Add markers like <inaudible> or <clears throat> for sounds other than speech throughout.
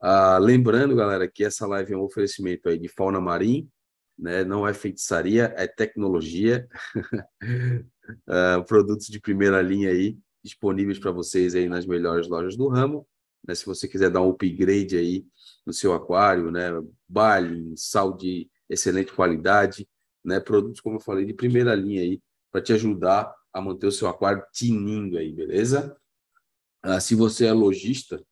Ah, lembrando, galera, que essa live é um oferecimento aí de fauna marim, né? Não é feitiçaria, é tecnologia. <laughs> ah, produtos de primeira linha aí disponíveis para vocês aí nas melhores lojas do ramo. Né? Se você quiser dar um upgrade aí no seu aquário, né? Bale, sal de excelente qualidade, né? Produtos, como eu falei, de primeira linha aí para te ajudar a manter o seu aquário tinindo aí, beleza? Ah, se você é lojista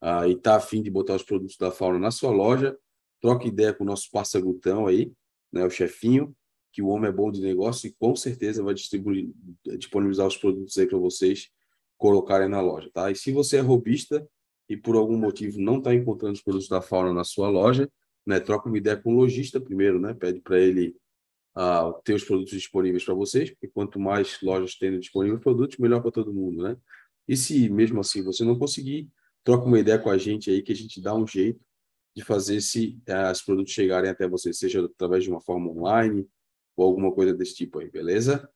ah, e está afim de botar os produtos da fauna na sua loja, troque ideia com o nosso parceiro Gutão aí, né, o chefinho, que o homem é bom de negócio e com certeza vai distribuir, disponibilizar os produtos aí para vocês colocarem na loja, tá? E se você é robista e por algum motivo não está encontrando os produtos da fauna na sua loja, né, troca uma ideia com o lojista primeiro, né? Pede para ele uh, ter os produtos disponíveis para vocês, porque quanto mais lojas tendo disponíveis produtos, melhor para todo mundo, né? E se mesmo assim você não conseguir, troca uma ideia com a gente aí que a gente dá um jeito de fazer se os produtos chegarem até você, seja através de uma forma online ou alguma coisa desse tipo aí, beleza?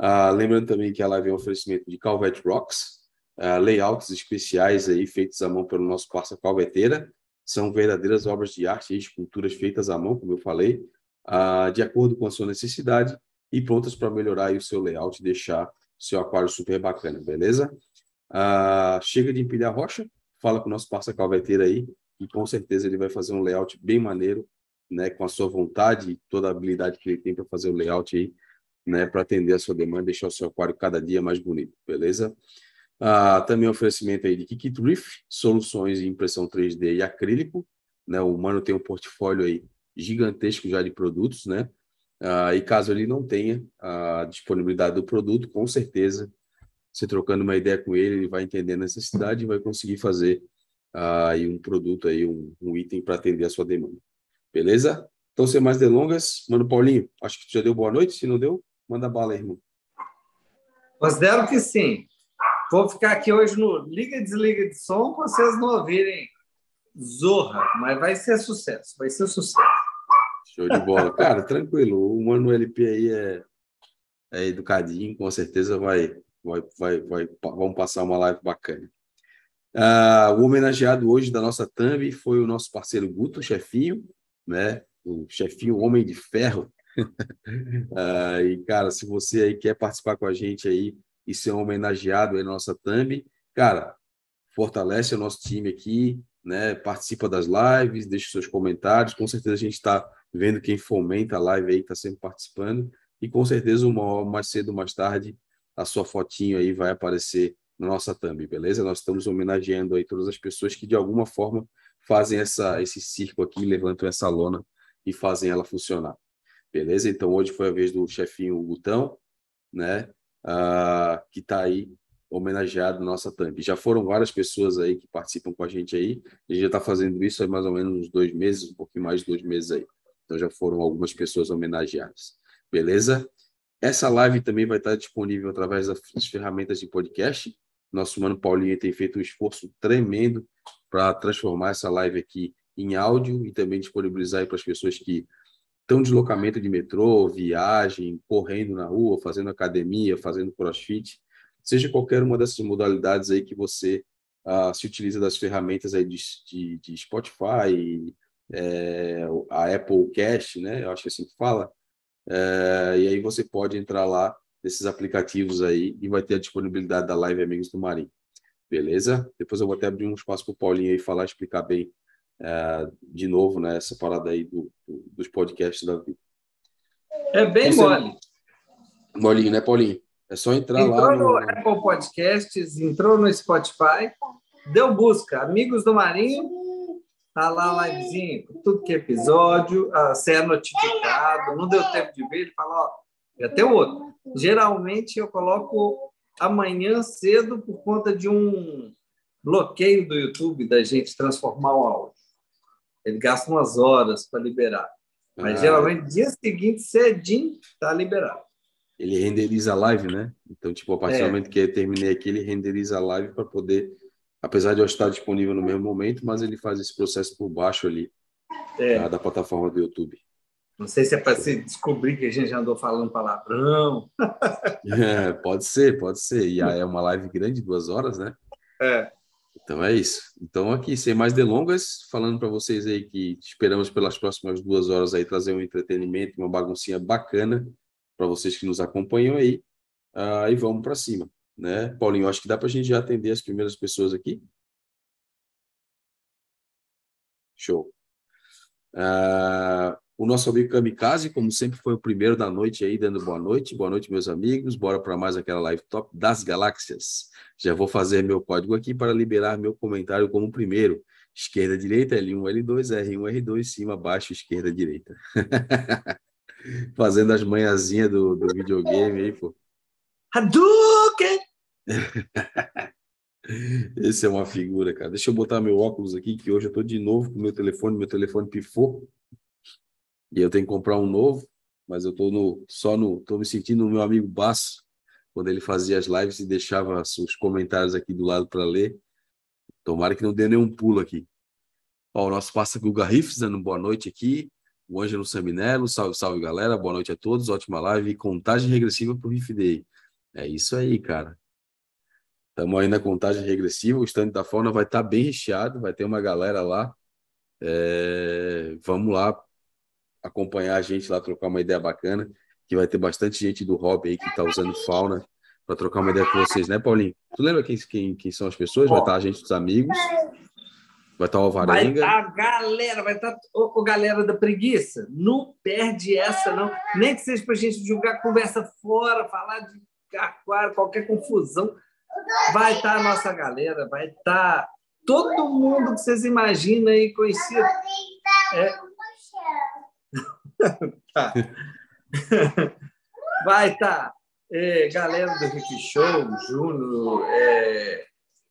Uh, lembrando também que a live é um oferecimento de Calvet Rocks, uh, layouts especiais aí feitos à mão pelo nosso parceiro Calveteira. São verdadeiras obras de arte e esculturas feitas à mão, como eu falei, uh, de acordo com a sua necessidade e prontas para melhorar o seu layout e deixar seu aquário super bacana, beleza? chega de empilhar rocha, fala com o nosso parceiro Calveteira aí e com certeza ele vai fazer um layout bem maneiro, né, com a sua vontade e toda a habilidade que ele tem para fazer o layout aí né, para atender a sua demanda, deixar o seu aquário cada dia mais bonito, beleza? Ah, também oferecimento aí de Kikit Reef, soluções em impressão 3D e acrílico, né? O Mano tem um portfólio aí gigantesco já de produtos, né? Ah, e caso ele não tenha a disponibilidade do produto, com certeza, você trocando uma ideia com ele, ele vai entender a necessidade e vai conseguir fazer ah, aí um produto aí, um, um item para atender a sua demanda. Beleza? Então, sem mais delongas, Mano Paulinho, acho que já deu boa noite, se não deu, Manda bala, irmão. Considero que sim. Vou ficar aqui hoje no Liga e Desliga de Som para vocês não ouvirem zorra, mas vai ser sucesso, vai ser sucesso. Show de bola. Cara, tranquilo. O Mano LP aí é, é educadinho, com certeza vai, vai, vai, vai, vamos passar uma live bacana. Ah, o homenageado hoje da nossa thumb foi o nosso parceiro Guto, chefinho, né? O chefinho Homem de Ferro, uh, <laughs> e, cara, se você aí quer participar com a gente aí e ser homenageado aí na nossa thumb, cara, fortalece o nosso time aqui, né? Participa das lives, deixa seus comentários. Com certeza a gente está vendo quem fomenta a live aí, está sempre participando. E com certeza, uma, mais cedo ou mais tarde, a sua fotinho aí vai aparecer na nossa thumb, beleza? Nós estamos homenageando aí todas as pessoas que de alguma forma fazem essa, esse circo aqui, levantam essa lona e fazem ela funcionar. Beleza? Então, hoje foi a vez do chefinho Gutão, né? Ah, que está aí homenageado na nossa thumb. Já foram várias pessoas aí que participam com a gente aí. A gente já está fazendo isso há mais ou menos uns dois meses, um pouquinho mais de dois meses aí. Então, já foram algumas pessoas homenageadas. Beleza? Essa live também vai estar disponível através das ferramentas de podcast. Nosso mano Paulinho tem feito um esforço tremendo para transformar essa live aqui em áudio e também disponibilizar para as pessoas que então, deslocamento de metrô, viagem, correndo na rua, fazendo academia, fazendo crossfit, seja qualquer uma dessas modalidades aí que você uh, se utiliza das ferramentas aí de, de, de Spotify, é, a Apple Cast, né? Eu acho que é assim que fala. É, e aí você pode entrar lá nesses aplicativos aí e vai ter a disponibilidade da live Amigos do Marinho. Beleza? Depois eu vou até abrir um espaço para o Paulinho aí falar, explicar bem é, de novo, né, essa parada aí do, do, dos podcasts da vida. É bem Você... mole. Molinho, né, Paulinho? É só entrar entrou lá. Entrou no... no Apple Podcasts, entrou no Spotify, deu busca. Amigos do Marinho, tá lá a livezinha, tudo que é episódio, você é notificado, não deu tempo de ver, ele fala, ó, já tem outro. Geralmente eu coloco amanhã cedo por conta de um bloqueio do YouTube da gente transformar o áudio. Ele gasta umas horas para liberar. Mas ah. geralmente, dia seguinte, cedinho, está liberado. Ele renderiza a live, né? Então, tipo, a partir é. do momento que eu terminei aqui, ele renderiza a live para poder, apesar de eu estar disponível no mesmo momento, mas ele faz esse processo por baixo ali é. da, da plataforma do YouTube. Não sei se é para se descobrir que a gente já andou falando palavrão. <laughs> É, pode ser, pode ser. E aí é uma live grande, duas horas, né? É. Então é isso. Então aqui, sem mais delongas, falando para vocês aí que esperamos pelas próximas duas horas aí trazer um entretenimento, uma baguncinha bacana para vocês que nos acompanham aí. Uh, e vamos para cima, né? Paulinho, acho que dá para a gente já atender as primeiras pessoas aqui. Show. Uh, o nosso amigo Kamikaze, como sempre, foi o primeiro da noite aí, dando boa noite. Boa noite, meus amigos. Bora para mais aquela live top das galáxias. Já vou fazer meu código aqui para liberar meu comentário como primeiro. Esquerda, direita, L1, L2, R1, R2, cima, baixo, esquerda, direita. <laughs> Fazendo as manhãzinhas do, do videogame aí, pô. Hadouken! <laughs> Esse é uma figura, cara. Deixa eu botar meu óculos aqui, que hoje eu tô de novo com meu telefone, meu telefone pifou. E eu tenho que comprar um novo, mas eu tô no só no tô me sentindo no meu amigo Basso, quando ele fazia as lives e deixava os comentários aqui do lado para ler. Tomara que não dê nenhum pulo aqui. Ó, o nosso passa Guga Riffs dando boa noite aqui. O Ângelo Saminello, salve, salve galera, boa noite a todos, ótima live. Contagem regressiva para o Riff Day. É isso aí, cara. Estamos aí na contagem regressiva, o stand da fauna vai estar tá bem recheado, vai ter uma galera lá. É... Vamos lá acompanhar a gente lá, trocar uma ideia bacana, que vai ter bastante gente do hobby aí que está usando fauna para trocar uma ideia com vocês, né, Paulinho? Tu lembra quem, quem, quem são as pessoas? Vai estar tá a gente dos amigos, vai estar tá o Alvarenga. Vai estar tá a galera, vai estar o, o, galera da preguiça. Não perde essa, não. Nem que seja para a gente jogar conversa fora, falar de aquário, qualquer confusão. Vai estar a nossa galera, vai estar todo mundo que vocês imaginam aí conhecido. É... <laughs> tá. Vai estar é, galera do Rick Show, Júnior, é,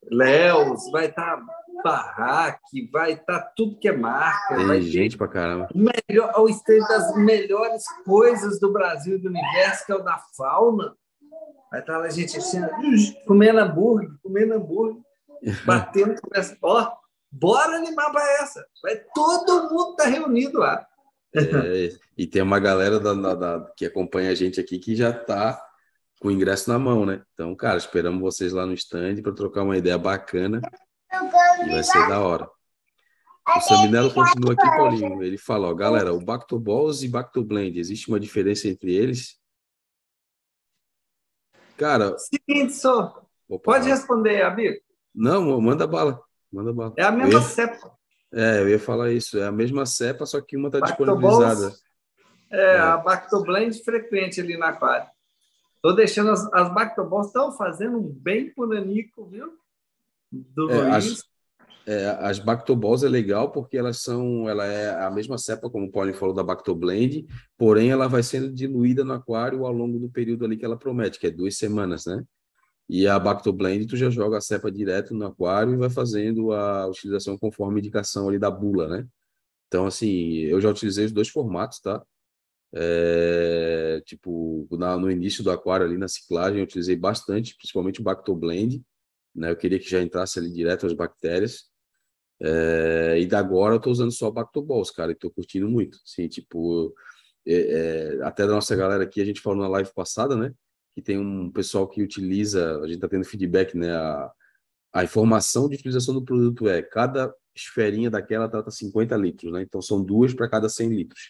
Léos, vai estar Barraque, vai estar tudo que é marca. Tem vai gente pra caramba. Melhor, o stand das melhores coisas do Brasil e do universo, que é o da fauna. Vai estar lá a gente assim, comendo hambúrguer, comendo hambúrguer, <laughs> batendo, conversa. Ó, bora animar para essa. Vai todo mundo tá reunido lá. É, e tem uma galera da, da, da, que acompanha a gente aqui que já está com o ingresso na mão, né? Então, cara, esperamos vocês lá no stand para trocar uma ideia bacana. E vai ser da hora. O Saminello continua aqui, Paulinho. Ele fala, ó, galera, o Bactoballs e Bactoblend, existe uma diferença entre eles? Cara. Seguinte, só. Opa, Pode responder, amigo. Não, manda bala. Manda bala. É a mesma ia... cepa. É, eu ia falar isso. É a mesma cepa, só que uma está disponibilizada. É, é, a Bactoblend frequente ali na aquário. Estou deixando as, as estão fazendo um bem pro Nanico, viu? Do é, Luiz. É, as Bactoballs é legal porque elas são, ela é a mesma cepa, como o Paulinho falou, da Bactoblend, porém ela vai sendo diluída no aquário ao longo do período ali que ela promete, que é duas semanas, né? E a Bactoblend, tu já joga a cepa direto no aquário e vai fazendo a utilização conforme indicação ali da bula, né? Então, assim, eu já utilizei os dois formatos, tá? É, tipo, na, no início do aquário ali na ciclagem, eu utilizei bastante, principalmente o Bactoblend, né? Eu queria que já entrasse ali direto as bactérias. É, e da agora eu tô usando só Bactoballs, cara, e tô curtindo muito. Assim, tipo, é, é, até da nossa galera aqui, a gente falou na live passada, né? Que tem um pessoal que utiliza, a gente tá tendo feedback, né? A, a informação de utilização do produto é cada esferinha daquela trata 50 litros, né? Então são duas para cada 100 litros.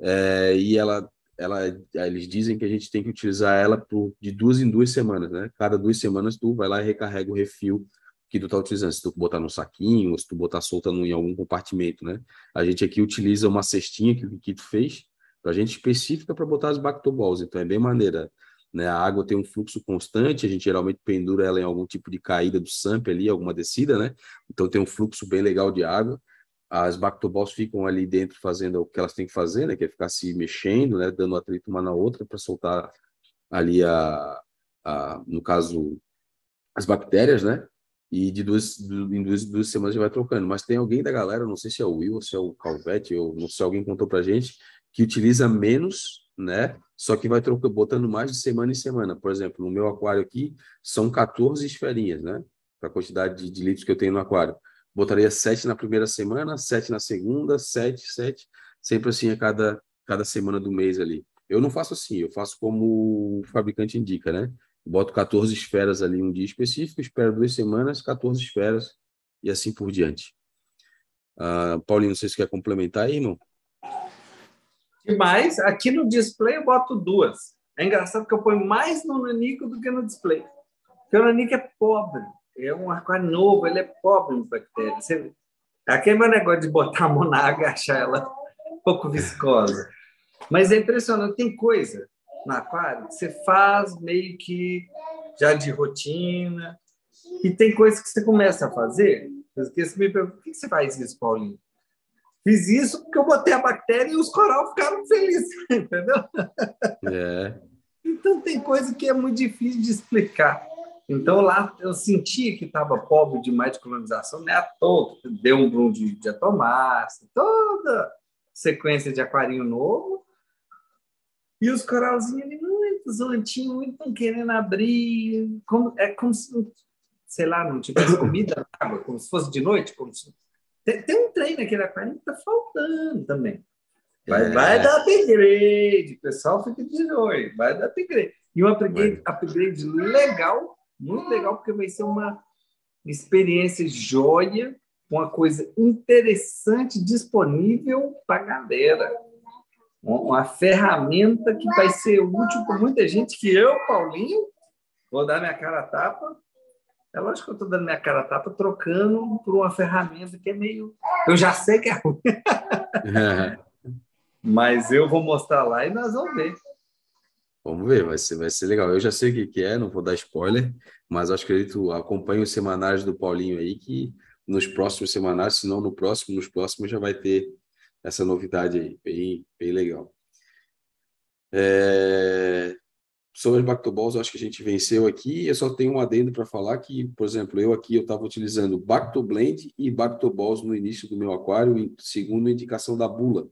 É, e ela, ela, eles dizem que a gente tem que utilizar ela por, de duas em duas semanas, né? Cada duas semanas tu vai lá e recarrega o refil que tu tá utilizando, se tu botar num saquinho, ou se tu botar solta em algum compartimento, né? A gente aqui utiliza uma cestinha que o Kito fez, para a gente específica para botar as bactoballs, então é bem maneira. Né? A água tem um fluxo constante, a gente geralmente pendura ela em algum tipo de caída do SAMP ali, alguma descida, né? Então tem um fluxo bem legal de água. As bactoballs ficam ali dentro fazendo o que elas têm que fazer, né? Que é ficar se mexendo, né? Dando atrito uma na outra para soltar ali a, a, no caso, as bactérias, né? E de duas, em duas, duas semanas já vai trocando. Mas tem alguém da galera, não sei se é o Will ou se é o Calvete, ou não sei se alguém contou para gente, que utiliza menos, né? Só que vai trocando, botando mais de semana em semana. Por exemplo, no meu aquário aqui, são 14 esferinhas, né? Para a quantidade de, de, litros que eu tenho no aquário. Botaria 7 na primeira semana, 7 na segunda, 7, 7, sempre assim a cada, cada semana do mês ali. Eu não faço assim, eu faço como o fabricante indica, né? Boto 14 esferas ali um dia específico, espero duas semanas, 14 esferas e assim por diante. Uh, Paulinho, não sei se quer complementar aí, irmão. Demais. Aqui no display eu boto duas. É engraçado que eu ponho mais no nanico do que no display. Porque o nanico é pobre. É um aquário novo, ele é pobre em bactérias. Você... Aquele meu negócio de botar a mão na <laughs> água e achar ela um pouco viscosa. Mas é impressionante, tem coisa no aquário você faz meio que já de rotina, e tem coisa que você começa a fazer. Porque você me pergunta, por que você faz isso, Paulinho? Fiz isso porque eu botei a bactéria e os coral ficaram felizes, <laughs> entendeu? É. Então tem coisa que é muito difícil de explicar. Então lá eu sentia que estava pobre demais de colonização, né? À toa, deu um brum de diatomácea, toda sequência de aquarinho novo. E os coralzinhos muito zontinhos, muito querendo abrir. Como, é como se, sei lá, não tivesse comida na <coughs> água, como se fosse de noite, como se tem, tem um trem naquele aquário que está faltando também. Vai, é. vai dar upgrade, o pessoal fica de olho, vai dar upgrade. E um upgrade, upgrade legal, muito legal, porque vai ser uma experiência joia, uma coisa interessante disponível para a galera. Uma ferramenta que vai ser útil para muita gente, que eu, Paulinho, vou dar minha cara a tapa, é lógico que eu estou dando minha cara a tapa, trocando por uma ferramenta que é meio. Eu já sei que é ruim. <laughs> Mas eu vou mostrar lá e nós vamos ver. Vamos ver, vai ser, vai ser legal. Eu já sei o que, que é, não vou dar spoiler, mas acho que acredito, acompanho os semanários do Paulinho aí, que nos próximos semanários, se não no próximo, nos próximos já vai ter essa novidade aí, bem, bem legal. É... Sobre Bactoballs, eu acho que a gente venceu aqui. Eu só tenho um adendo para falar que, por exemplo, eu aqui eu estava utilizando Bactoblend e Bactoballs no início do meu aquário, segundo a indicação da bula.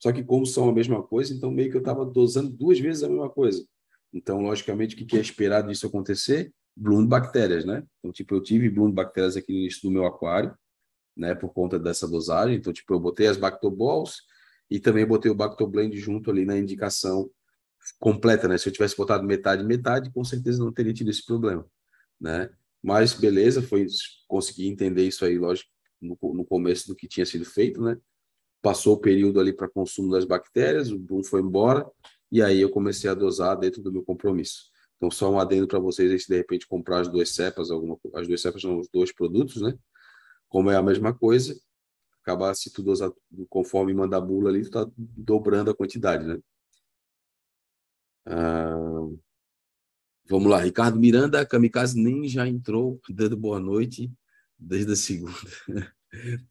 Só que como são a mesma coisa, então meio que eu estava dosando duas vezes a mesma coisa. Então, logicamente, o que é esperado disso acontecer? Bloom bactérias, né? Então, tipo, eu tive bloom bactérias aqui no início do meu aquário, né, por conta dessa dosagem. Então, tipo, eu botei as Bactoballs e também botei o Bactoblend junto ali na indicação completa, né? Se eu tivesse botado metade metade, com certeza não teria tido esse problema, né? Mas beleza, foi consegui entender isso aí, lógico, no, no começo do que tinha sido feito, né? Passou o período ali para consumo das bactérias, o boom foi embora e aí eu comecei a dosar dentro do meu compromisso. Então só um adendo para vocês aí, se de repente comprar as duas cepas, alguma as duas cepas são os dois produtos, né? Como é a mesma coisa, acabar se tu dosar conforme manda a bula ali, tu tá dobrando a quantidade, né? Ah, vamos lá, Ricardo Miranda, Kamikaze nem já entrou dando boa noite desde a segunda. <laughs>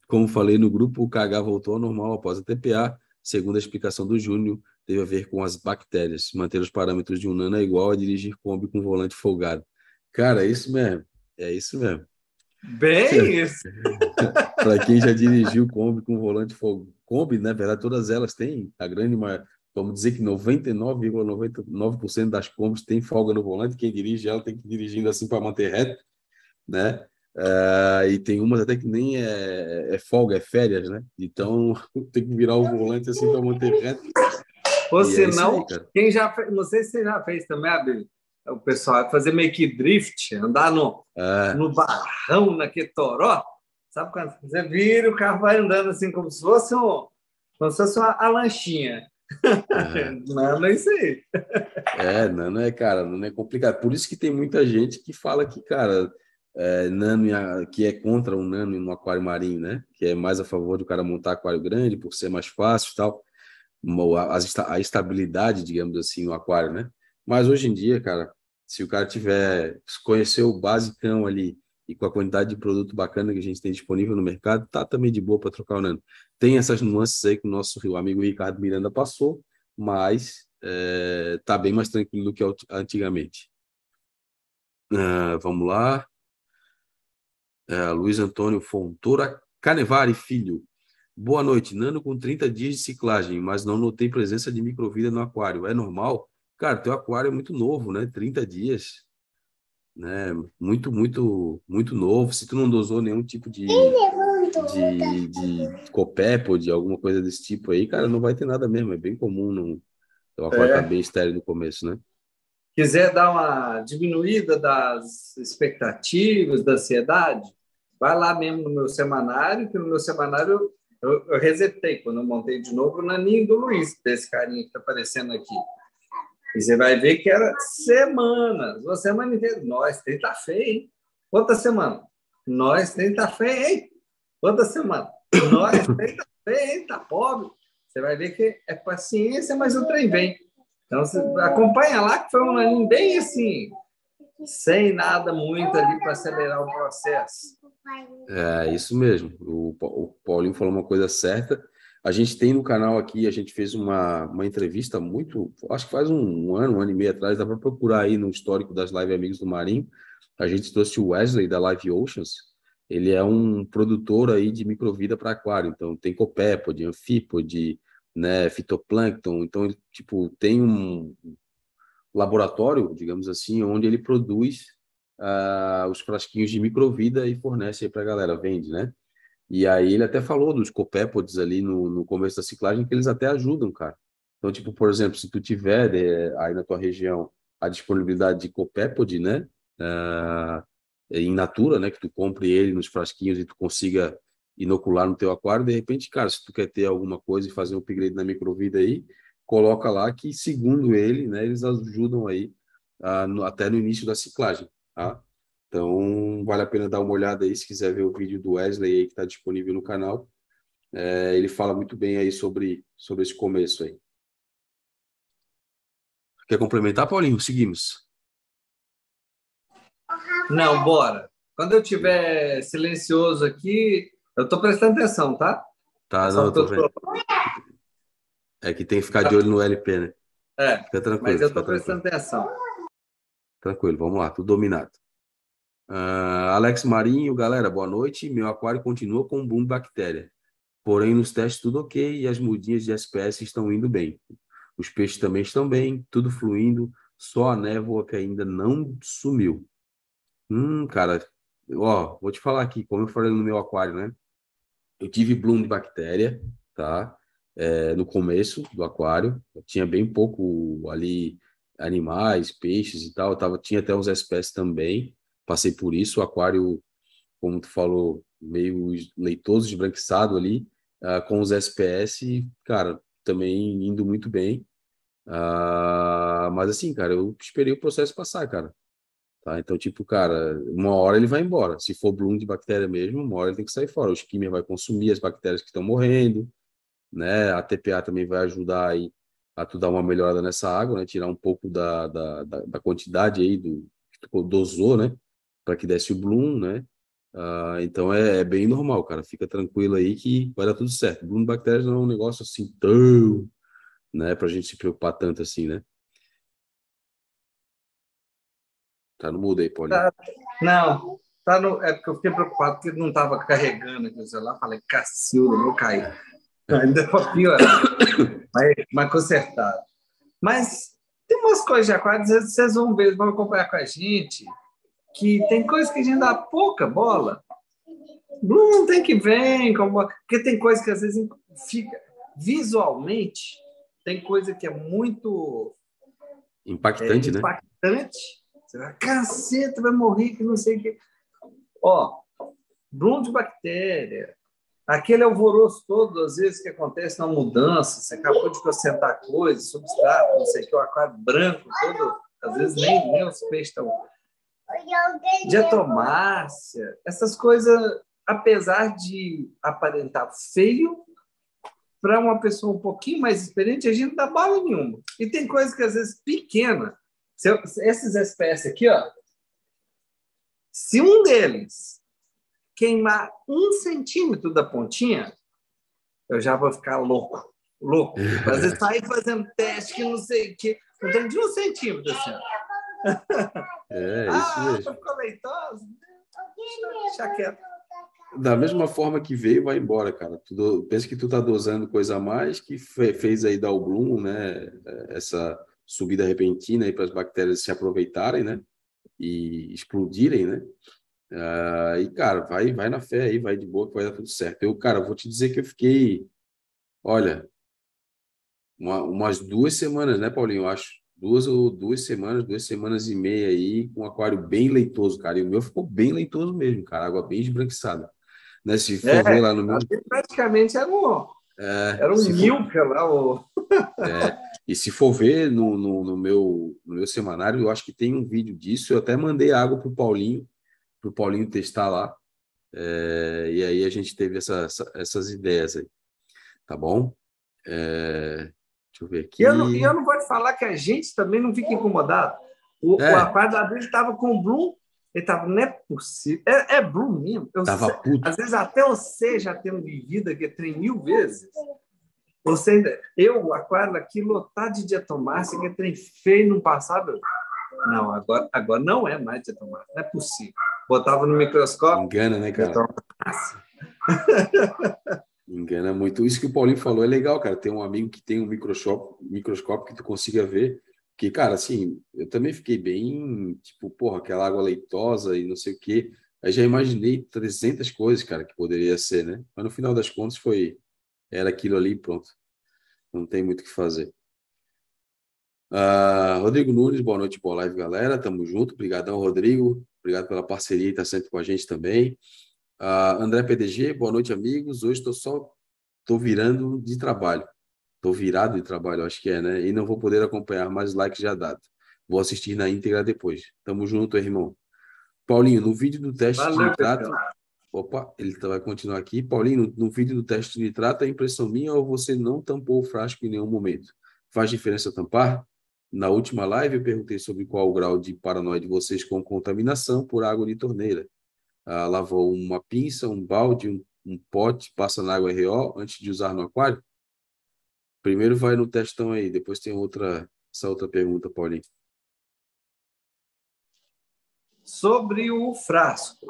Como falei no grupo, o KH voltou ao normal após a TPA. Segundo a explicação do Júnior, teve a ver com as bactérias. Manter os parâmetros de um nano é igual a dirigir Kombi com volante folgado. Cara, é isso mesmo. É isso mesmo. Bem isso. <laughs> Para quem já dirigiu Kombi com volante folgado. Kombi, na verdade, todas elas têm, a grande maioria vamos dizer que 99,99% das combos tem folga no volante, quem dirige ela tem que ir dirigindo assim para manter reto, né? Uh, e tem umas até que nem é, é, folga, é férias, né? Então <laughs> tem que virar o volante assim para manter reto. Ou e senão, é aí, quem já fez, não sei se você já fez também, Abel, o pessoal fazer meio que drift, andar no, é. no barrão, naquele toró, sabe quando você vira o carro vai andando assim como se fosse, um, como se fosse uma, a lanchinha. <laughs> Nano é isso aí. É, nano é, cara, nano é complicado. Por isso que tem muita gente que fala que, cara, é, nano que é contra o nano no aquário marinho, né? Que é mais a favor do cara montar aquário grande por ser mais fácil e tal. A, a estabilidade, digamos assim, no aquário, né? Mas hoje em dia, cara, se o cara tiver conhecer o basicão ali e com a quantidade de produto bacana que a gente tem disponível no mercado, tá também de boa para trocar o Nano. Tem essas nuances aí que o nosso amigo Ricardo Miranda passou, mas é, tá bem mais tranquilo do que antigamente. Uh, vamos lá. Uh, Luiz Antônio Fontoura Canevari Filho. Boa noite. Nano com 30 dias de ciclagem, mas não notei presença de microvida no aquário. É normal? Cara, teu aquário é muito novo, né? 30 dias né? Muito, muito, muito novo. Se tu não dosou nenhum tipo de, de, de COPEP ou de alguma coisa desse tipo aí, cara, não vai ter nada mesmo. É bem comum não, o aquário é. tá bem estéreo no começo, né? quiser dar uma diminuída das expectativas, da ansiedade, vai lá mesmo no meu semanário, que no meu semanário eu, eu resetei quando eu montei de novo o naninho do Luiz, desse carinha que está aparecendo aqui. E você vai ver que era semanas, uma semana inteira. Nós, tem tá feio, hein? Outra semana. Nós, tem tá feio, hein? Outra semana. Nós, <laughs> tem tá feio, hein? Tá pobre. Você vai ver que é paciência, mas o trem vem. Então, você acompanha lá, que foi um aninho bem assim, sem nada muito ali para acelerar o processo. É, isso mesmo. O, o Paulinho falou uma coisa certa. A gente tem no canal aqui, a gente fez uma, uma entrevista muito, acho que faz um, um ano, um ano e meio atrás, dá para procurar aí no histórico das Live Amigos do Marinho. A gente trouxe o Wesley da Live Oceans. Ele é um produtor aí de microvida para aquário, então tem copépode, anfípode, né, fitoplâncton. Então, ele, tipo, tem um laboratório, digamos assim, onde ele produz uh, os frasquinhos de microvida e fornece para a galera, vende, né? E aí ele até falou dos copépodes ali no, no começo da ciclagem, que eles até ajudam, cara. Então, tipo, por exemplo, se tu tiver é, aí na tua região a disponibilidade de copépode, né? Uh, em natura, né? Que tu compre ele nos frasquinhos e tu consiga inocular no teu aquário, de repente, cara, se tu quer ter alguma coisa e fazer um upgrade na microvida aí, coloca lá que, segundo ele, né, eles ajudam aí uh, no, até no início da ciclagem, tá? Então, vale a pena dar uma olhada aí, se quiser ver o vídeo do Wesley aí que está disponível no canal. É, ele fala muito bem aí sobre, sobre esse começo aí. Quer complementar, Paulinho? Seguimos. Não, bora. Quando eu tiver silencioso aqui, eu estou prestando atenção, tá? Tá, não, eu tô vendo. É que tem que ficar de olho no LP, né? É, fica tranquilo, mas eu estou prestando atenção. Tranquilo, vamos lá, tudo dominado. Uh, Alex Marinho, galera, boa noite. Meu aquário continua com boom de bactéria. Porém, nos testes tudo ok e as mudinhas de SPS estão indo bem. Os peixes também estão bem, tudo fluindo, só a névoa que ainda não sumiu. Hum, cara, ó, vou te falar aqui, como eu falei no meu aquário, né? Eu tive bloom de bactéria, tá? É, no começo do aquário, eu tinha bem pouco ali animais, peixes e tal, eu tava, tinha até uns espécies também, passei por isso, o aquário, como tu falou, meio leitoso, esbranquiçado ali, uh, com os SPS, cara, também indo muito bem. Uh, mas assim, cara, eu esperei o processo passar, cara. Tá? Então, tipo, cara, uma hora ele vai embora. Se for bloom de bactéria mesmo, uma hora ele tem que sair fora. O skimmer vai consumir as bactérias que estão morrendo, né? A TPA também vai ajudar aí a tu dar uma melhorada nessa água, né? Tirar um pouco da, da, da, da quantidade aí do que tu dosou, né? Para que desse o bloom, né? Uh, então é, é, bem normal, cara. Fica tranquilo aí que vai dar tudo certo. Bloom de bactérias não é um negócio assim tão, né? Para a gente se preocupar tanto assim, né? Tá no mudo aí, Paulinho. Tá, não, tá no, é porque eu fiquei preocupado porque não estava carregando aqui o celular. Falei, cacilda, vou cair. Ainda foi pior. mas, mas consertado. Mas tem umas coisas de aquário, vocês vão ver, vão acompanhar com a gente, que tem coisas que a gente dá pouca bola. Não tem que ver, como... porque tem coisa que às vezes fica visualmente, tem coisa que é muito impactante, é, né? Impactante. Você vai, caceta, vai morrer, que não sei o que. Ó, bloom de bactéria, aquele alvoroço todo, às vezes, que acontece na mudança, você acabou de acrescentar coisas, substrato, não sei o que, o aquário branco, todo, às vezes nem, nem os peixes estão. Diatomácia, essas coisas, apesar de aparentar feio, para uma pessoa um pouquinho mais experiente, a gente não dá bala nenhuma. E tem coisas que, às vezes, pequena. Se eu, esses espécies aqui, ó, se um deles queimar um centímetro da pontinha, eu já vou ficar louco. Louco. Às vezes <laughs> sair fazendo teste que não sei o que. Não tem de um centímetro assim. É, isso ah, mesmo. ficou leitosa? Deixa quieto. Da mesma forma que veio, vai embora, cara. Tu, pensa que tu tá dosando coisa a mais que fez aí dar o bloom, né? Essa subida repentina aí para as bactérias se aproveitarem, né? E explodirem, né? Uh, e, cara, vai, vai na fé aí, vai de boa que vai dar tudo certo. Eu, cara, vou te dizer que eu fiquei, olha, uma, umas duas semanas, né, Paulinho? Eu acho, duas ou duas semanas, duas semanas e meia aí, com um aquário bem leitoso, cara. E o meu ficou bem leitoso mesmo, cara. Água bem esbranquiçada. Né? Se for é, ver lá no meu. Praticamente era um, é, era um milk for... lá. O... é, e se for ver no, no, no, meu, no meu semanário, eu acho que tem um vídeo disso. Eu até mandei água para o Paulinho, para o Paulinho testar lá. É, e aí a gente teve essa, essa, essas ideias aí. Tá bom? É, deixa eu ver aqui. E eu, não, eu não vou te falar que a gente também não fica incomodado. O, é. o rapaz da dele estava com o Bloom, ele estava, não é possível. É, é Bloom mesmo. Eu tava sei, puto. Às vezes até você já tendo vivido aqui trem mil vezes. Você ainda, eu, o aquário aqui lotado de diatomácea, que é trem feio no passado. Não, agora, agora não é mais diatomácea, não é possível. Botava no microscópio. Engana, né, cara? <laughs> Engana muito. Isso que o Paulinho falou é legal, cara. Tem um amigo que tem um microscópio, que tu consiga ver. Que, cara, assim, eu também fiquei bem, tipo, porra, aquela água leitosa e não sei o quê. Aí já imaginei 300 coisas, cara, que poderia ser, né? Mas no final das contas foi, era aquilo ali pronto. Não tem muito o que fazer. Uh, Rodrigo Nunes, boa noite, boa live, galera. Tamo junto. Obrigadão, Rodrigo. Obrigado pela parceria e tá sempre com a gente também. Uh, André PDG, boa noite, amigos. Hoje estou só estou virando de trabalho. Estou virado de trabalho, acho que é, né? E não vou poder acompanhar mais likes já dado. Vou assistir na íntegra depois. Tamo junto, irmão. Paulinho, no vídeo do teste Valeu, de nitrato. Opa, ele vai continuar aqui. Paulinho, no, no vídeo do teste de nitrato, a impressão minha ou você não tampou o frasco em nenhum momento? Faz diferença tampar? Na última live, eu perguntei sobre qual o grau de paranoia de vocês com contaminação por água de torneira ah, lavou uma pinça, um balde, um, um, pote, passa na água RO antes de usar no aquário? Primeiro vai no testão aí, depois tem outra, essa outra pergunta, Paulinho. Sobre o frasco.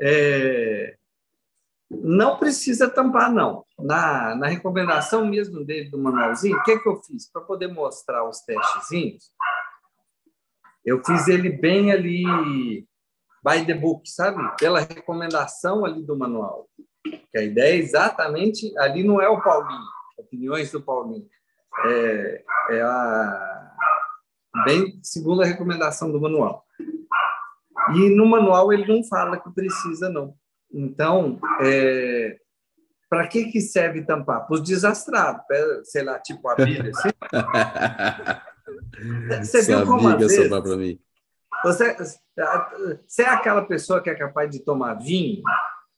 É, não precisa tampar, não. Na, na recomendação mesmo dele do manualzinho, o que, que eu fiz? Para poder mostrar os testezinhos, eu fiz ele bem ali by the book, sabe? Pela recomendação ali do manual. Que a ideia é exatamente, ali não é o Paulinho, opiniões do Paulinho. É, é a bem segundo a recomendação do manual. E no manual ele não fala que precisa, não. Então, é, para que, que serve tampar? Para os desastrados, sei lá, tipo a <laughs> Bíblia. Assim. <laughs> Você viu como às vezes, para mim. Você, você é aquela pessoa que é capaz de tomar vinho?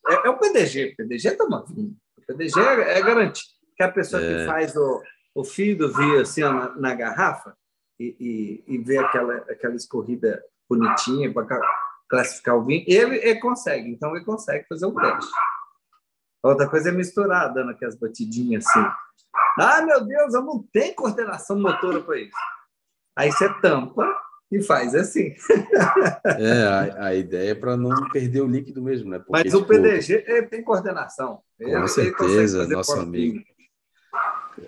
É, é o PDG. O PDG toma vinho. O PDG é, é garantido. Que é a pessoa é. que faz o, o fio do vinho assim na, na, garrafa e, e, e vê aquela, aquela escorrida bonitinha para classificar o vinho, ele, ele consegue. Então, ele consegue fazer o teste. Outra coisa é misturar, dando aquelas batidinhas assim. Ah, meu Deus, eu não tenho coordenação motora para isso. Aí você tampa e faz assim. É, a, a ideia é para não perder o líquido mesmo, né? Porque, Mas o tipo, PDG tem coordenação. Com ele, certeza, ele nosso amigo.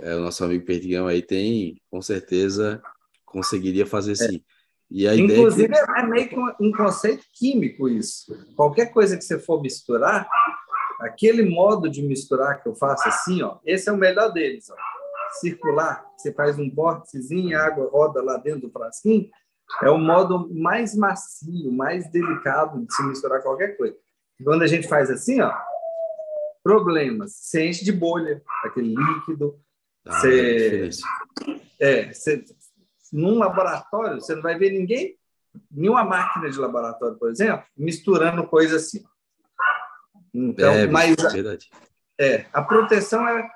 É, o nosso amigo Perdigão aí tem, com certeza, conseguiria fazer é. sim. E a Inclusive, ideia é, que... é meio que um conceito químico isso. Qualquer coisa que você for misturar, aquele modo de misturar que eu faço assim, ó, esse é o melhor deles. Ó. Circular, você faz um vórticezinho, a água roda lá dentro do frasquinho, é o modo mais macio, mais delicado de se misturar qualquer coisa. Quando a gente faz assim, ó, problemas. Você enche de bolha, aquele líquido. Ah, você, é, você, num laboratório, você não vai ver ninguém, nenhuma máquina de laboratório, por exemplo, misturando coisa assim. Então, é, mas. É, a proteção é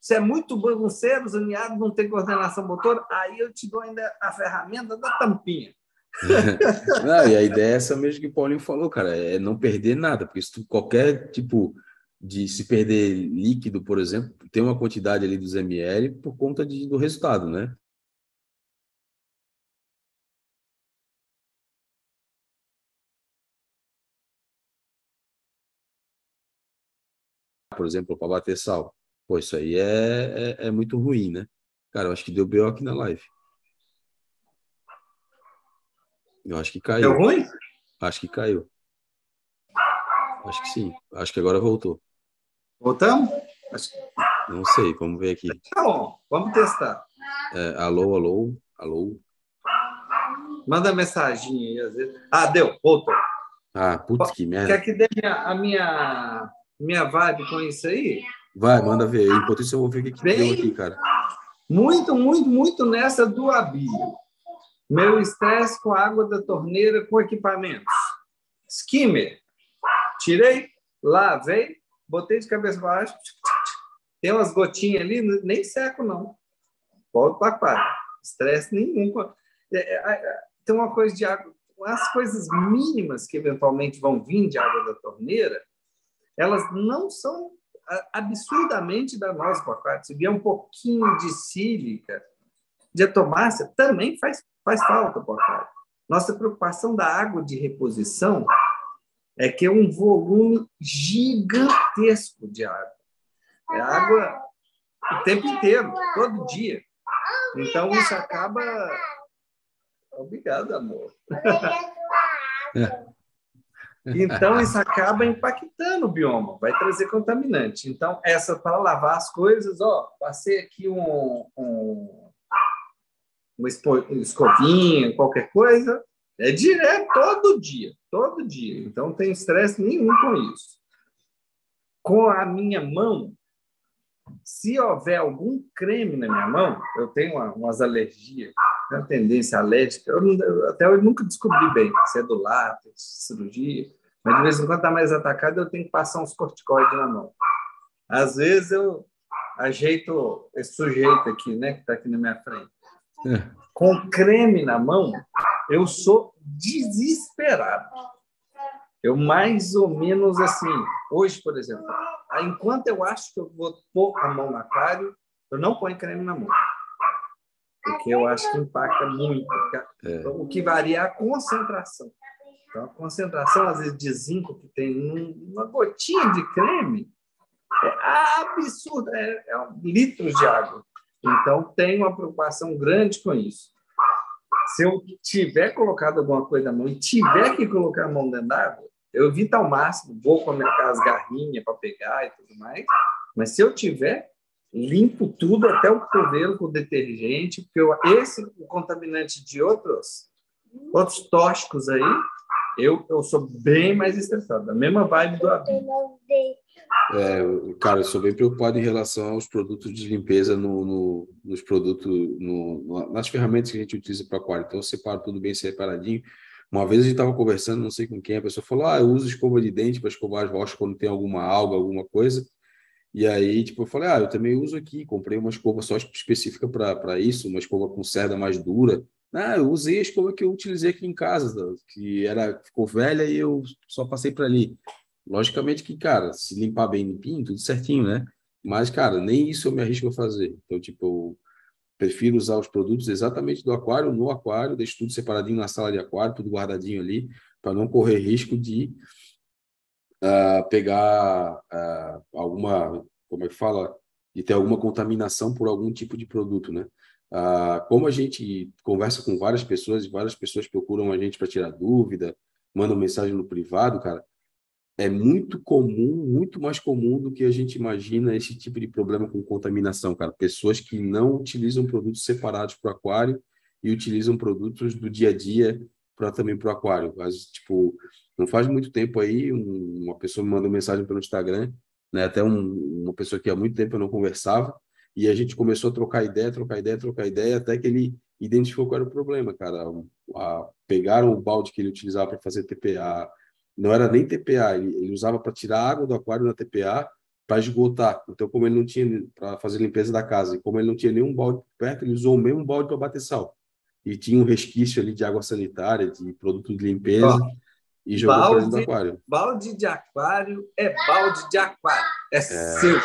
se é muito bagunceiro, zoneado, não tem coordenação motora, aí eu te dou ainda a ferramenta da tampinha. não, e a ideia é essa mesmo que o Paulinho falou, cara, é não perder nada, porque se tu, qualquer tipo de se perder líquido, por exemplo, tem uma quantidade ali dos ml por conta de, do resultado, né? Por exemplo, para bater sal. Pô, isso aí é, é, é muito ruim, né? Cara, eu acho que deu B.O. aqui na live. Eu acho que caiu. Deu ruim? Acho que caiu. Acho que sim. Acho que agora voltou. Voltamos? Não sei, vamos ver aqui. Tá bom, vamos testar. É, alô, alô, Alô? Manda mensagem aí, às vezes. Ah, deu, voltou. Ah, putz, que merda. Quer que dê a minha, minha vibe com isso aí? Vai, manda ver. Enquanto isso, eu vou ver o que, que deu aqui, cara. Muito, muito, muito nessa do Abílio. Meu estresse com a água da torneira com equipamentos. Skimmer. Tirei, lavei, botei de cabeça para baixo. Tem umas gotinhas ali, nem seco, não. Volto para aquário. Estresse nenhum. É, é, é, tem uma coisa de água. As coisas mínimas que eventualmente vão vir de água da torneira, elas não são absurdamente danosas para o aquário. Se vier um pouquinho de sílica, de atomácia, também faz, faz falta para o aquário. Nossa preocupação da água de reposição é que é um volume gigantesco de água. É água o tempo inteiro, todo dia. Então, isso acaba. Obrigado, amor. Então, isso acaba impactando o bioma, vai trazer contaminante. Então, essa para lavar as coisas, ó, passei aqui um, um, escovinha, qualquer coisa, é direto, todo dia, todo dia. Então, não tem estresse nenhum com isso. Com a minha mão, se houver algum creme na minha mão, eu tenho uma, umas alergias, uma tendência alérgica, eu, até eu nunca descobri bem se é do látex, cirurgia, mas de vez em quando está mais atacado, eu tenho que passar uns corticoides na mão. Às vezes eu ajeito esse sujeito aqui, né, que está aqui na minha frente. É. Com creme na mão, eu sou desesperado. Eu mais ou menos assim, hoje, por exemplo, enquanto eu acho que eu vou pôr a mão no aquário, eu não ponho creme na mão. Porque eu acho que impacta muito. É. O que varia é a concentração. Então, a concentração, às vezes, de zinco que tem uma gotinha de creme é absurda, é, é litros de água. Então, tem uma preocupação grande com isso. Se eu tiver colocado alguma coisa na mão e tiver que colocar a mão dentro d'água, eu evito ao máximo, vou com as garrinhas para pegar e tudo mais. Mas se eu tiver, limpo tudo até o cotovelo com detergente, porque eu, esse o contaminante de outros outros tóxicos aí, eu, eu sou bem mais estressado, a mesma vibe do. É, cara, eu sou bem preocupado em relação aos produtos de limpeza no, no nos produtos, no, nas ferramentas que a gente utiliza para aquário. Então, eu separo tudo bem separadinho. Uma vez a gente estava conversando, não sei com quem, a pessoa falou: Ah, eu uso escova de dente para escovar as rochas quando tem alguma alga, alguma coisa. E aí, tipo, eu falei: Ah, eu também uso aqui. Comprei uma escova só específica para isso, uma escova com cerda mais dura. Ah, eu usei a escova que eu utilizei aqui em casa, que era ficou velha e eu só passei para ali. Logicamente que, cara, se limpar bem limpinho, tudo certinho, né? Mas, cara, nem isso eu me arrisco a fazer. Então, tipo, eu prefiro usar os produtos exatamente do aquário, no aquário, deixo tudo separadinho na sala de aquário, tudo guardadinho ali, para não correr risco de uh, pegar uh, alguma, como é que fala, de ter alguma contaminação por algum tipo de produto, né? Uh, como a gente conversa com várias pessoas, e várias pessoas procuram a gente para tirar dúvida, mandam mensagem no privado, cara, é muito comum, muito mais comum do que a gente imagina esse tipo de problema com contaminação, cara. Pessoas que não utilizam produtos separados para o aquário e utilizam produtos do dia a dia para também para o aquário. Mas, tipo, não faz muito tempo aí, um, uma pessoa me mandou mensagem pelo Instagram, né? Até um, uma pessoa que há muito tempo eu não conversava, e a gente começou a trocar ideia, trocar ideia, trocar ideia, até que ele identificou qual era o problema, cara. A, pegaram o balde que ele utilizava para fazer TPA, não era nem TPA, ele, ele usava para tirar água do aquário na TPA para esgotar. Então, como ele não tinha para fazer limpeza da casa, e como ele não tinha nenhum balde perto, ele usou o mesmo balde para bater sal. E tinha um resquício ali de água sanitária, de produto de limpeza, e jogou balde, para dentro do aquário. Balde de aquário é balde de aquário. É, é, seu.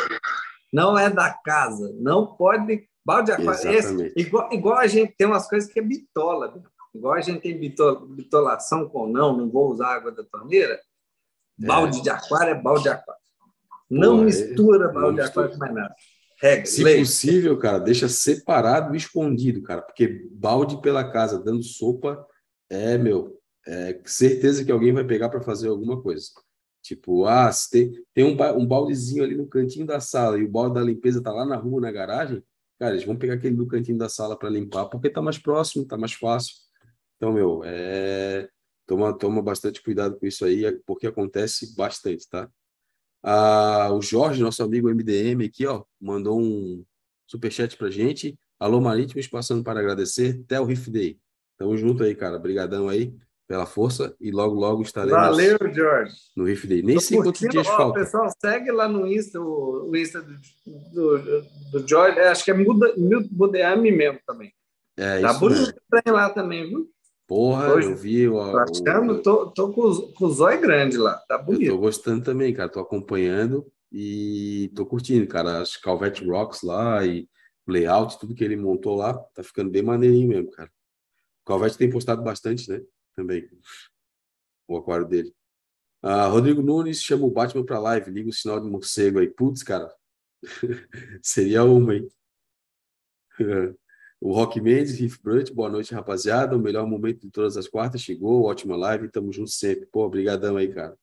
Não é da casa. Não pode. Balde de aquário. É esse, igual, igual a gente tem umas coisas que é bitola. Igual a gente tem bitolação com não, não vou usar água da torneira, é. balde de aquário é balde de aquário. Não Pô, mistura é, balde de aquário com mais nada. Regra, Se lei. possível, cara, deixa separado e escondido, cara, porque balde pela casa dando sopa é, meu, é certeza que alguém vai pegar para fazer alguma coisa. Tipo, ah, se tem, tem um, um baldezinho ali no cantinho da sala e o balde da limpeza tá lá na rua, na garagem, cara, eles vão pegar aquele do cantinho da sala para limpar, porque tá mais próximo, tá mais fácil. Então, meu, é... toma, toma bastante cuidado com isso aí, porque acontece bastante, tá? Ah, o Jorge, nosso amigo MDM aqui, ó, mandou um superchat pra gente. Alô, Marítimos, passando para agradecer. Até o Riff Day. Tamo junto aí, cara. Obrigadão aí pela força e logo, logo estaremos Valeu, Jorge. no Riff Day. Nem Tô sei quantos dias ó, falta. Pessoal, segue lá no Insta, o, o Insta do, do, do Jorge. É, Acho que é Milton Budeami mesmo também. É tá bonito mesmo. tem lá também, viu? Porra, Hoje, eu vi. O, Tô achando, o- tô, tô com, os- com o zóio grande lá. Tá eu tô bonito. gostando também, cara. Tô acompanhando e tô curtindo, cara. As Calvete Rocks lá e o layout, tudo que ele montou lá, tá ficando bem maneirinho mesmo, cara. O Calvete tem postado bastante, né? Também. O aquário dele. Ah, Rodrigo Nunes chama o Batman pra live, liga o sinal de morcego aí. Putz, cara. <laughs> Seria uma, hein? <laughs> O Rock Mendes, Riff Brut, boa noite, rapaziada. O melhor momento de todas as quartas chegou. Ótima live, tamo junto sempre. Pô, brigadão aí, cara.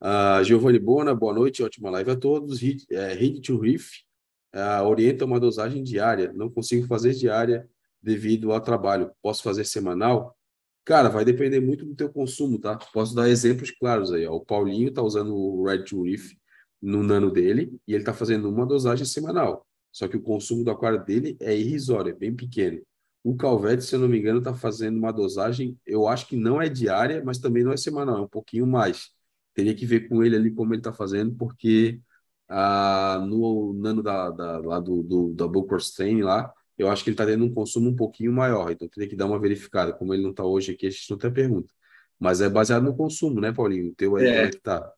Ah, Giovanni Bona, boa noite, ótima live a todos. Read, é, to Riff ah, orienta uma dosagem diária. Não consigo fazer diária devido ao trabalho. Posso fazer semanal? Cara, vai depender muito do teu consumo, tá? Posso dar exemplos claros aí. Ó. O Paulinho tá usando o Red Riff no nano dele e ele tá fazendo uma dosagem semanal. Só que o consumo do aquário dele é irrisório, é bem pequeno. O Calvete, se eu não me engano, está fazendo uma dosagem, eu acho que não é diária, mas também não é semanal, é um pouquinho mais. Teria que ver com ele ali como ele está fazendo, porque ah, no nano da, da, lá do, do, da Booker's Train lá, eu acho que ele está tendo um consumo um pouquinho maior, então teria que dar uma verificada. Como ele não está hoje aqui, a gente não tem pergunta. Mas é baseado no consumo, né, Paulinho? O teu aí, É. como é que tá?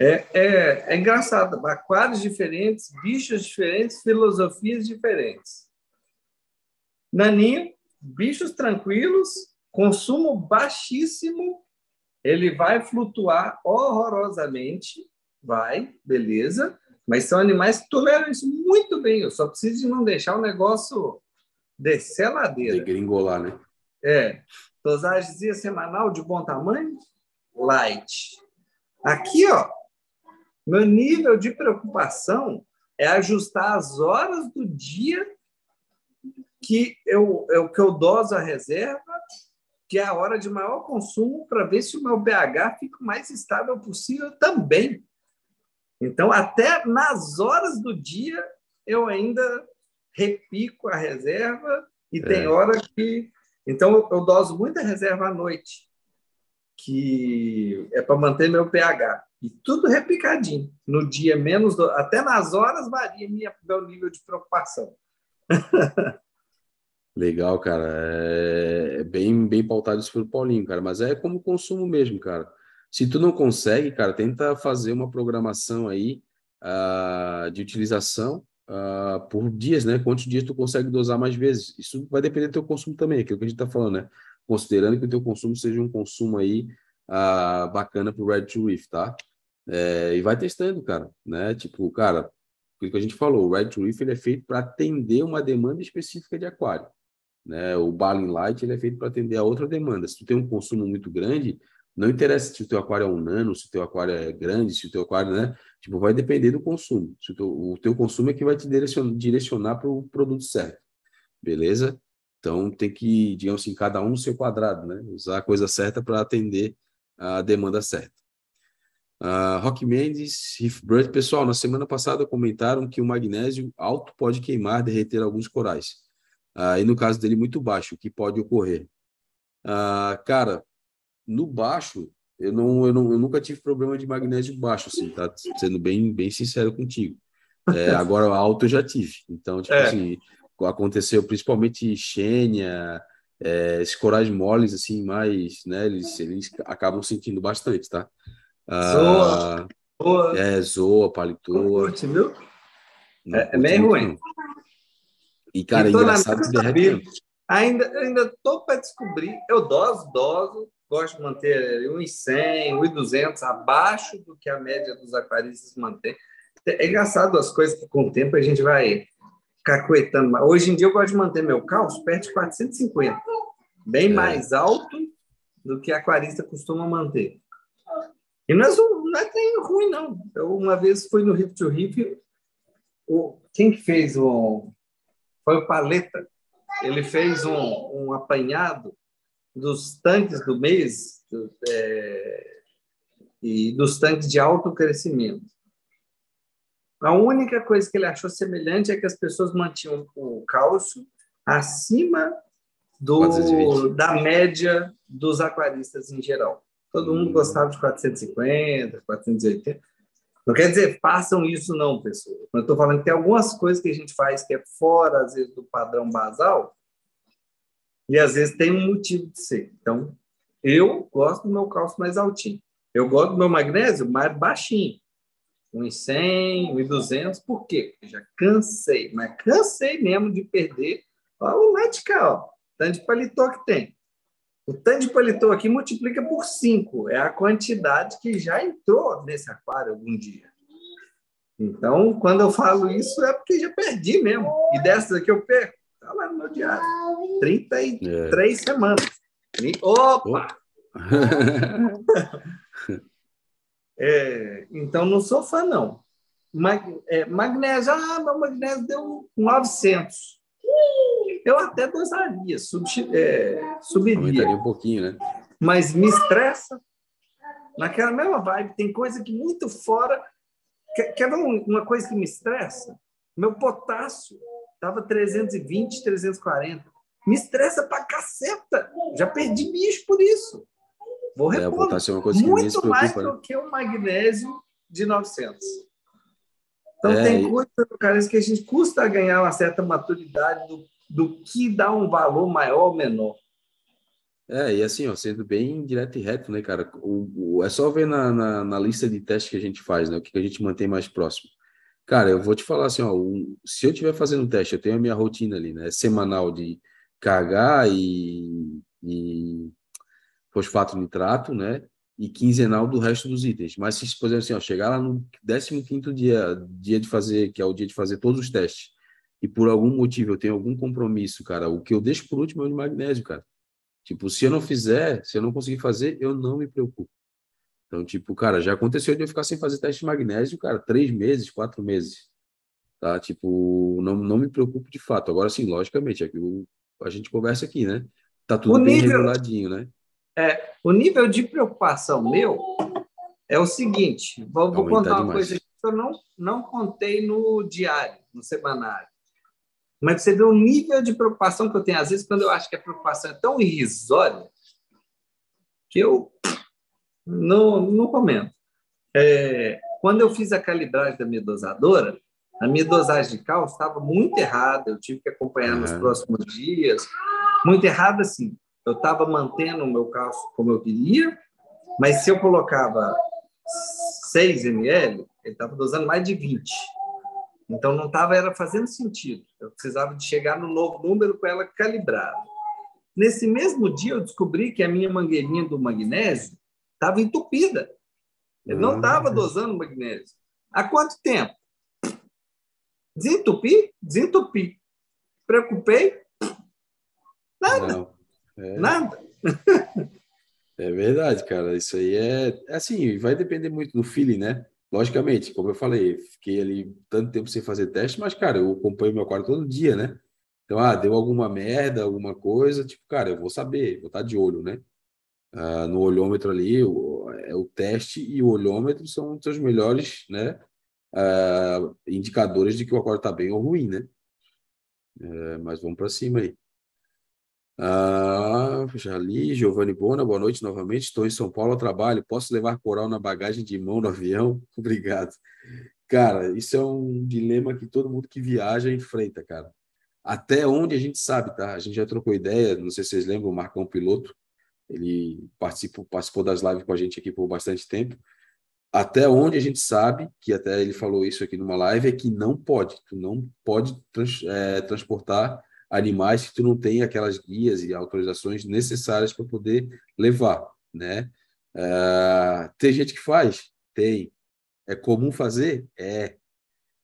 É, é, é engraçado. Aquários diferentes, bichos diferentes, filosofias diferentes. Naninho, bichos tranquilos, consumo baixíssimo, ele vai flutuar horrorosamente, vai, beleza, mas são animais que toleram isso muito bem. Eu só preciso de não deixar o negócio descer a ladeira. Degringolar, né? É, dosagem semanal de bom tamanho, light. Aqui, ó, meu nível de preocupação é ajustar as horas do dia que eu, eu, que eu doso a reserva, que é a hora de maior consumo, para ver se o meu pH fica o mais estável possível também. Então, até nas horas do dia, eu ainda repico a reserva e tem É. hora que. Então, eu doso muita reserva à noite, que é para manter meu pH. E tudo repicadinho. No dia, menos. do- Até nas horas varia minha, meu nível de preocupação. <laughs> Legal, cara. É é bem, bem pautado isso pelo Paulinho, cara. Mas é como consumo mesmo, cara. Se tu não consegue, cara, tenta fazer uma programação aí ah, de utilização ah, por dias, né? Quantos dias tu consegue dosar mais vezes? Isso vai depender do teu consumo também, aquilo que a gente tá falando, né? Considerando que o teu consumo seja um consumo aí ah, bacana pro Red to Reef, tá? É, e vai testando, cara, né? Tipo, cara, o que a gente falou, o Red to Reef ele é feito para atender uma demanda específica de aquário né? O Balling Light ele é feito para atender a outra demanda. Se tu tem um consumo muito grande, não interessa se o teu aquário é um nano, se o teu aquário é grande, se o teu aquário, né? Tipo, vai depender do consumo. Se o, teu, o teu consumo é que vai te direcionar, para o produto certo, beleza? Então tem que, digamos assim, cada um no seu quadrado, né? Usar a coisa certa para atender a demanda certa. Uh, Rock Mendes, Riff Brut, pessoal, na semana passada comentaram que o magnésio alto pode queimar, derreter alguns corais. Uh, e no caso dele, muito baixo, o que pode ocorrer? Uh, cara, no baixo, eu, não, eu, não, eu nunca tive problema de magnésio baixo, assim, tá? Sendo bem, bem sincero contigo. É, <laughs> agora, alto eu já tive. Então, tipo É. assim, aconteceu principalmente Xênia, é, esses corais moles, assim, mais, né? Eles, eles acabam sentindo bastante, tá? Zoa. Ah, Boa. é, zoa, palitoa. Curte, viu? Não É- é bem muito, ruim. não. E, cara, é Então, na engraçado que vida, tanto. Ainda ainda tô para descobrir. Eu doso, doso, gosto de manter 1,100, 1,200 abaixo do que a média dos aquaristas mantém. É engraçado as coisas que com o tempo a gente vai cacuetando. Hoje em dia eu gosto de manter meu cálcio perto de 450, bem É. mais alto do que a aquarista costuma manter. E não é, não é nem ruim, não. Eu uma vez fui no Riff to Riff, o, quem que fez o foi o Paleta. Ele fez um, um apanhado dos tanques do mês é, e dos tanques de alto crescimento. A única coisa que ele achou semelhante é que as pessoas mantinham o cálcio acima do, da média dos aquaristas em geral. Todo mundo hum. gostava de 450, 480. Não quer dizer façam isso, não, pessoal. Eu estou falando que tem algumas coisas que a gente faz que é fora, às vezes, do padrão basal, e às vezes tem um motivo de ser. Então, eu gosto do meu cálcio mais altinho. Eu gosto do meu magnésio mais baixinho. Uns 100, 1.200. Por quê? Porque já cansei, mas cansei mesmo de perder. Olha o Letical, tanto de paletó que tem. O tanto de paletó aqui multiplica por 5. É a quantidade que já entrou nesse aquário algum dia. Então, quando eu falo isso, é porque já perdi mesmo. E dessas aqui eu perco. Está no meu diário. 33 é. semanas. Opa! <laughs> é, então, não sou fã, não. Mag, é, magnésio, ah, meu magnésio deu 900. Eu até dosaria, sub, é, subiria. Aumentaria um pouquinho, né? Mas me estressa. Naquela mesma vibe, tem coisa que muito fora. Quer, quer ver uma coisa que me estressa? Meu potássio estava 320, 340. Me estressa pra caceta. Já perdi bicho por isso. Vou repor. É, que muito mais do né? que o magnésio de 900. Então, é, tem coisas, cara, que a gente custa ganhar uma certa maturidade do, do que dá um valor maior ou menor. É, e assim, ó, sendo bem direto e reto, né, cara? O, o é só ver na, na, na, lista de testes que a gente faz, né? O que a gente mantém mais próximo. Cara, eu vou te falar assim, ó, um, se eu estiver fazendo um teste, eu tenho a minha rotina ali, né? Semanal de KH e, e fosfato nitrato, né? E quinzenal do resto dos itens. Mas se, por exemplo, assim, ó, chegar lá no 15 dia, dia de fazer, que é o dia de fazer todos os testes, e por algum motivo eu tenho algum compromisso, cara, o que eu deixo por último é o de magnésio, cara. Tipo, se eu não fizer, se eu não conseguir fazer, eu não me preocupo. Então, tipo, cara, já aconteceu de eu ficar sem fazer teste de magnésio, cara, três meses, quatro meses. Tá? Tipo, não, não me preocupo de fato. Agora, sim, logicamente, é que o, a gente conversa aqui, né? Tá tudo o bem nível, reguladinho, né? É, o nível de preocupação meu é o seguinte: vou, vou contar uma coisa que eu não, não contei no diário, no semanário. Mas você vê o nível de preocupação que eu tenho, às vezes, quando eu acho que a preocupação é tão irrisória, que eu não, não comento. É, quando eu fiz a calibragem da minha dosadora, a minha dosagem de cálcio estava muito errada, eu tive que acompanhar uhum. nos próximos dias. Muito errada, assim. Eu estava mantendo o meu cálcio como eu queria, mas se eu colocava 6 ml, ele estava dosando mais de 20. Então não estava era fazendo sentido. Eu precisava de chegar no novo número com ela calibrada. Nesse mesmo dia eu descobri que a minha mangueirinha do magnésio estava entupida. Ele não estava ah. dosando magnésio. Há quanto tempo? Desentupi? Desentupi. Preocupei? Nada. É... Nada. <laughs> é verdade, cara. Isso aí é, é assim, vai depender muito do feeling, né? Logicamente, como eu falei, fiquei ali tanto tempo sem fazer teste, mas, cara, eu acompanho meu quarto todo dia, né? Então, ah, deu alguma merda, alguma coisa, tipo, cara, eu vou saber, vou estar de olho, né? Uh, no olhômetro ali, o, é, o teste e o olhômetro são os seus melhores né, uh, indicadores de que o aquário está bem ou ruim, né? Uh, mas vamos para cima aí. Ah, já li, Giovanni Bona, boa noite novamente. Estou em São Paulo a trabalho. Posso levar coral na bagagem de mão no avião? <laughs> Obrigado. Cara, isso é um dilema que todo mundo que viaja enfrenta, cara. Até onde a gente sabe, tá? A gente já trocou ideia, não sei se vocês lembram, o Marcão Piloto, ele participou, participou das lives com a gente aqui por bastante tempo. Até onde a gente sabe, que até ele falou isso aqui numa live, é que não pode, tu não pode trans, é, transportar animais que tu não tem aquelas guias e autorizações necessárias para poder levar, né? Uh, tem gente que faz? Tem. É comum fazer? É.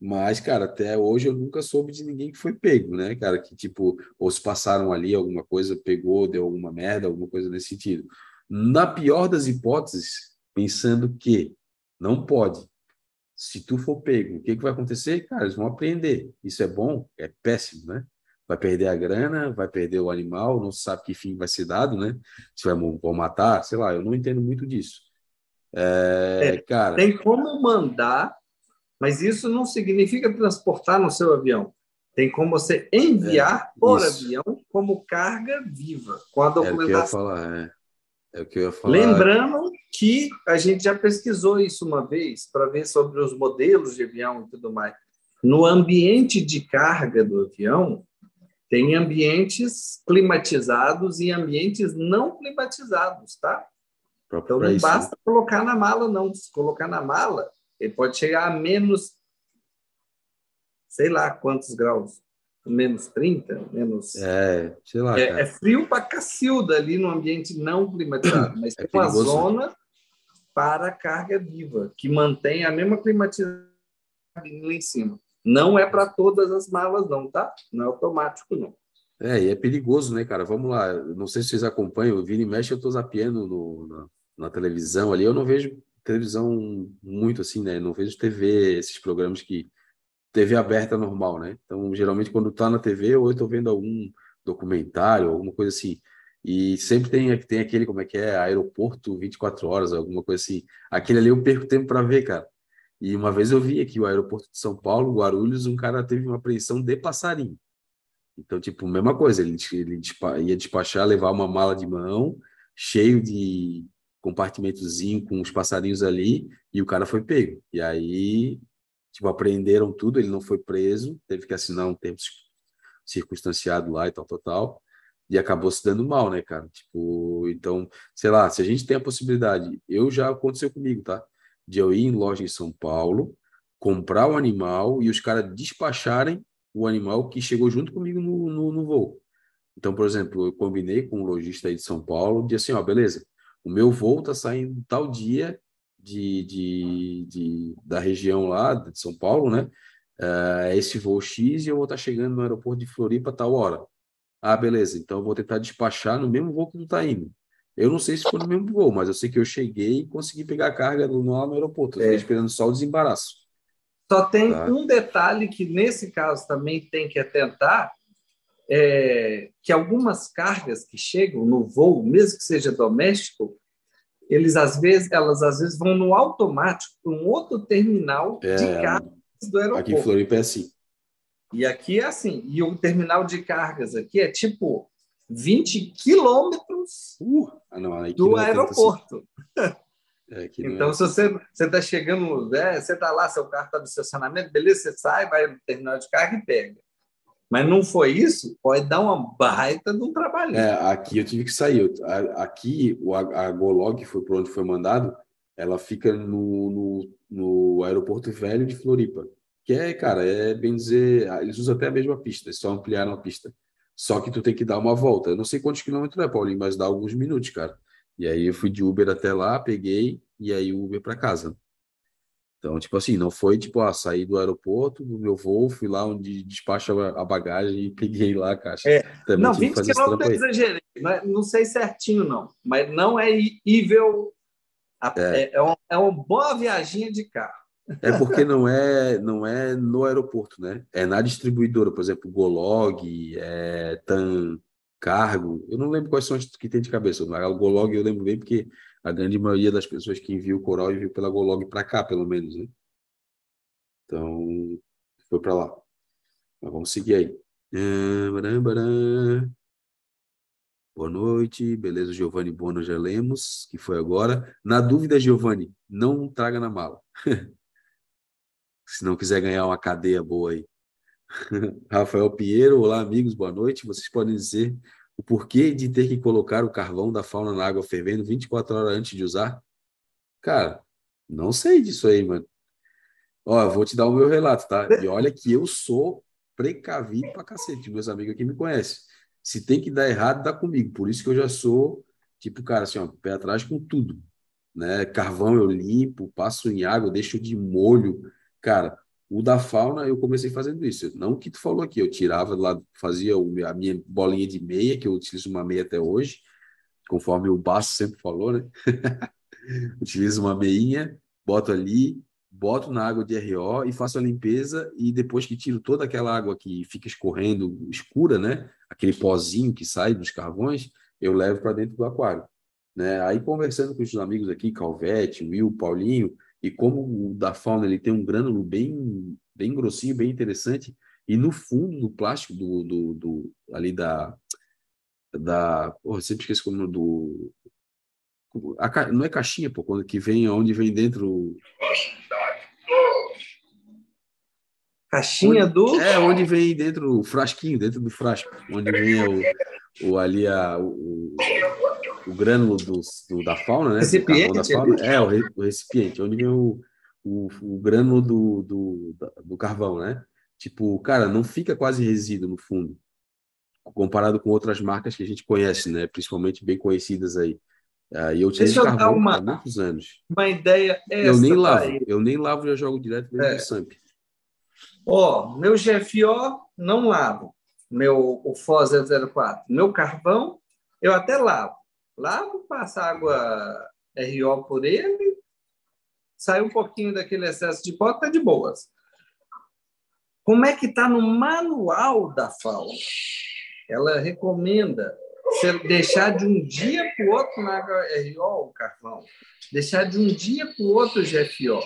Mas, cara, até hoje eu nunca soube de ninguém que foi pego, né, cara? Que, tipo, ou se passaram ali alguma coisa, pegou, deu alguma merda, alguma coisa nesse sentido. Na pior das hipóteses, pensando que não pode. Se tu for pego, o que, que vai acontecer? Cara, eles vão aprender. Isso é bom? É péssimo, né? vai perder a grana, vai perder o animal, não sabe que fim vai ser dado, né? Se vai vão matar, sei lá, eu não entendo muito disso. É, é, cara... Tem como mandar, mas isso não significa transportar no seu avião. Tem como você enviar é, por isso. avião como carga viva, com a documentação. É o que eu ia falar, é. É o que eu ia falar. Lembrando que a gente já pesquisou isso uma vez para ver sobre os modelos de avião e tudo mais. No ambiente de carga do avião, tem ambientes climatizados e ambientes não climatizados, tá? Então não basta colocar na mala, não. Se colocar na mala, ele pode chegar a menos, sei lá quantos graus menos 30, menos. É, sei lá. É, é frio para cacilda ali no ambiente não climatizado, <clears throat> mas é tem uma zona para carga viva, que mantém a mesma climatização lá em cima. Não é para todas as malas, não, tá? Não é automático, não. É, e é perigoso, né, cara? Vamos lá. Não sei se vocês acompanham, o Vini mexe, eu tô zapeando no, na, na televisão ali. Eu não vejo televisão muito assim, né? Não vejo TV, esses programas que TV aberta normal, né? Então, geralmente, quando tá na TV, ou eu tô vendo algum documentário, alguma coisa assim. E sempre tem, tem aquele, como é que é, aeroporto 24 horas, alguma coisa assim. Aquele ali eu perco tempo para ver, cara. E uma vez eu vi aqui o aeroporto de São Paulo, Guarulhos, um cara teve uma apreensão de passarinho. Então, tipo, mesma coisa, ele, ele ia despachar, levar uma mala de mão, cheio de compartimentozinho com os passarinhos ali, e o cara foi pego. E aí tipo, apreenderam tudo, ele não foi preso, teve que assinar um termo circunstanciado lá e tal, tal, tal, e acabou se dando mal, né, cara? Tipo, então, sei lá, se a gente tem a possibilidade, eu já aconteceu comigo, tá? De eu ir em loja em São Paulo, comprar o animal e os caras despacharem o animal que chegou junto comigo no, no, no voo. Então, por exemplo, eu combinei com um lojista aí de São Paulo, de assim, ó, beleza, o meu voo tá saindo tal dia de, de, de, da região lá de São Paulo, né? Uh, esse voo X e eu vou estar chegando no aeroporto de Floripa a tal hora. Ah, beleza, então eu vou tentar despachar no mesmo voo que tu tá indo. Eu não sei se foi no mesmo voo, mas eu sei que eu cheguei e consegui pegar a carga lá no aeroporto. É. esperando só o desembaraço. Só tem tá? um detalhe que nesse caso também tem que atentar, é que algumas cargas que chegam no voo, mesmo que seja doméstico, eles às vezes, elas às vezes vão no automático para um outro terminal é, de cargas do aeroporto. Aqui em Floripa é assim. E aqui é assim. E o terminal de cargas aqui é tipo 20 quilômetros uh, ah, do é aeroporto. Assim. <laughs> É, então, é. se você está chegando, né, você está lá, seu carro está no estacionamento, beleza, você sai, vai no terminal de carga e pega mas não foi isso, pode dar uma baita de um trabalho. É, aqui eu tive que sair. Aqui, a, Golog, foi para onde foi mandado, ela fica no, no, no, aeroporto velho de Floripa. Que é, cara, é bem dizer, eles usam até a mesma pista, só ampliaram a pista. Só que tu tem que dar uma volta. Eu não sei quantos quilômetros é, Paulinho, mas dá alguns minutos, cara. E aí eu fui de Uber até lá, peguei, e aí Uber para casa. Então, tipo assim, não foi tipo, ah, sair do aeroporto, do meu voo, fui lá onde despacha a bagagem e peguei lá a caixa. É. não, 20 quilômetros eu exagerei. Não, é, não, sei certinho, não. Mas não é nível. É. é, é, uma, é uma boa viagem de carro. É porque não é, não é no aeroporto, né? É na distribuidora, por exemplo, Golog, é, TAM, Cargo. Eu não lembro quais são as que tem de cabeça. Mas o Golog eu lembro bem porque a grande maioria das pessoas que enviam o coral enviou pela Golog para cá, pelo menos, né? Então, foi para lá. Mas vamos seguir aí. Boa noite, beleza, Giovanni Bono já lemos, que foi agora. Na dúvida, Giovanni, não traga na mala. <laughs> Se não quiser ganhar uma cadeia boa aí. <laughs> Rafael Pinheiro, olá amigos, boa noite. Vocês podem dizer o porquê de ter que colocar o carvão da fauna na água fervendo 24 horas antes de usar? Cara, não sei disso aí, mano. Ó, vou te dar o meu relato, tá? E olha que eu sou precavido pra cacete. Meus amigos aqui me conhecem. Se tem que dar errado, dá comigo. Por isso que eu já sou, tipo, cara, assim, ó, pé atrás com tudo. Né? Carvão eu limpo, passo em água, deixo de molho. Cara, o da fauna, eu comecei fazendo isso. Não o que tu falou aqui, eu tirava lá, fazia a minha bolinha de meia, que eu utilizo uma meia até hoje, conforme o Baço sempre falou, né? <laughs> utilizo uma meinha, boto ali, boto na água de RO e faço a limpeza e depois que tiro toda aquela água que fica escorrendo escura, né? Aquele pozinho que sai dos carvões, eu levo para dentro do aquário. Né? Aí conversando com os amigos aqui, Calvete, Will, Paulinho, e como o da fauna ele tem um grânulo bem, bem grossinho, bem interessante, e no fundo do plástico do, do, do ali da da, oh, sempre esqueço como do a, não é caixinha, pô, quando que vem onde vem dentro caixinha onde, do é onde vem dentro o frasquinho, dentro do frasco, onde vem o, o ali a o, o grânulo do, do, da fauna, né? Recipiente. Da fauna. É, o, o, recipiente, onde vem o, o, o grânulo do, do, do carvão, né? Tipo, cara, não fica quase resíduo no fundo, comparado com outras marcas que a gente conhece, né? Principalmente bem conhecidas aí. E eu utilizo Deixa eu carvão uma, há muitos anos. Uma ideia Eu nem lavo, eu nem lavo, já jogo direto dentro É. do SAMP. Ó, meu GFO não lavo, meu o FO 004. Meu carvão eu até lavo. Lavo, passo água RO por ele, sai um pouquinho daquele excesso de pó, tá de boas. Como é que está no manual da FAO? Ela recomenda deixar de um dia para o outro na RO o carvão, deixar de um dia para o outro GFO.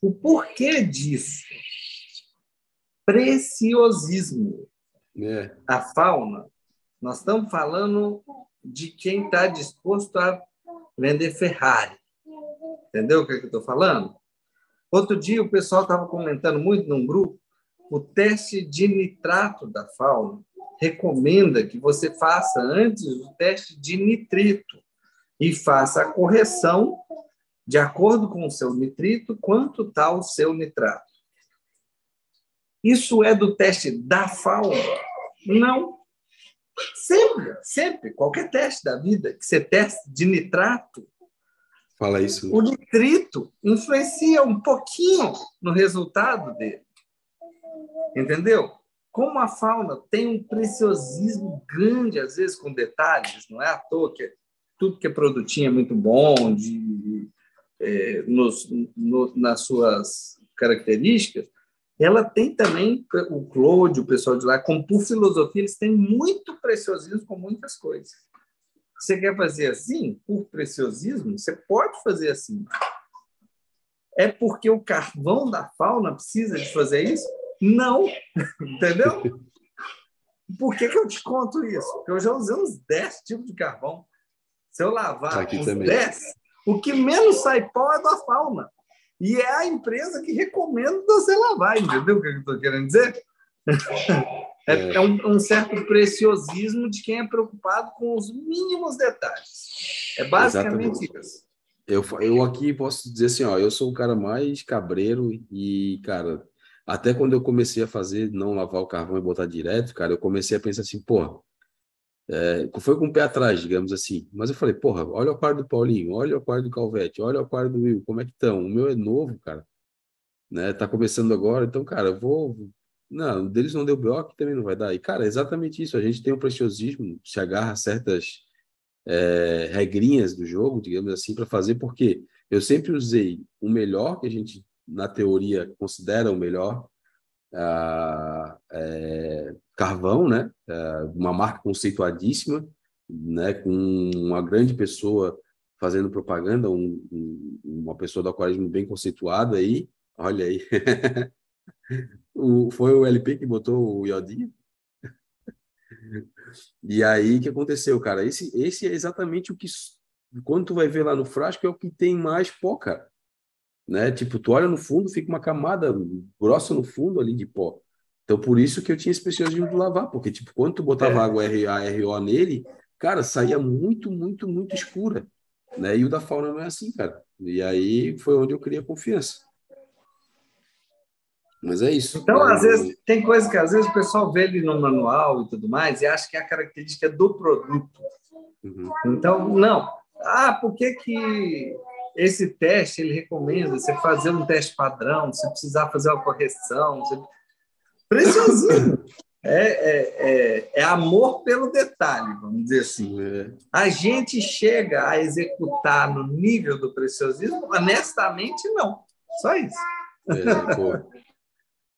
O porquê disso? Preciosismo. É, A fauna, nós estamos falando de quem está disposto a vender Ferrari. Entendeu o que, é que eu estou falando? Outro dia o pessoal estava comentando muito num grupo, o teste de nitrato da fauna recomenda que você faça antes o teste de nitrito e faça a correção de acordo com o seu nitrito, quanto está o seu nitrato. Isso é do teste da fauna? Não. Sempre, sempre, qualquer teste da vida que você teste de nitrato, fala isso. o nitrito influencia um pouquinho no resultado dele. Entendeu? Como a fauna tem um preciosismo grande, às vezes com detalhes, não é à toa que tudo que é produtinho é muito bom, de, é, nos, no, nas suas características, ela tem também, o Claude, o pessoal de lá, como por filosofia, eles têm muito preciosismo com muitas coisas. Você quer fazer assim, por preciosismo? Você pode fazer assim. É porque o carvão da fauna precisa de fazer isso? Não. <laughs> Entendeu? Por que, que eu te conto isso? Porque eu já usei uns 10 tipos de carvão. Se eu lavar Aqui uns também. 10, o que menos sai pó é da fauna. E é a empresa que recomenda você lavar, entendeu o que eu estou querendo dizer? É, é um, um certo preciosismo de quem é preocupado com os mínimos detalhes. É basicamente Exatamente. isso. Eu, eu aqui posso dizer assim, ó, eu sou o cara mais cabreiro e, cara, até quando eu comecei a fazer, não lavar o carvão e botar direto, cara, eu comecei a pensar assim, porra, é, foi com o pé atrás, digamos assim. Mas eu falei, porra, olha o aquário do Paulinho, olha o aquário do Calvete, olha o aquário do Will, como é que estão? O meu é novo, cara, né? Tá começando agora, então, cara, eu vou. Não, deles não deu BO, também não vai dar. E, cara, é exatamente isso. A gente tem um preciosismo, se agarra a certas é, regrinhas do jogo, digamos assim, para fazer, porque eu sempre usei o melhor que a gente, na teoria, considera o melhor, ah, é, carvão, né? É, uma marca conceituadíssima, né? Com uma grande pessoa fazendo propaganda, um- um- uma pessoa do aquarismo bem conceituada aí, olha aí. <laughs> O- foi o LP que botou o iodinho? <laughs> E aí, o que aconteceu, cara? Esse, esse é exatamente o que, quando tu vai ver lá no frasco, é o que tem mais pó, cara. Né? Tipo, tu olha no fundo, fica uma camada grossa no fundo ali de pó. Então, por isso que eu tinha esse preciosismo de lavar, porque, tipo, quando tu botava É. água RA, RO nele, cara, saía muito, muito, muito escura, né? E o da fauna não é assim, cara. E aí foi onde eu criei a confiança. Mas é isso. Então, né? às vezes, tem coisa que às vezes o pessoal vê ali no manual e tudo mais e acha que é a característica do produto. Uhum. Então, não. Ah, por que, que esse teste ele recomenda você fazer um teste padrão, você precisar fazer uma correção? Você... Preciosismo. É, é, é, é amor pelo detalhe, vamos dizer assim. É. A gente chega a executar no nível do preciosismo? Honestamente, não. Só isso. É,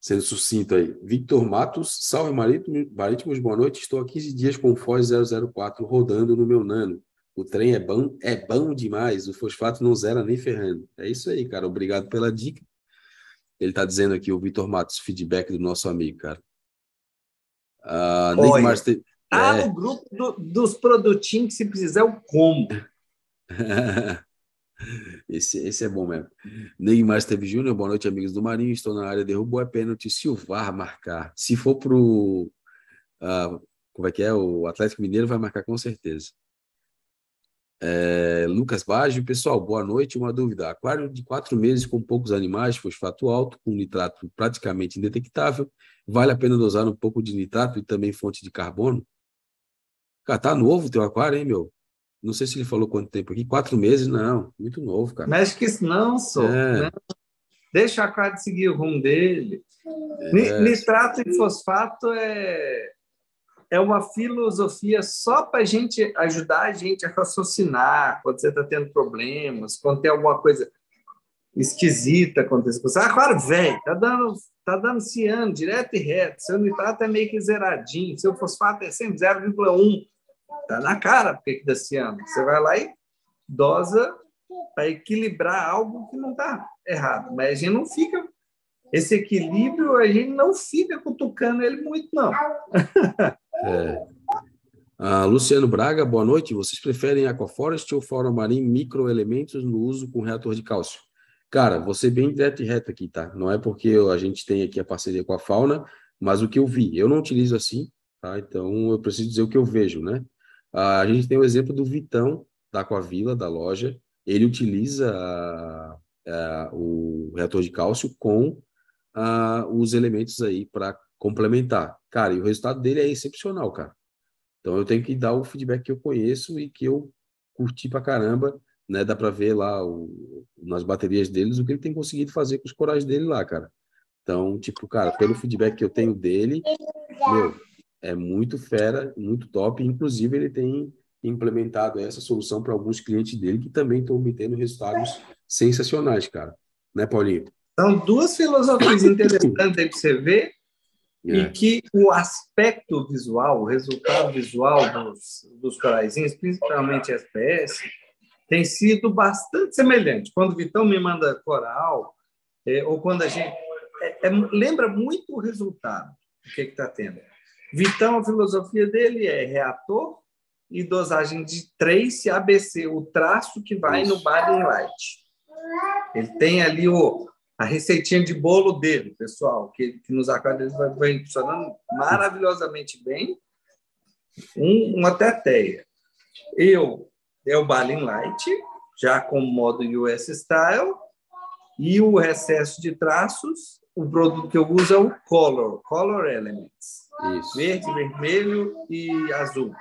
sendo sucinto aí. Victor Matos, salve Marítimos, boa noite. Estou há 15 dias com o Foz 004 rodando no meu nano. O trem é bom, é bom demais. O fosfato não zera nem ferrando. É isso aí, cara. Obrigado pela dica. Ele está dizendo aqui, o Vitor Matos, feedback do nosso amigo, cara. Uh, Olha, Master... tá é. no grupo do, dos produtinhos que se precisar eu como. <laughs> esse, esse é bom mesmo. Neymar Steve Júnior, boa noite, amigos do Marinho. Estou na área, derrubou é pênalti se o VAR marcar. Se for para o. Uh, como é que é? O Atlético Mineiro vai marcar com certeza. É, Lucas Baggio, pessoal, boa noite. Uma dúvida: aquário de quatro meses com poucos animais, fosfato alto, com nitrato praticamente indetectável, vale a pena dosar um pouco de nitrato e também fonte de carbono? Cara, tá novo o teu aquário, hein, meu? Não sei se ele falou quanto tempo aqui. Quatro meses, não. Muito novo, cara. Mexe que isso não, sou. É. Né? Deixa o aquário seguir o rumo dele. É. Nitrato e fosfato é é uma filosofia só para a gente ajudar a gente a raciocinar quando você está tendo problemas, quando tem alguma coisa esquisita acontecendo. Ah, claro, velho, tá dando, tá dando ciano direto e reto. Seu nitrato é meio que zeradinho, seu fosfato é sempre 0,1. Tá na cara porque que dá ciano. Você vai lá e dosa para equilibrar algo que não está errado. Mas a gente não fica esse equilíbrio, a gente não fica cutucando ele muito, não. <laughs> É. Ah, Luciano Braga, boa noite. Vocês preferem Aquaforest ou Fora Marinho microelementos no uso com reator de cálcio? Cara, ser bem direto e reto aqui, tá? Não é porque a gente tem aqui a parceria com a Fauna, mas o que eu vi. Eu não utilizo assim, tá? Então eu preciso dizer o que eu vejo, né? Ah, a gente tem o exemplo do Vitão, da Aquavila, da loja. Ele utiliza ah, ah, o reator de cálcio com ah, os elementos aí para complementar. Cara, e o resultado dele é excepcional, cara. Então eu tenho que dar o feedback que eu conheço e que eu curti pra caramba, né? Dá para ver lá o, nas baterias deles o que ele tem conseguido fazer com os corais dele lá, cara. Então, tipo, cara, pelo feedback que eu tenho dele, meu, é muito fera, muito top. Inclusive, ele tem implementado essa solução para alguns clientes dele que também estão obtendo resultados sensacionais, cara. Né, Paulinho? São duas filosofias interessantes <clears throat> aí para você ver. E que o aspecto visual, o resultado visual dos, dos coraizinhos, principalmente SPS, tem sido bastante semelhante. Quando o Vitão me manda coral, é, ou quando a gente. É, é lembra muito o resultado, o que está tendo. Vitão, a filosofia dele é reator e dosagem de trace ABC, o traço que vai Isso. no Baden Light. Ele tem ali o, a receitinha de bolo dele, pessoal, que, que nos aquários vai, funcionando maravilhosamente bem. Um, uma teteia. Eu, é o Balin Light, já com modo US Style, e o excesso de traços, o produto que eu uso é o Color, Color Elements. Isso. Verde, vermelho e azul.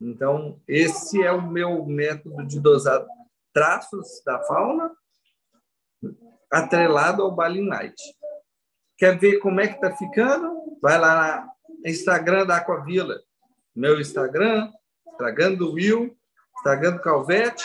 Então, esse é o meu método de dosar traços da fauna atrelado ao Balin Light. Quer ver como é que está ficando? Vai lá no Instagram da Aquavila. Meu Instagram, Instagram do Will, Instagram do Calvete,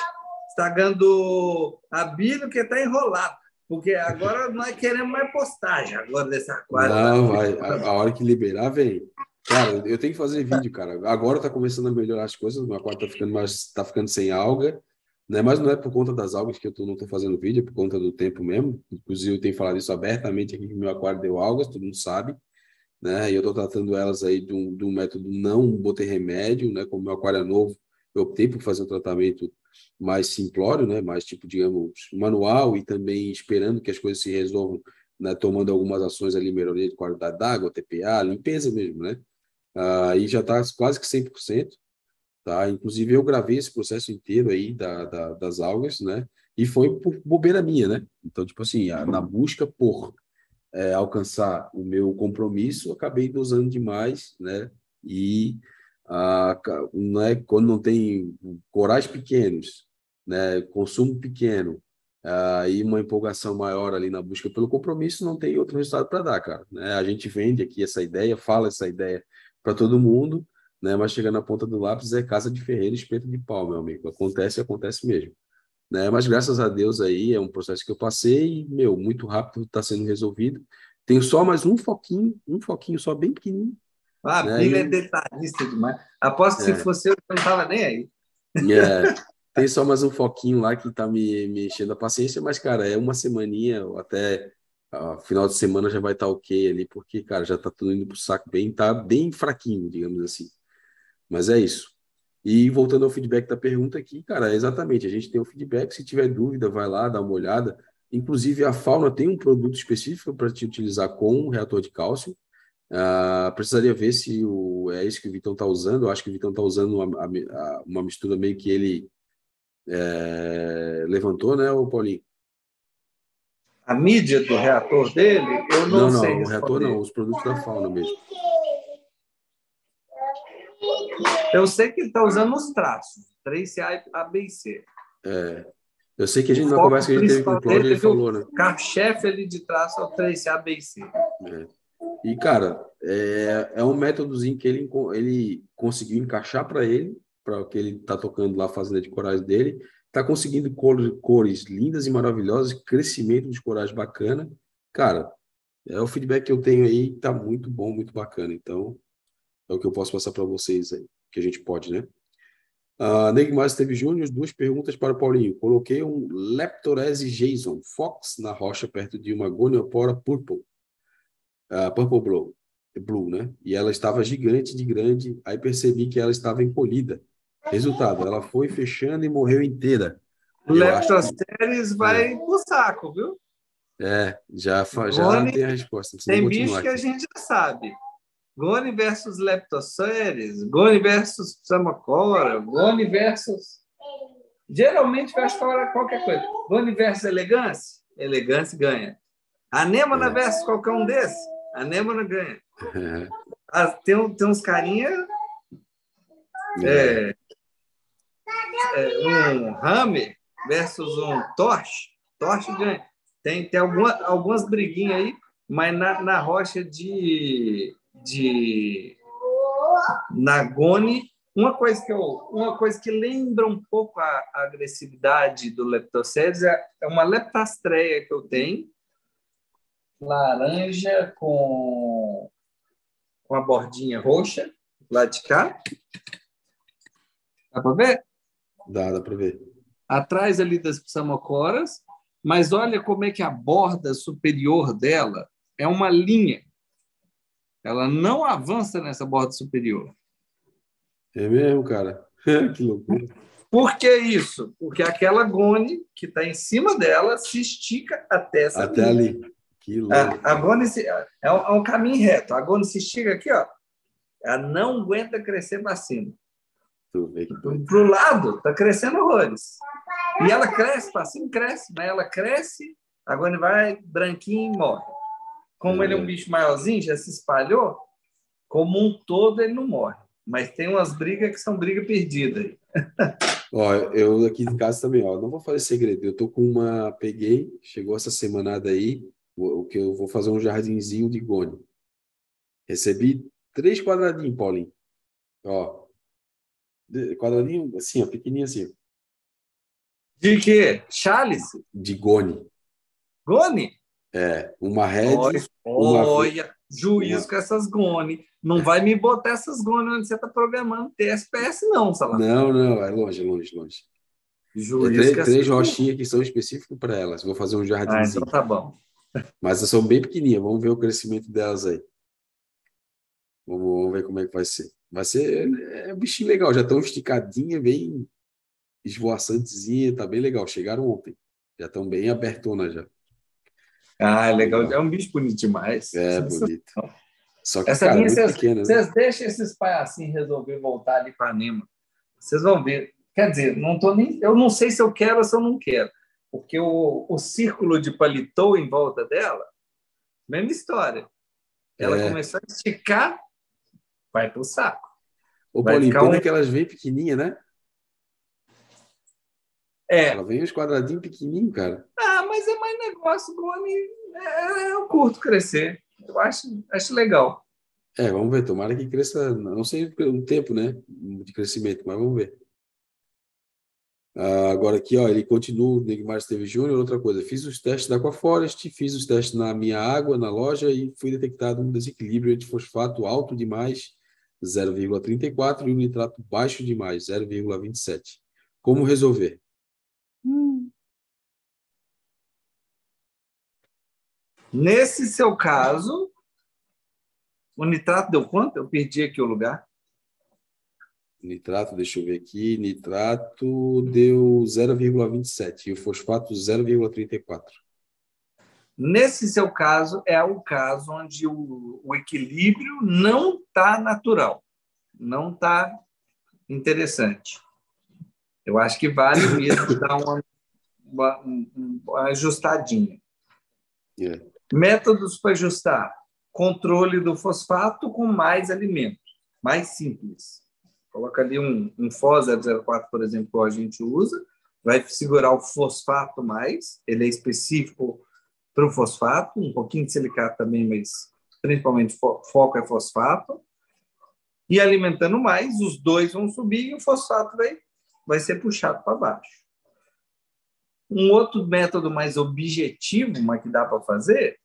Instagram do Abílio, que está enrolado. Porque agora nós queremos mais postagem agora desse aquário. Não, vai. A, a, hora que liberar, vem. Cara, eu tenho que fazer vídeo, cara. Agora está começando a melhorar as coisas. Meu aquário está ficando, mais, tá ficando sem alga. Né? Mas não é por conta das algas que eu tô, não estou fazendo vídeo, é por conta do tempo mesmo. Inclusive, eu tenho falado isso abertamente aqui que meu aquário deu algas, todo mundo sabe. Né? E eu estou tratando elas aí de um, de um, método não botei remédio, né? Como meu aquário é novo, eu optei por fazer um tratamento mais simplório, né? Mais tipo, digamos, manual e também esperando que as coisas se resolvam, né? Tomando algumas ações ali, melhoria de qualidade d'água, TPA, limpeza mesmo, né? Aí já está quase que 100%. Tá? Inclusive, eu gravei esse processo inteiro aí da, da, das algas, né? E foi por bobeira minha, né? Então, tipo assim, na busca por é, alcançar o meu compromisso, acabei dosando demais, né? E a, né, quando não tem corais pequenos, né, consumo pequeno, aí uma empolgação maior ali na busca pelo compromisso, não tem outro resultado para dar, cara. Né? A gente vende aqui essa ideia, fala essa ideia para todo mundo, né? Mas chegando na ponta do lápis é casa de ferreiro, espeto de pau, meu amigo. Acontece, acontece mesmo. né? Mas graças a Deus aí é um processo que eu passei e, meu, muito rápido está sendo resolvido. Tenho só mais um foquinho, um foquinho só bem pequenininho. Ah, né? Bíblia é detalhista demais. Aposto que é. se fosse eu, eu não estava nem aí. É, tem só mais um foquinho lá que está me, me enchendo a paciência, mas, cara, é uma semaninha, ou até uh, final de semana já vai estar tá ok ali, porque, cara, já está tudo indo pro saco bem, tá bem fraquinho, digamos assim. Mas é isso. E voltando ao feedback da pergunta aqui, cara, é exatamente, a gente tem o feedback, se tiver dúvida, vai lá, dá uma olhada. Inclusive, a Fauna tem um produto específico para te utilizar com um reator de cálcio. Uh, precisaria ver se o, é isso que o Vitão está usando. Eu acho que o Vitão está usando uma, uma mistura meio que ele é, levantou, né, o Paulinho? A mídia do reator dele, eu não, não sei. Não, o reator não, os produtos da fauna mesmo. Eu sei que ele está usando os traços, 3CA, A, B e C. É. Eu sei que a gente, na conversa que a gente teve com o Cláudio, ele falou, né? O carro-chefe ali de traço é o 3CA, B e C. É. E, cara, é, é um métodozinho que ele, ele conseguiu encaixar para ele, para o que ele está tocando lá, fazenda de corais dele. Está conseguindo cores, cores lindas e maravilhosas, crescimento de corais bacana. Cara, é o feedback que eu tenho aí, tá muito bom, muito bacana. Então, é o que eu posso passar para vocês aí, que a gente pode, né? Uh, Neymar Esteve Júnior, duas perguntas para o Paulinho. Coloquei um Leptorese Jason Fox na rocha perto de uma Goniopora Purple, uh, Purple Blue, Blue, né? E ela estava gigante de grande, aí percebi que ela estava encolhida. Resultado, ela foi fechando e morreu inteira. Leptoceres que... vai é. pro saco, viu? É, já, já tem a resposta. Tem bicho que a gente já sabe. Goni versus Leptoceres, Goni versus Samacora, Goni versus. Geralmente versus qualquer coisa. Goni versus Elegância, Elegância ganha. Anêmona é. versus qualquer um desses, Anêmona ganha. É. Ah, tem, tem uns carinha. É. É, um Hammer versus um Torch, Torch ganha. Tem, tem alguma, algumas briguinhas aí, mas na, na rocha de de Nagoni. Uma coisa que eu, uma coisa que lembra um pouco a, a agressividade do Leptoceres é, é uma leptastreia que eu tenho, laranja com com a bordinha roxa lá de cá. Dá para ver? Dá, dá para ver. Atrás ali das psamocoras, mas olha como é que a borda superior dela é uma linha. Ela não avança nessa borda superior. É mesmo, cara? <laughs> que loucura. Por que isso? Porque aquela gone que está em cima dela se estica até essa Até linha. ali. Que louco. A, a gone se, é, um, é um caminho reto. A gone se estica aqui, ó. Ela não aguenta crescer para cima. Para o lado, está crescendo horrores. E ela cresce para cima, cresce, mas ela cresce, a gone vai branquinho e morre. Como ele é um bicho maiorzinho, já se espalhou, como um todo ele não morre. Mas tem umas brigas que são briga perdida aí. <laughs> ó, eu aqui em casa também, ó, não vou fazer segredo. Eu tô com uma, peguei, chegou essa semanada aí, o que eu vou fazer um jardinzinho de gônio. Recebi três quadradinhos, Paulinho. Ó, quadradinho assim, ó, pequenininho assim. De quê? Charles? De gone. Gone? É, uma Red. Olha, uma... olha juízo com essas Gone. Não vai me botar essas Gone onde você está programando TSPS, não, Salah. Não, não, é longe, longe, longe. É três, três rochinhas que são específicas para elas. Vou fazer um jardinzinho. Ah, então tá bom. Mas elas são bem pequenininhas. Vamos ver o crescimento delas aí. Vamos, vamos ver como é que vai ser. Vai ser é, é um bichinho legal. Já estão esticadinha, bem esvoaçantezinha. Tá bem legal. Chegaram ontem. Já estão bem abertonas já. Ah, é legal. É um bicho bonito demais. É, bonito. Só que, Essa cara, linha, vocês, pequena, vocês né? deixam esses palhacinhos resolver voltar ali para Nima. Vocês vão ver. Quer dizer, não tô nem, eu não sei se eu quero ou se eu não quero. Porque o, o círculo de palitou em volta dela, mesma história. Ela é. começou a esticar, vai para o saco. O Paulinho, pena um... que elas vêm pequenininha, né? É. Ela vem uns quadradinhos pequenininhos, cara. Ah, mas é negócio, Goni. É, eu curto crescer. Eu acho, acho legal. É, vamos ver. Tomara que cresça, não sei o tempo, né? De crescimento, mas vamos ver. Uh, agora aqui, ó, ele continua, o Neymar Esteves Júnior, outra coisa, fiz os testes da Aquaforest, fiz os testes na minha água, na loja, e foi detectado um desequilíbrio de fosfato alto demais, 0,34, e um nitrato baixo demais, 0,27. Como resolver? Hum. Nesse seu caso, o nitrato deu quanto? Eu perdi aqui o lugar. Nitrato, deixa eu ver aqui. Nitrato deu 0,27 e o fosfato 0,34. Nesse seu caso, é o caso onde o, o equilíbrio não está natural, não está interessante. Eu acho que vale mesmo dar uma, uma, uma ajustadinha. Yeah. Métodos para ajustar: controle do fosfato com mais alimento, mais simples. Coloca ali um, um FOS 004, por exemplo, que a gente usa, vai segurar o fosfato mais, ele é específico para o fosfato, um pouquinho de silicato também, mas principalmente fo foco é fosfato. E alimentando mais, os dois vão subir e o fosfato vai, vai ser puxado para baixo. Um outro método mais objetivo, mas que dá para fazer,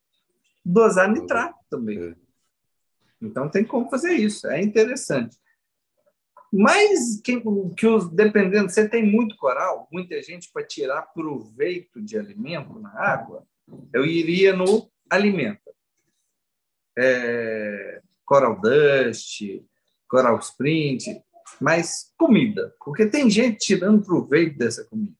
dosar nitrato também. É. Então tem como fazer isso, é interessante. Mas que, que os dependendo, você tem muito coral, muita gente para tirar proveito de alimento na água, eu iria no alimento. É, coral Dust, Coral Sprint, mas comida, porque tem gente tirando proveito dessa comida.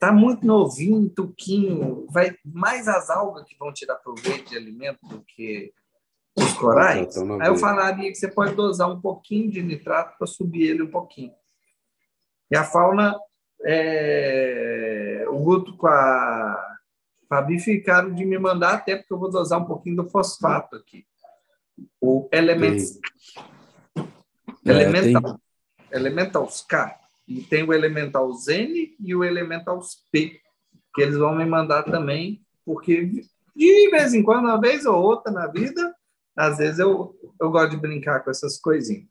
Tá muito novinho, tuquinho, vai mais as algas que vão tirar proveito de alimento do que os corais, aí eu falaria que você pode dosar um pouquinho de nitrato para subir ele um pouquinho. E a fauna, é... o Guto com a Fabi ficaram de me mandar, até porque eu vou dosar um pouquinho do fosfato aqui. O Elements... É, Elemental, Elementals K. E tem o Elementals N e o Elementals P, que eles vão me mandar também, porque de vez em quando, uma vez ou outra na vida, às vezes eu, eu gosto de brincar com essas coisinhas.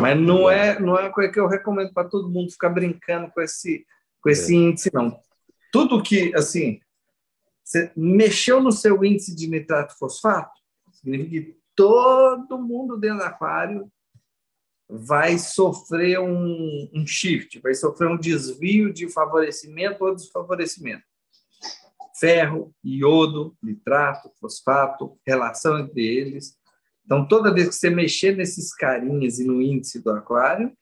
Mas não é, não é coisa que eu recomendo para todo mundo ficar brincando com esse, com esse é. índice, não. Tudo que, assim, você mexeu no seu índice de nitrato fosfato, significa que todo mundo dentro do aquário vai sofrer um, um shift, vai sofrer um desvio de favorecimento ou desfavorecimento ferro, iodo, nitrato, fosfato, relação entre eles. Então, toda vez que você mexer nesses carinhas e no índice do aquário,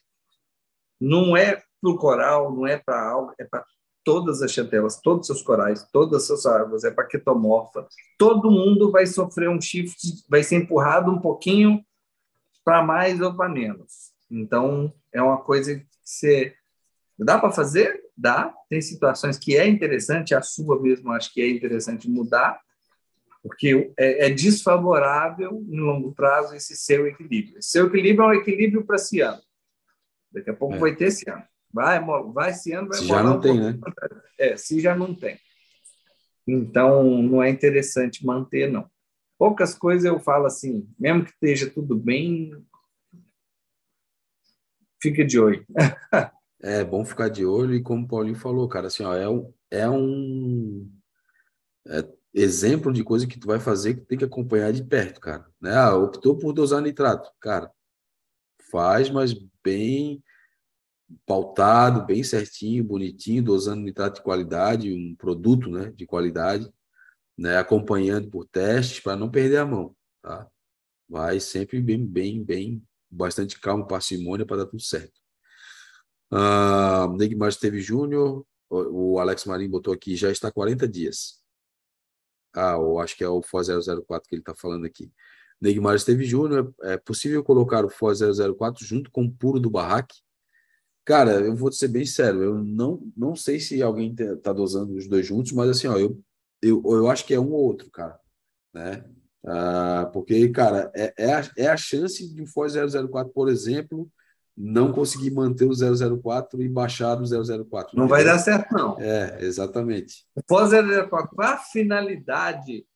não é para o coral, não é para a alga, é para todas as chantelas, todos os seus corais, todas as suas árvores, é para ketomorfa. Todo mundo vai sofrer um shift, vai ser empurrado um pouquinho para mais ou para menos. Então, é uma coisa que você Dá para fazer? Dá. Tem situações que é interessante, a sua mesmo acho que é interessante mudar, porque é, é desfavorável em longo prazo esse seu equilíbrio. Esse seu equilíbrio é um equilíbrio para esse ano. Daqui a pouco é. vai ter esse ano. Vai, vai esse ano, vai Se já não um tem, né? É, se já não tem. Então, não é interessante manter, não. Poucas coisas eu falo assim, mesmo que esteja tudo bem, fica de olho. <laughs> É bom ficar de olho e como o Paulinho falou, cara, assim, ó, é um, é um é exemplo de coisa que tu vai fazer que tem que acompanhar de perto, cara. Né? Ah, optou por dosar nitrato, cara, faz, mas bem pautado, bem certinho, bonitinho, dosando nitrato de qualidade, um produto, né, de qualidade, né, acompanhando por testes para não perder a mão, tá? Vai sempre bem, bem, bem, bastante calma, parcimônia para dar tudo certo. Uh, Neymar esteve Júnior, o Alex Marinho botou aqui, já está 40 dias. Ah, eu acho que é o FO 004 que ele está falando aqui. Neymar esteve Júnior, é possível colocar o FO 004 junto com o puro do barraque? Cara, eu vou ser bem sério, eu não, não sei se alguém está dosando os dois juntos, mas assim, ó, eu, eu, eu acho que é um ou outro, cara, né? Ah, porque, cara, é, é, a, é a chance de um FO 004, por exemplo, não conseguir manter o 004 e baixar o 004. Não vai dar certo, não. É, exatamente. O pós-004, a finalidade.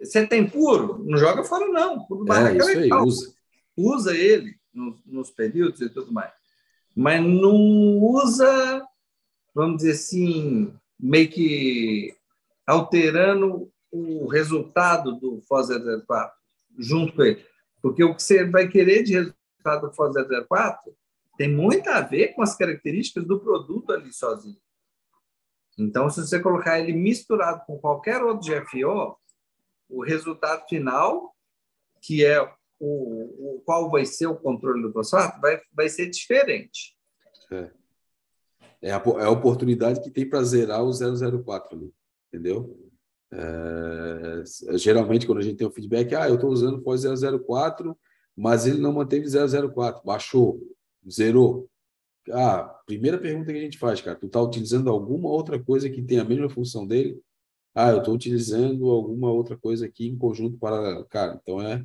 Você tem puro? Não joga fora, não. Puro é, isso aí, usa. Usa ele nos, nos períodos e tudo mais. Mas não usa vamos dizer assim, meio que alterando o resultado do FOS 004 junto com ele. Porque o que você vai querer de resultado do FOS 004 tem muito a ver com as características do produto ali sozinho. Então, se você colocar ele misturado com qualquer outro GFO, o resultado final, que é o, o qual vai ser o controle do fosfato, vai, vai ser diferente. É. É a, é a oportunidade que tem para zerar o 004 ali, entendeu? É, geralmente, quando a gente tem o feedback, ah, eu estou usando pós 004, mas ele não manteve 004, baixou, zerou. Ah, primeira pergunta que a gente faz, cara, tu está utilizando alguma outra coisa que tem a mesma função dele? Ah, eu estou utilizando alguma outra coisa aqui em conjunto para, cara, então é,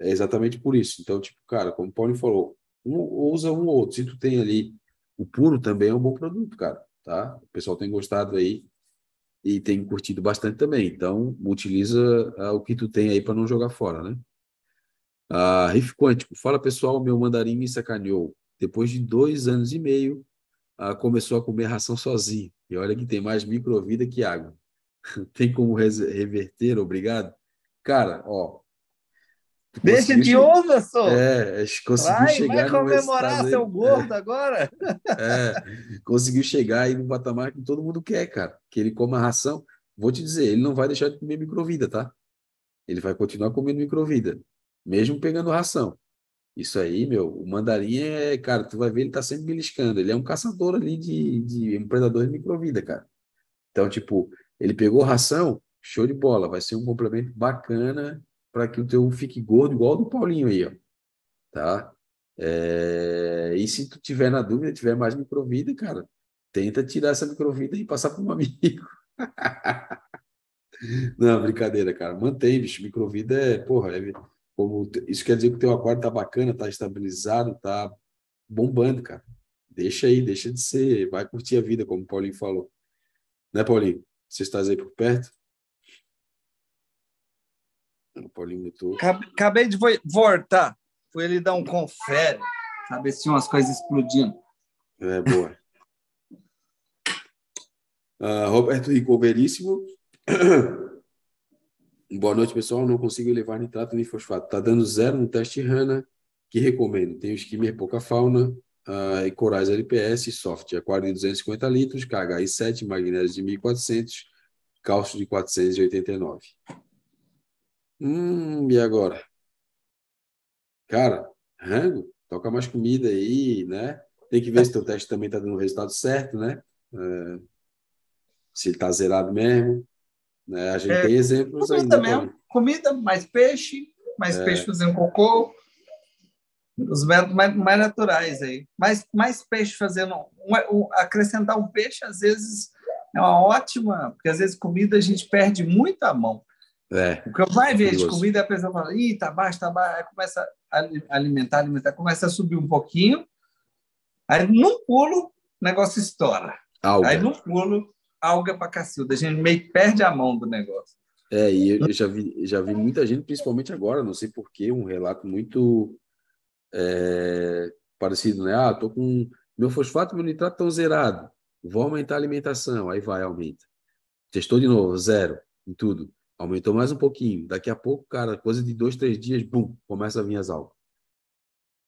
é exatamente por isso. Então, tipo, cara, como o Paulo falou, um, usa um ou outro. Se tu tem ali o puro também é um bom produto, cara, tá? O pessoal tem gostado aí e tem curtido bastante também. Então, utiliza ah, o que tu tem aí para não jogar fora, né? Ah, Riff Quântico. Fala, pessoal, meu mandarim me sacaneou. Depois de dois anos e meio, ah, começou a comer ração sozinho. E olha que tem mais microvida que água. <laughs> tem como reverter? Obrigado. Cara, ó, Deixa de onda, só. É, conseguiu vai, chegar vai comemorar seu gordo é. agora. É, conseguiu chegar aí no patamar que todo mundo quer, cara. Que ele coma ração. Vou te dizer, ele não vai deixar de comer microvida, tá? Ele vai continuar comendo microvida, mesmo pegando ração. Isso aí, meu, o mandarim é, cara, tu vai ver, ele tá sempre beliscando. Ele é um caçador ali de, de um predador de microvida, cara. Então, tipo, ele pegou ração, show de bola, vai ser um complemento bacana para que o teu fique gordo igual do Paulinho aí, ó. Tá? É... E se tu tiver na dúvida, tiver mais microvida, cara, tenta tirar essa microvida e passar para um amigo. <laughs> Não, brincadeira, cara. Mantém, bicho. Microvida é, porra, é, como, isso quer dizer que o teu aquário tá bacana, tá estabilizado, tá bombando, cara. Deixa aí, deixa de ser, vai curtir a vida, como o Paulinho falou. Né, Paulinho? Você está aí por perto? O Paulinho mutou. Acabei de voltar. Foi ele dar um confere, saber se tinha umas coisas explodindo. É, boa. uh, <laughs> Roberto Rico, veríssimo. <clears throat> Boa noite, pessoal. Não consigo elevar nitrato nem fosfato. Tá dando zero no teste RANA, que recomendo. Tem o skimmer pouca fauna, uh, e corais LPS, soft, aquário de 250 litros, KHI 7, magnésio de 1400, cálcio de 489. Hum, e agora? Cara, rango, toca mais comida aí, né? Tem que ver se teu teste também está dando o resultado certo, né? É, se ele está zerado mesmo. Né? A gente é, tem exemplos comida ainda. Mesmo. Comida, mais peixe, mais é. peixe fazendo cocô. Os métodos mais, mais naturais aí. Mais, mais peixe fazendo. Um, um, acrescentar um peixe, às vezes, é uma ótima, porque às vezes comida a gente perde muito a mão. É. O que eu vai ver de comida, a pessoa fala, ih, tá baixo, tá baixo, aí começa a alimentar, alimentar, começa a subir um pouquinho, aí num pulo, o negócio estoura. Alga. Aí num pulo, alga para cacilda. A gente meio que perde a mão do negócio. É, e eu, eu já, vi, já vi muita gente, principalmente agora, não sei porquê, um relato muito é, parecido, né? Ah, tô com meu fosfato, meu nitrato estão zerado, vou aumentar a alimentação, aí vai, aumenta. Testou de novo, zero, em tudo. Aumentou mais um pouquinho. Daqui a pouco, cara, coisa de dois, três dias, bum, começa a vir as algas.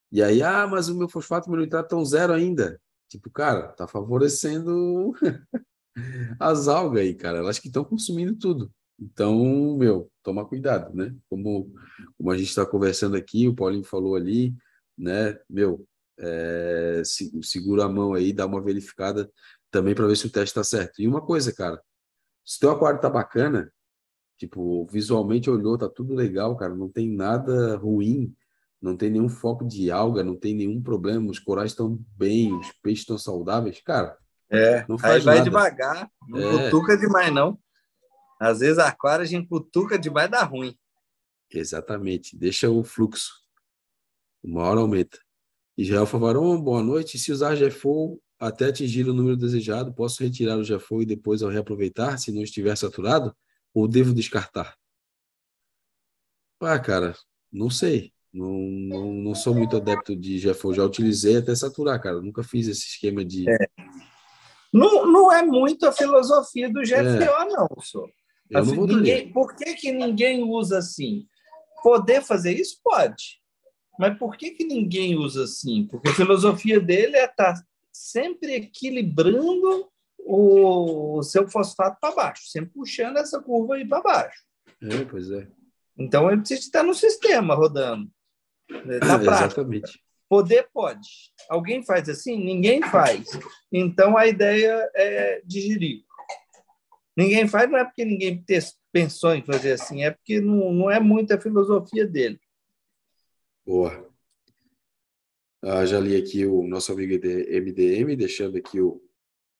E aí, ah, mas o meu fosfato, meu nitrato estão zero ainda. Tipo, cara, tá favorecendo <laughs> as algas aí, cara. Elas que estão consumindo tudo. Então, meu, toma cuidado, né? Como, como a gente está conversando aqui, o Paulinho falou ali, né? Meu, é, segura a mão aí, dá uma verificada também para ver se o teste está certo. E uma coisa, cara, se teu aquário tá bacana, Tipo, visualmente olhou, tá tudo legal, cara, não tem nada ruim, não tem nenhum foco de alga, não tem nenhum problema, os corais estão bem, os peixes estão saudáveis, cara. É, não faz aí vai nada. devagar, não é. cutuca demais não. Às vezes a aquário a gente cutuca demais dá ruim. Exatamente, deixa o fluxo. Uma hora aumenta. Israel Favarão, boa noite. Se usar GFO até atingir o número desejado, posso retirar o GFO e depois ao reaproveitar, se não estiver saturado? Ou devo descartar? Ah, cara, não sei. Não, não, não sou muito adepto de GFO. Já utilizei até saturar, cara. Nunca fiz esse esquema de. É. Não, não é muito a filosofia do GFO, é. não, senhor. Assim, não ninguém, por que, que ninguém usa assim? Poder fazer isso? Pode. Mas por que, que ninguém usa assim? Porque a filosofia dele é estar tá sempre equilibrando o, seu fosfato para baixo, sempre puxando essa curva aí para baixo. É, pois é. Então ele precisa estar no sistema rodando. Né, na prática. Exatamente. Poder pode. Alguém faz assim? Ninguém faz. Então a ideia é digerir. Ninguém faz não é porque ninguém pensou em fazer assim, é porque não, não é muita filosofia dele. Boa. Ah, já li aqui o nosso amigo MDM, deixando aqui o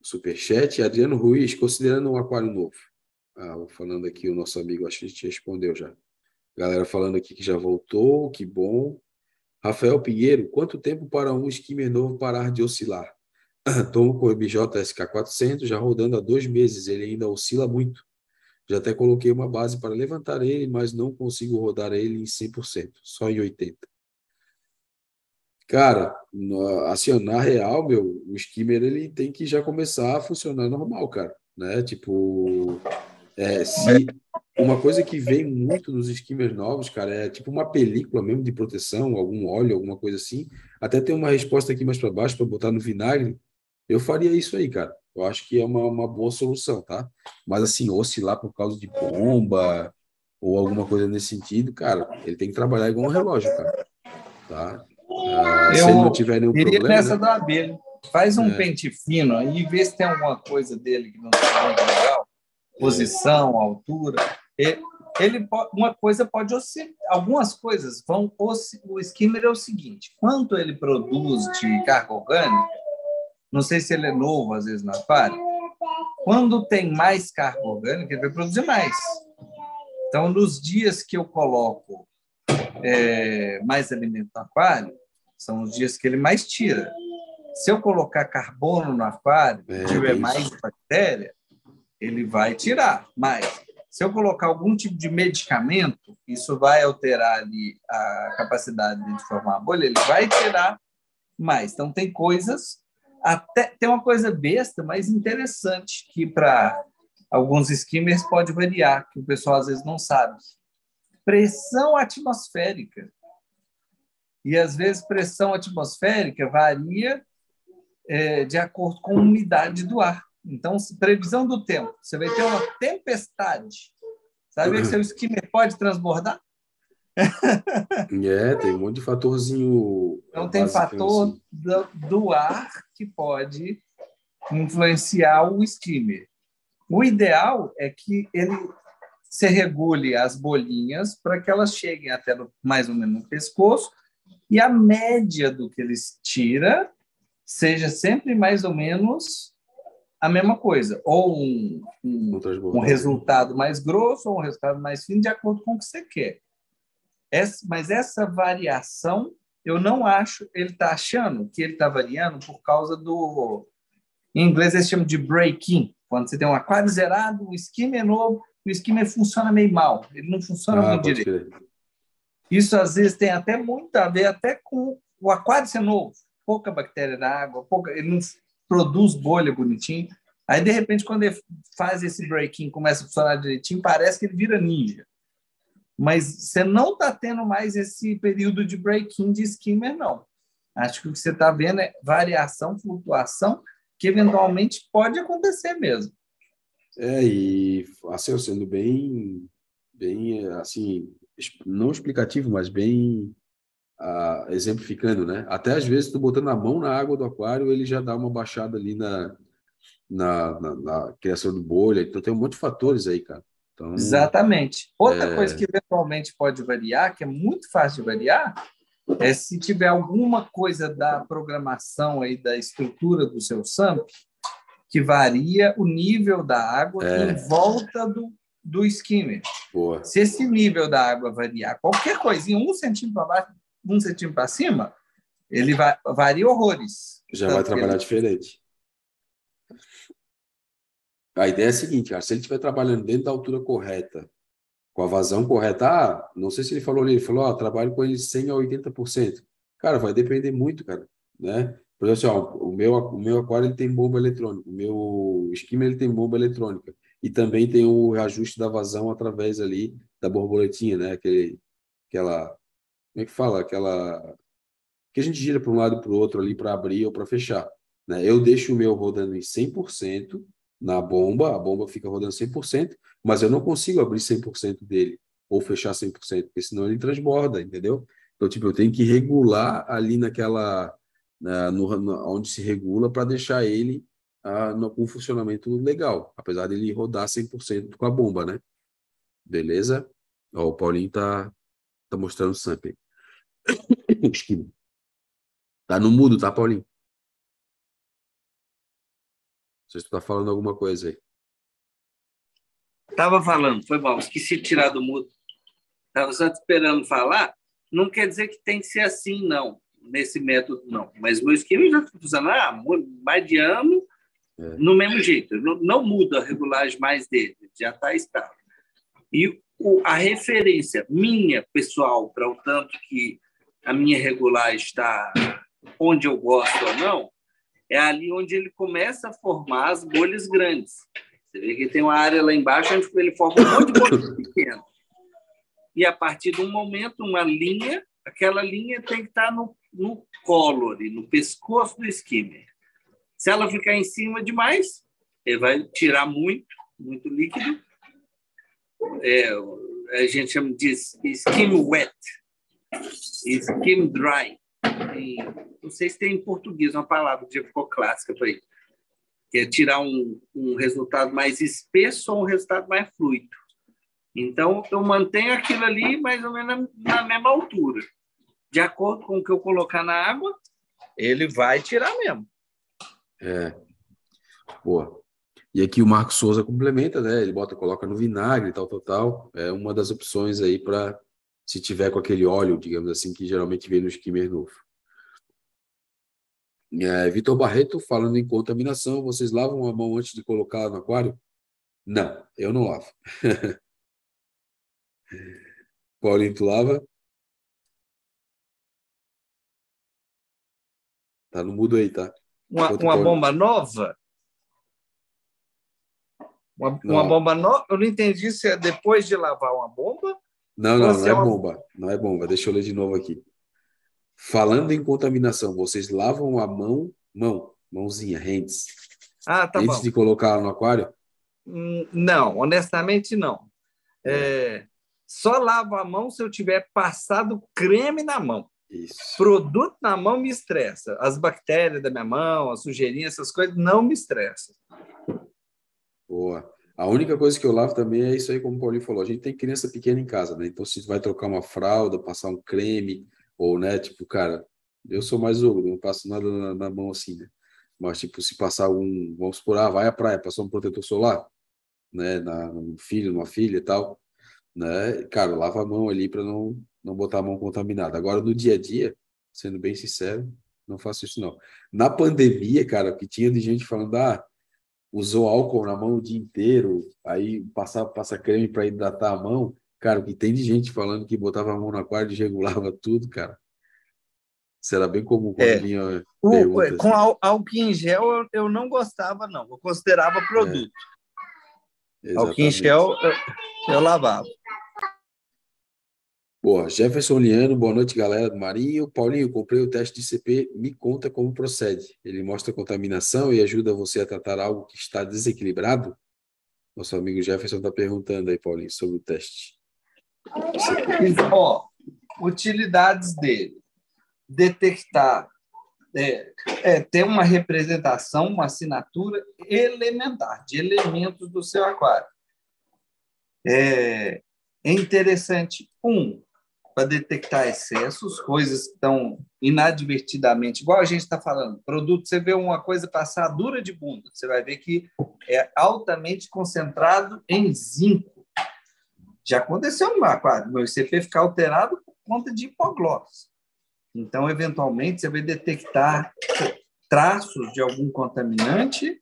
superchat. Adriano Ruiz, considerando um aquário novo. Ah, falando aqui o nosso amigo, acho que gente respondeu já. Galera falando aqui que já voltou, que bom. Rafael Pinheiro, quanto tempo para um skimmer novo parar de oscilar? <clears throat> Tomo com o BJ SK400, já rodando há dois meses, ele ainda oscila muito. Já até coloquei uma base para levantar ele, mas não consigo rodar ele em 100%, só em 80%. Cara, assim, na real, meu, o skimmer ele tem que já começar a funcionar normal, cara, né? Tipo, é, se uma coisa que vem muito nos skimmers novos, cara, é tipo uma película mesmo de proteção, algum óleo, alguma coisa assim. Até tem uma resposta aqui mais para baixo para botar no vinagre. Eu faria isso aí, cara. Eu acho que é uma, uma boa solução, tá? Mas assim, oscilar por causa de bomba ou alguma coisa nesse sentido, cara, ele tem que trabalhar igual um relógio, cara. Tá? Ah, se ele não tiver nenhum problema. nessa né? da abelha. Faz um é. pente fino e vê se tem alguma coisa dele que não está muito legal. Posição, altura. Ele, ele uma coisa pode oscilar. Algumas coisas vão. O skimmer é o seguinte: quanto ele produz de carga orgânica, não sei se ele é novo, às vezes, na aquário. Quando tem mais carga orgânica, ele vai produzir mais. Então, nos dias que eu coloco é, mais alimento no aquário, são os dias que ele mais tira. Se eu colocar carbono no aquário, é, tiver mais bactéria, ele vai tirar mais. Se eu colocar algum tipo de medicamento, isso vai alterar ali a capacidade de formar a bolha, ele vai tirar mais. Então, tem coisas, até tem uma coisa besta, mas interessante, que para alguns skimmers pode variar, que o pessoal às vezes não sabe. Pressão atmosférica. E, às vezes, pressão atmosférica varia é, de acordo com a umidade do ar. Então, previsão do tempo. Você vai ter uma tempestade. Sabe que seu skimmer pode transbordar? <laughs> É, tem um monte de fatorzinho. Então, tem fator assim. do, do, ar que pode influenciar o skimmer. O ideal é que ele se regule as bolinhas para que elas cheguem até no, mais ou menos no pescoço e a média do que eles tira seja sempre mais ou menos a mesma coisa, ou um, um, um resultado mais grosso ou um resultado mais fino, de acordo com o que você quer. Essa, mas essa variação, eu não acho, ele está achando que ele está variando por causa do. Em inglês eles chamam de break-in, quando você tem um aquário zerado, o esquema é novo, o esquema funciona meio mal, ele não funciona ah, muito direito. Ser. Isso às vezes tem até muito a ver até com o aquário ser novo, pouca bactéria na água, pouca, ele não produz bolha bonitinho. Aí de repente quando ele faz esse breaking, começa a funcionar direitinho, parece que ele vira ninja. Mas você não está tendo mais esse período de breaking de skimmer, não. Acho que o que você está vendo é variação, flutuação, que eventualmente pode acontecer mesmo. É, e assim, sendo bem, bem assim, não explicativo, mas bem exemplificando, né? Até às vezes, tu botando a mão na água do aquário, ele já dá uma baixada ali na, na, na, na criação de bolha. Então, tem um monte de fatores aí, cara. Então, Exatamente. Outra é... coisa que eventualmente pode variar, que é muito fácil de variar, é se tiver alguma coisa da programação aí, da estrutura do seu SAMP, que varia o nível da água é... em volta do, do skimmer. Boa. Se esse nível da água variar qualquer coisinha, um centímetro para baixo, um centímetro para cima, ele vai, varia horrores. Já vai trabalhar ele... diferente. A ideia é a seguinte, cara, se ele estiver trabalhando dentro da altura correta, com a vazão correta, ah, não sei se ele falou ali, ele falou, ah, trabalho com ele 100 a 80%. Cara, vai depender muito, cara, né? Por exemplo, assim, ó, o, meu, o meu aquário ele tem bomba eletrônica, o meu esquema ele tem bomba eletrônica. E também tem o reajuste da vazão através ali da borboletinha, né? Aquele, aquela. Como é que fala? Aquela. Que a gente gira para um lado e para o outro ali para abrir ou para fechar. Né? Eu deixo o meu rodando em 100% na bomba, a bomba fica rodando 100%, mas eu não consigo abrir 100% dele ou fechar 100%, porque senão ele transborda, entendeu? Então, tipo, eu tenho que regular ali naquela, na, no, no, onde se regula para deixar ele ah, no, com funcionamento legal, apesar dele rodar 100% com a bomba, né? Beleza? Ó, o Paulinho tá, tá mostrando o sample. <coughs> tá no mudo, tá, Paulinho? Não sei se tu tá falando alguma coisa aí. Tava falando, foi mal, esqueci de tirar do mudo. Tava só esperando falar. Não quer dizer que tem que ser assim, não, nesse método, não. Mas meu esquema já está funcionando ah, mais de ano, é. no mesmo jeito. Não, não muda a regulagem mais dele, já está estável. E o, a referência minha, pessoal, para o tanto que a minha regulagem está onde eu gosto ou não, é ali onde ele começa a formar as bolhas grandes. Você vê que tem uma área lá embaixo onde ele forma um monte de bolhas <laughs> pequenas. E a partir de um momento, uma linha, aquela linha tem que estar no, no color, no pescoço do skimmer. Se ela ficar em cima demais, ele vai tirar muito, muito líquido é, a gente chama de skim wet, skim dry. Não sei se tem em português uma palavra que já ficou clássica para isso, que é tirar um, um resultado mais espesso ou um resultado mais fluido. Então, eu mantenho aquilo ali mais ou menos na mesma altura. De acordo com o que eu colocar na água, ele vai tirar mesmo. É. Boa. E aqui o Marcos Souza complementa, né? Ele bota, coloca no vinagre, tal, tal, tal. É uma das opções aí para se tiver com aquele óleo, digamos assim, que geralmente vem no skimmer novo. É, Vitor Barreto, falando em contaminação, vocês lavam a mão antes de colocar no aquário? Não, eu não lavo. <laughs> Paulinho, tu lava? Tá no mudo aí, tá? Uma, uma bomba nova? Uma, uma bomba nova? Eu não entendi se é depois de lavar uma bomba. Não, não, não é, é uma... bomba. Não é bomba. Deixa eu ler de novo aqui. Falando em contaminação, vocês lavam a mão, mão, mãozinha, hands, ah, tá antes bom. de colocar no aquário? Hum, não, honestamente não. É, só lavo a mão se eu tiver passado creme na mão. Isso. Produto na mão me estressa. As bactérias da minha mão, a sujeirinha, essas coisas não me estressam. Boa. A única coisa que eu lavo também é isso aí, como o Paulinho falou. A gente tem criança pequena em casa, né? Então, se vai trocar uma fralda, passar um creme, ou, né, tipo, cara, eu sou mais ogro, não passo nada na, na, mão assim, né? Mas, tipo, se passar um, vamos supor, ah, vai à praia, passou um protetor solar, né, na, no filho, numa filha e tal, né? Cara, lava a mão ali para não, não botar a mão contaminada. Agora, no dia a dia, sendo bem sincero, não faço isso não. Na pandemia, cara, que tinha de gente falando, ah, usou álcool na mão o dia inteiro, aí passava passa creme para hidratar a mão. Cara, o que tem de gente falando que botava a mão na aquário e <laughs> regulava tudo, cara. Será bem comum quando é. vinha o, é, Com álcool em gel eu, eu, não gostava, não. Eu considerava produto. É. Álcool em gel eu, eu lavava. Boa. Jefferson Liano, boa noite, galera do Marinho. Paulinho, comprei o teste de CP, me conta como procede. Ele mostra contaminação e ajuda você a tratar algo que está desequilibrado? Nosso amigo Jefferson está perguntando aí, Paulinho, sobre o teste. Ó, utilidades dele. Detectar, é, é, ter uma representação, uma assinatura elementar de elementos do seu aquário. É, é interessante, um, para detectar excessos, coisas que estão inadvertidamente, igual a gente está falando, produto, você vê uma coisa passar dura de bunda, você vai ver que é altamente concentrado em zinco. Já aconteceu no meu ICP ficar alterado por conta de hipoglós. Então, eventualmente, você vai detectar traços de algum contaminante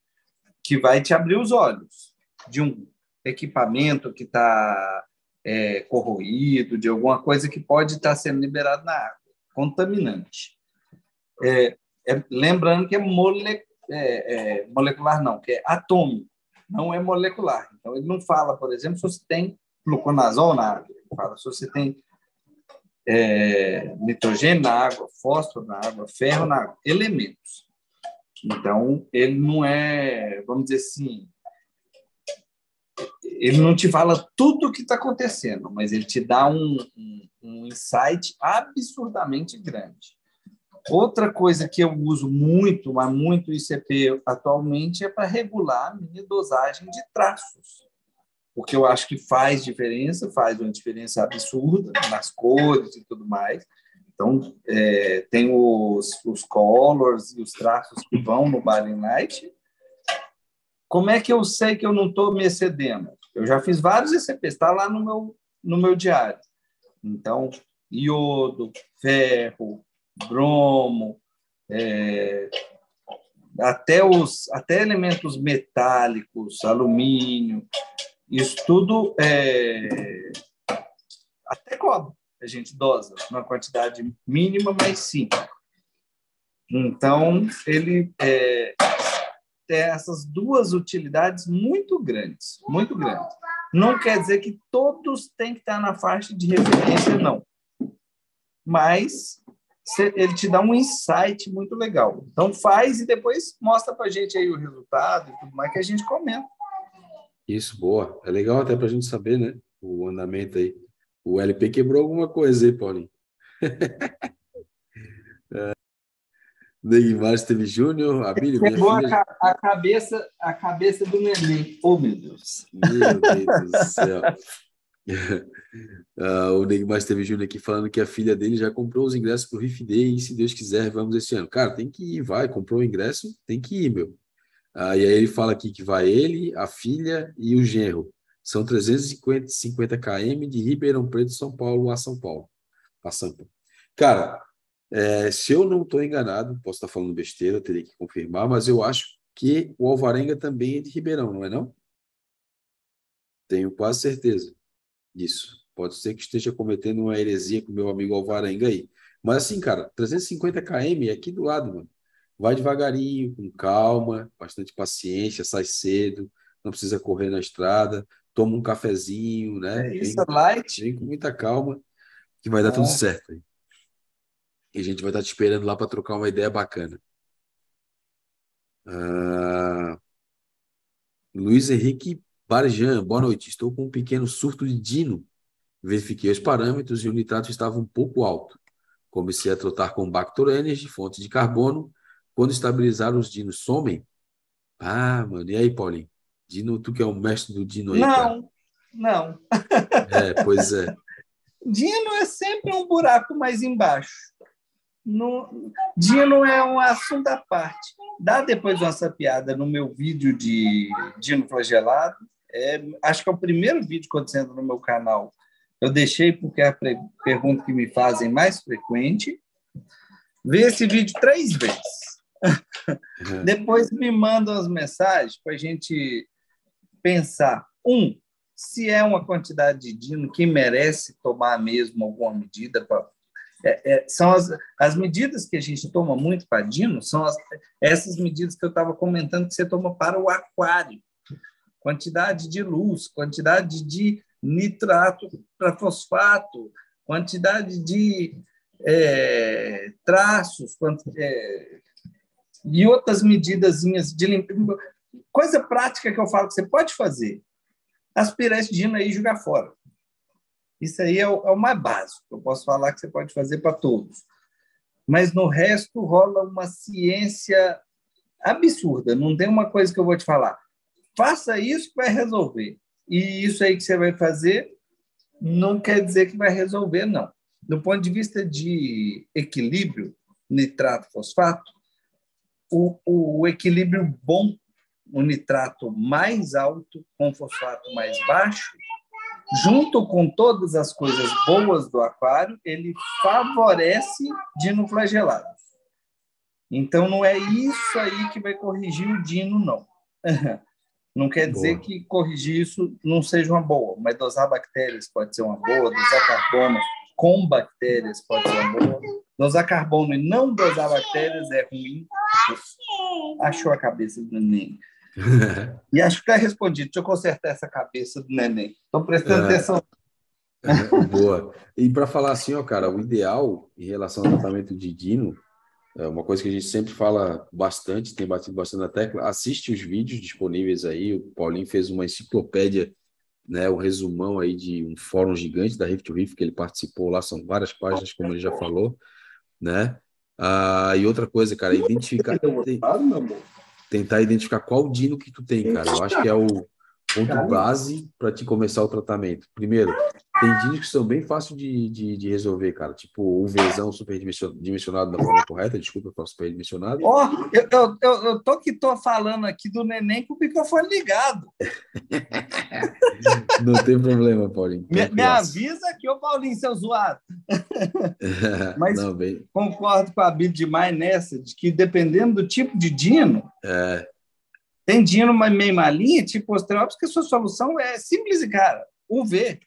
que vai te abrir os olhos de um equipamento que está é, corroído, de alguma coisa que pode estar sendo liberado na água, contaminante. É, é, lembrando que é, mole, é, é, molecular, não, que é atômico, não é molecular. Então, ele não fala, por exemplo, se você tem gluconazol na água, ele fala se você tem é, nitrogênio na água, fósforo na água, ferro na água, elementos. Então, ele não é, vamos dizer assim, ele não te fala tudo o que está acontecendo, mas ele te dá um, um, um, insight absurdamente grande. Outra coisa que eu uso muito, mas muito ICP atualmente, é para regular a minha dosagem de traços. Porque eu acho que faz diferença, faz uma diferença absurda nas cores e tudo mais. Então, é, tem os, os colors e os traços que vão no Balen Light. Como é que eu sei que eu não estou me excedendo? Eu já fiz vários ECPs, está lá no meu, no meu diário. Então, iodo, ferro, bromo, é, até, os, até elementos metálicos, alumínio, isso tudo é, até cobre a gente dosa, numa quantidade mínima, mas sim. Então, ele é, tem essas duas utilidades muito grandes, muito grandes. Não quer dizer que todos têm que estar na faixa de referência, não. Mas ele te dá um insight muito legal. Então faz e depois mostra para a gente aí o resultado e tudo mais que a gente comenta. Isso, boa. É legal até para a gente saber, né? O andamento aí. O LP quebrou alguma coisa aí, Paulinho. <laughs> Neymar teve Júnior, Abílio, minha filha... a, a, cabeça, a cabeça do neném. Oh, meu Deus. Meu Deus do céu. uh, <laughs> o Neymar teve Júnior aqui falando que a filha dele já comprou os ingressos para o Riff Day e, se Deus quiser, vamos esse ano. Cara, tem que ir, vai. Comprou o ingresso, tem que ir, meu. Uh, e aí ele fala aqui que vai ele, a filha e o genro. São 350 km de Ribeirão Preto, São Paulo a São Paulo. A Sampa. Cara, é, se eu não estou enganado, posso estar falando besteira, teria que confirmar, mas eu acho que o Alvarenga também é de Ribeirão, não é não? Tenho quase certeza disso. Pode ser que esteja cometendo uma heresia com meu amigo Alvarenga aí. Mas assim, cara, 350 km é aqui do lado, mano. Vai devagarinho, com calma, bastante paciência, sai cedo, não precisa correr na estrada, toma um cafezinho, né? É isso, vem, light. Vem com muita calma, que vai dar é. tudo certo aí. E a gente vai estar te esperando lá para trocar uma ideia bacana. Uh... Luiz Henrique Barjan, boa noite. Estou com um pequeno surto de dino. Verifiquei os parâmetros e o nitrato estava um pouco alto. Comecei a trotar com Bactor Energy, fonte de carbono. Quando estabilizar os dinos somem. Ah, mano, e aí, Paulinho? Dino, tu que é o mestre do Dino aí, Não, cara. não. É, pois é. <laughs> Dino é sempre um buraco mais embaixo. No, Dino é um assunto à parte. Dá depois uma sapiada no meu vídeo de Dino flagelado. É, acho que é o primeiro vídeo acontecendo no meu canal. Eu deixei porque é a pergunta que me fazem mais frequente. Vê esse vídeo três vezes. Uhum. Depois me mandam as mensagens para a gente pensar. Um, se é uma quantidade de dino que merece tomar mesmo alguma medida para é, é, são as, as medidas que a gente toma muito para Dino, são as, essas medidas que eu estava comentando que você toma para o aquário. Quantidade de luz, quantidade de nitrato para fosfato, quantidade de é, traços, é, e outras medidas de limpeza. Coisa prática que eu falo que você pode fazer. Aspirar esse Dino aí e jogar fora. Isso aí é o, é o mais básico. Eu posso falar que você pode fazer para todos. Mas no resto rola uma ciência absurda. Não tem uma coisa que eu vou te falar. Faça isso que vai resolver. E isso aí que você vai fazer não quer dizer que vai resolver, não. Do ponto de vista de equilíbrio nitrato-fosfato, o, o equilíbrio bom, o nitrato mais alto com fosfato mais baixo, junto com todas as coisas boas do aquário, ele favorece dinoflagelados. Então, não é isso aí que vai corrigir o dino, não. <laughs> Não quer dizer boa. que corrigir isso não seja uma boa, mas dosar bactérias pode ser uma boa, dosar carbono com bactérias pode ser bom. Dosar carbono e não dosar bactérias é ruim. Achou a cabeça do neném. <laughs> e acho que está respondido. Deixa eu consertar essa cabeça do neném. Estou prestando é. atenção. Boa. E para falar assim, ó, cara, o ideal em relação ao tratamento de Dino, é uma coisa que a gente sempre fala bastante, tem batido bastante na tecla, assiste os vídeos disponíveis aí. O Paulinho fez uma enciclopédia, né, um resumão aí de um fórum gigante da Rift to Rift que ele participou lá, são várias páginas, como ele já falou, né? Ah, e outra coisa, cara, identificar. Tentar identificar qual dino que tu tem, cara. Eu acho que é o ponto base para te começar o tratamento. Primeiro, tem dinos que são bem fáceis de, de, de, resolver, cara. Tipo o Vzão superdimensionado da forma correta. Desculpa, eu super superdimensionado. Ó, oh, eu, eu, eu, eu, tô que tô falando aqui do neném com o microfone ligado. <laughs> Não tem problema, Paulinho. Me, me avisa aqui, ô Paulinho, seu zoado. <laughs> Mas Não, bem... concordo com a Bíblia demais nessa, de que dependendo do tipo de dino, é. Tem dino meio malinha, tipo osteópsis, que a sua solução é simples, cara. UV.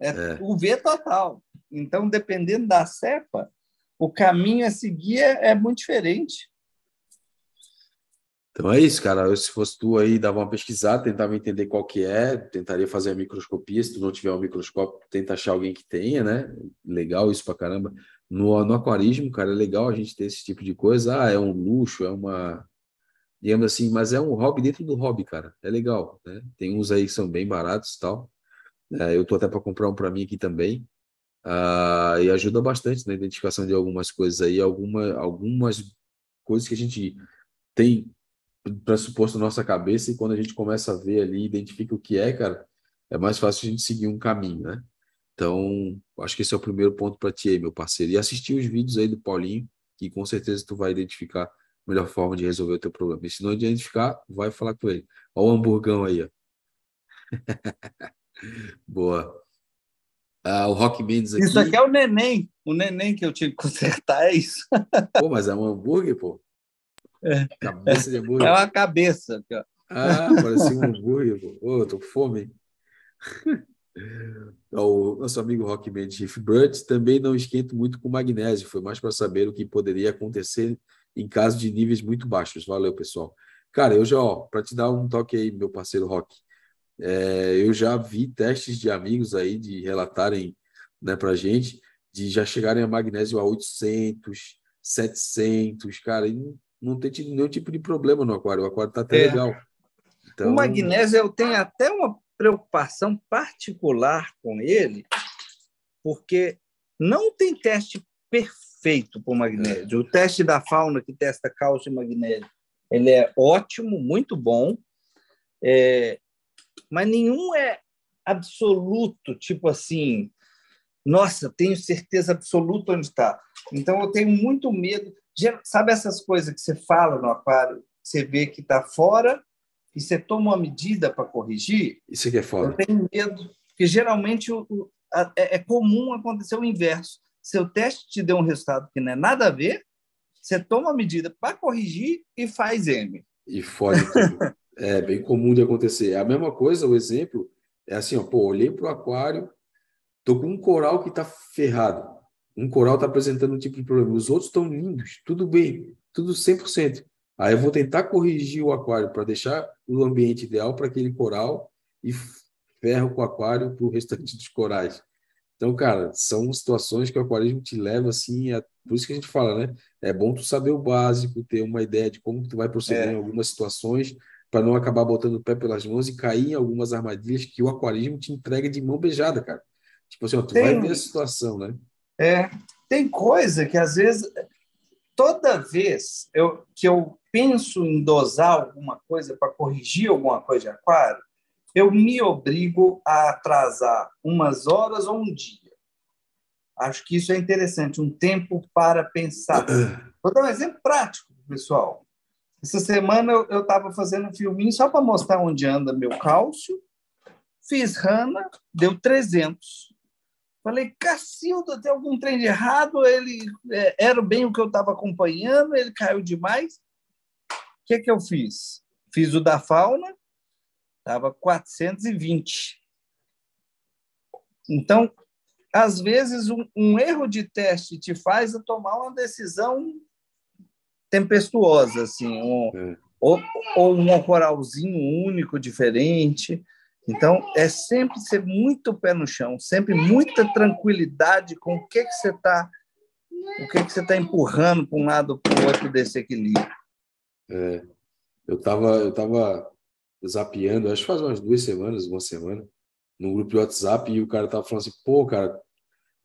É, é. UV total. Então, dependendo da cepa, o caminho a seguir é, é muito diferente. Então é isso, cara. Eu, se fosse tu aí, dava uma pesquisada, tentava entender qual que é, tentaria fazer a microscopia. Se tu não tiver um microscópio, tenta achar alguém que tenha, né? Legal isso pra caramba. No, no aquarismo, cara, é legal a gente ter esse tipo de coisa. Ah, é um luxo, é uma. Digamos assim, mas é um hobby dentro do hobby, cara. É legal, né? Tem uns aí que são bem baratos e tal. É, eu tô até para comprar um para mim aqui também. Ah, e ajuda bastante na identificação de algumas coisas aí, alguma, algumas coisas que a gente tem pressuposto na nossa cabeça e quando a gente começa a ver ali, identifica o que é, cara, é mais fácil a gente seguir um caminho, né? Então, acho que esse é o primeiro ponto para ti aí, meu parceiro. E assistir os vídeos aí do Paulinho, que com certeza tu vai identificar melhor forma de resolver o teu problema. E se não identificar, vai falar com ele. Olha o hamburgão aí, ó. <laughs> Boa. Ah, o Rock Mendes aqui. Isso aqui é o neném. O neném que eu tive que consertar, é isso. <laughs> Pô, mas é um hambúrguer, pô. É. Cabeça de hambúrguer. É uma cabeça. Aqui, ó. Ah, parecia um hambúrguer, pô. Ô, oh, tô com fome. <laughs> o nosso amigo Rock Mendes Chief Bird também não esquento muito com magnésio. Foi mais para saber o que poderia acontecer em caso de níveis muito baixos. Valeu, pessoal. Cara, eu já, ó, para te dar um toque aí, meu parceiro Rock. É, eu já vi testes de amigos aí de relatarem né, para gente de já chegarem a magnésio a 800, 700, cara, e não, não tem tido nenhum tipo de problema no aquário. O aquário está até é. legal. Então... O magnésio, eu tenho até uma preocupação particular com ele, porque não tem teste perfeito para o magnésio. É. O teste da fauna que testa cálcio e magnésio, ele é ótimo, muito bom. É, mas nenhum é absoluto, tipo assim, nossa, tenho certeza absoluta onde está. Então eu tenho muito medo. Sabe essas coisas que você fala no aquário, você vê que está fora e você toma uma medida para corrigir? Isso aqui é foda. Eu tenho medo, porque geralmente o, o, a, é, é comum acontecer o inverso. Seu teste te deu um resultado que não é nada a ver, você toma a medida para corrigir e faz M. E fode tudo. <laughs> É bem comum de acontecer. É a mesma coisa, o exemplo é assim, ó, pô, olhei para o aquário, tô com um coral que está ferrado. Um coral está apresentando um tipo de problema. Os outros estão lindos, tudo bem, tudo 100%. Aí eu vou tentar corrigir o aquário para deixar o ambiente ideal para aquele coral e ferro com o aquário para o restante dos corais. Então, cara, são situações que o aquarismo te leva assim, a... por isso que a gente fala, né? É bom tu saber o básico, ter uma ideia de como tu vai proceder é. em algumas situações, para não acabar botando o pé pelas mãos e cair em algumas armadilhas que o aquarismo te entrega de mão beijada, cara. Tipo assim, ó, tu tem, vai ver a situação, né? É, tem coisa que às vezes, toda vez eu, que eu penso em dosar alguma coisa para corrigir alguma coisa de aquário, eu me obrigo a atrasar umas horas ou um dia. Acho que isso é interessante, um tempo para pensar. <clears throat> Vou dar um exemplo prático, pessoal. Essa semana eu estava fazendo um filminho só para mostrar onde anda meu cálcio. Fiz rana, deu 300. Falei, Cacilda, tem algum trem de errado? Ele é, era bem o que eu estava acompanhando, ele caiu demais. O que, que eu fiz? Fiz o da fauna, estava 420. Então, às vezes, um, um, erro de teste te faz tomar uma decisão tempestuosa, assim, um, é. ou, ou um coralzinho único, diferente. Então, é sempre ser muito pé no chão, sempre muita tranquilidade com o que, que você está o que, que você está empurrando para um lado ou para o outro desse equilíbrio. É, eu estava eu tava zapeando, acho que faz umas duas semanas, uma semana, num grupo de WhatsApp, e o cara estava falando assim, pô, cara,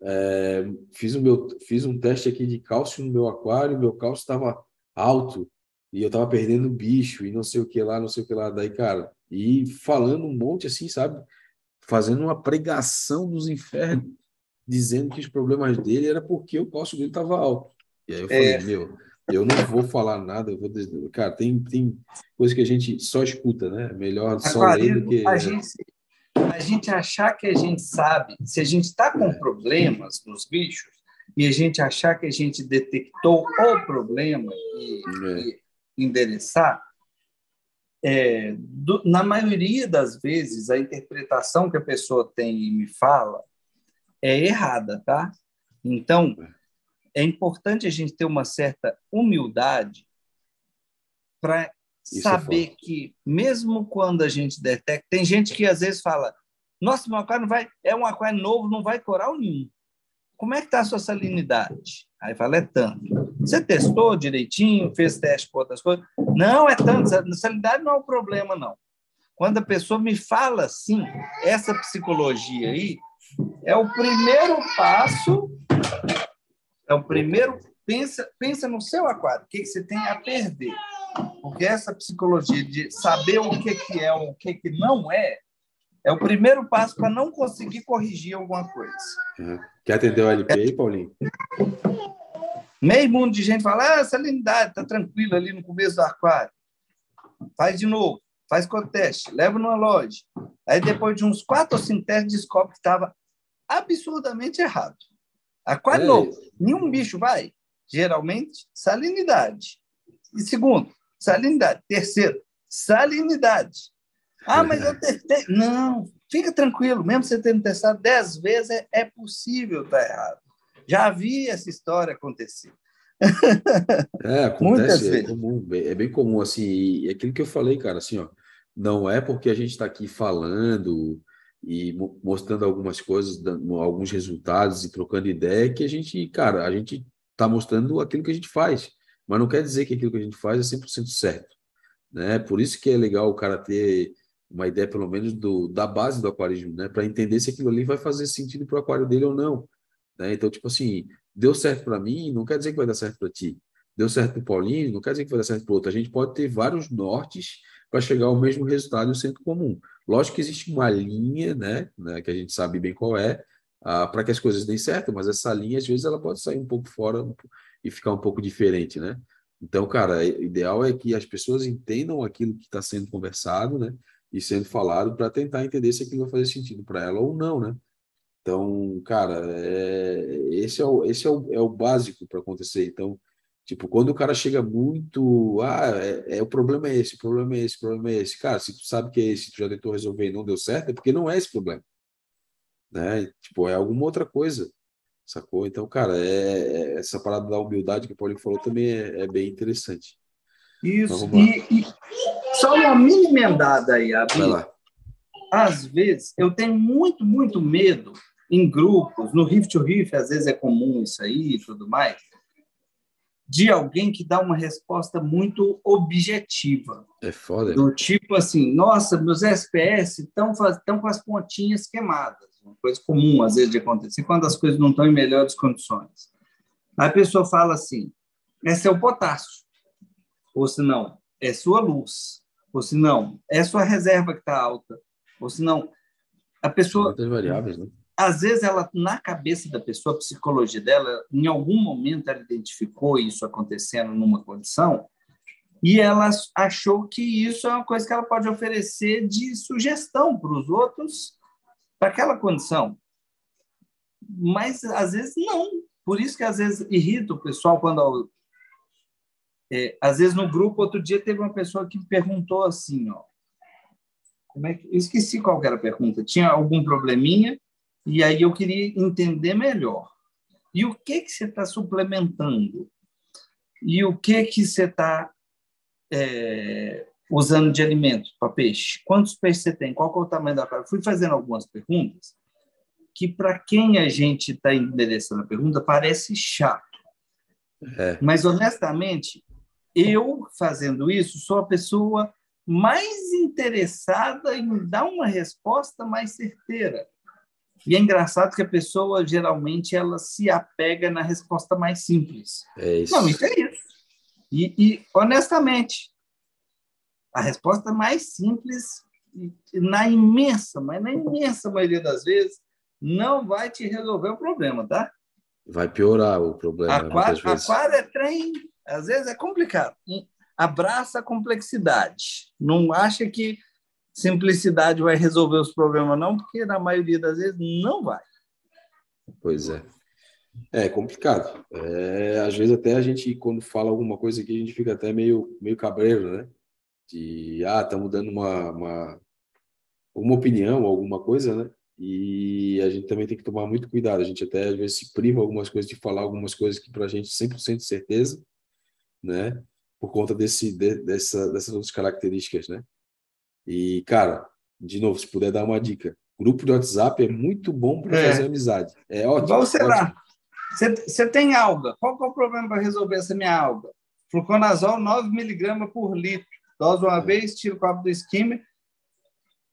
é, fiz, o meu, fiz um teste aqui de cálcio no meu aquário, meu cálcio estava alto, e eu estava perdendo bicho, e não sei o que lá, não sei o que lá. Daí, cara, e falando um monte assim, sabe? Fazendo uma pregação dos infernos, dizendo que os problemas dele era porque o cálcio dele estava alto. E aí eu falei, é. meu, eu não vou falar nada, eu vou dizer, cara, tem, tem coisa que a gente só escuta, né? Melhor só ler do que. A gente, a gente achar que a gente sabe, se a gente está com problemas nos bichos, e a gente achar que a gente detectou o problema e, é. e endereçar, é, do, na maioria das vezes, a interpretação que a pessoa tem e me fala é errada, tá? Então, é importante a gente ter uma certa humildade para é saber é que, mesmo quando a gente detecta, tem gente que às vezes fala: Nossa, meu aquário não vai, é um aquário novo, não vai coral nenhum. Como é que está a sua salinidade? Aí fala: É tanto. Você testou direitinho, fez teste com outras coisas? Não, é tanto. Salinidade não é um problema, não. Quando a pessoa me fala assim, essa psicologia aí é o primeiro passo, é o primeiro. Pensa, pensa no seu aquário, o que, que você tem a perder. Porque essa psicologia de saber o que, que é o que, que não é, é o primeiro passo para não conseguir corrigir alguma coisa. Uhum. Quer atender o LP aí, Paulinho? Meio mundo de gente fala, ah, salinidade, está tranquilo ali no começo do aquário. Faz de novo, faz teste, leva numa loja. Aí, depois de uns quatro ou cinco testes, descobre que estava absurdamente errado. Aquário é nenhum bicho vai. Geralmente, salinidade. E segundo, salinidade. Terceiro, salinidade. Ah, mas eu testei. Não, fica tranquilo, mesmo você tendo testado dez vezes, é, é possível estar tá errado. Já vi essa história acontecer. É, <laughs> acontece, é comum, é bem comum, assim, e aquilo que eu falei, cara, assim, ó, não é porque a gente está aqui falando e mostrando algumas coisas, dando alguns resultados e trocando ideia que a gente, cara, a gente está mostrando aquilo que a gente faz, mas não quer dizer que aquilo que a gente faz é 100% certo, né? Por isso que é legal o cara ter uma ideia, pelo menos, do, da base do aquarismo, né? Para entender se aquilo ali vai fazer sentido para o aquário dele ou não. Né? Então, tipo assim, deu certo para mim, não quer dizer que vai dar certo para ti. Deu certo para o Paulinho, não quer dizer que vai dar certo para outro. A gente pode ter vários nortes para chegar ao mesmo resultado no centro comum. Lógico que existe uma linha, né, né que a gente sabe bem qual é, ah, para que as coisas deem certo, mas essa linha, às vezes, ela pode sair um pouco fora e ficar um pouco diferente, né? Então, cara, o ideal é que as pessoas entendam aquilo que está sendo conversado, né? E sendo falado para tentar entender se aquilo vai fazer sentido para ela ou não, né? Então, cara, é, esse, é o, esse é o, é o básico para acontecer. Então, tipo, quando o cara chega muito, ah, é, é, o problema é esse, o problema é esse, o problema é esse. Cara, se tu sabe que é esse, tu já tentou resolver e não deu certo, é porque não é esse problema. Né? Tipo, é alguma outra coisa, sacou? Então, cara, é, é essa parada da humildade que o Paulinho falou também é, é bem interessante. Isso, então, e, e, só uma mini emendada aí, Abi. Às vezes, eu tenho muito, muito medo em grupos, no Rift to Rift, às vezes é comum isso aí e tudo mais, de alguém que dá uma resposta muito objetiva. É foda. Do tipo assim, nossa, meus SPS estão estão com as pontinhas queimadas. Uma coisa comum, às vezes, de acontecer quando as coisas não estão em melhores condições. A pessoa fala assim, é seu potássio. Ou se não, é sua luz. Ou se não, é sua reserva que está alta. Ou se não, a pessoa... Muitas variáveis, né? Às vezes ela na cabeça da pessoa, a psicologia dela, em algum momento ela identificou isso acontecendo numa condição e ela achou que isso é uma coisa que ela pode oferecer de sugestão para os outros para aquela condição. Mas às vezes não. Por isso que às vezes irrita o pessoal quando é, às vezes no grupo outro dia teve uma pessoa que perguntou assim, ó, como é que eu esqueci qual era a pergunta. Tinha algum probleminha E aí eu queria entender melhor. E o que que você está suplementando? E o que que você está é, usando de alimento para peixe? Quantos peixes você tem? Qual é o tamanho da aquário? Fui fazendo algumas perguntas que, para quem a gente está endereçando a pergunta, parece chato. É. Mas, honestamente, eu fazendo isso sou a pessoa mais interessada em dar uma resposta mais certeira. E é engraçado que a pessoa geralmente ela se apega na resposta mais simples. É isso. Não, isso é isso. E, e honestamente, a resposta mais simples, na imensa, mas na imensa maioria das vezes, não vai te resolver o problema, tá? Vai piorar o problema. Aquário, aquário é trem, às vezes é complicado. Abraça a complexidade. Não acha que simplicidade vai resolver os problemas, não, porque na maioria das vezes não vai. Pois é. É complicado. É, às vezes até a gente, quando fala alguma coisa aqui, a gente fica até meio, meio cabreiro, né? De, ah, estamos dando uma, uma, uma opinião, alguma coisa, né? E a gente também tem que tomar muito cuidado. A gente até às vezes se priva algumas coisas de falar algumas coisas que para a gente 100% de certeza, né? Por conta desse, de, dessa, dessas outras características, né? E, cara, de novo, se puder dar uma dica, grupo de WhatsApp é muito bom para é. fazer amizade. É ótimo. Vamos lá. Você tem alga. Qual é o problema para resolver essa minha alga? Fluconazol 9 miligramas por litro. Dose uma é. vez, tira o copo do esquema.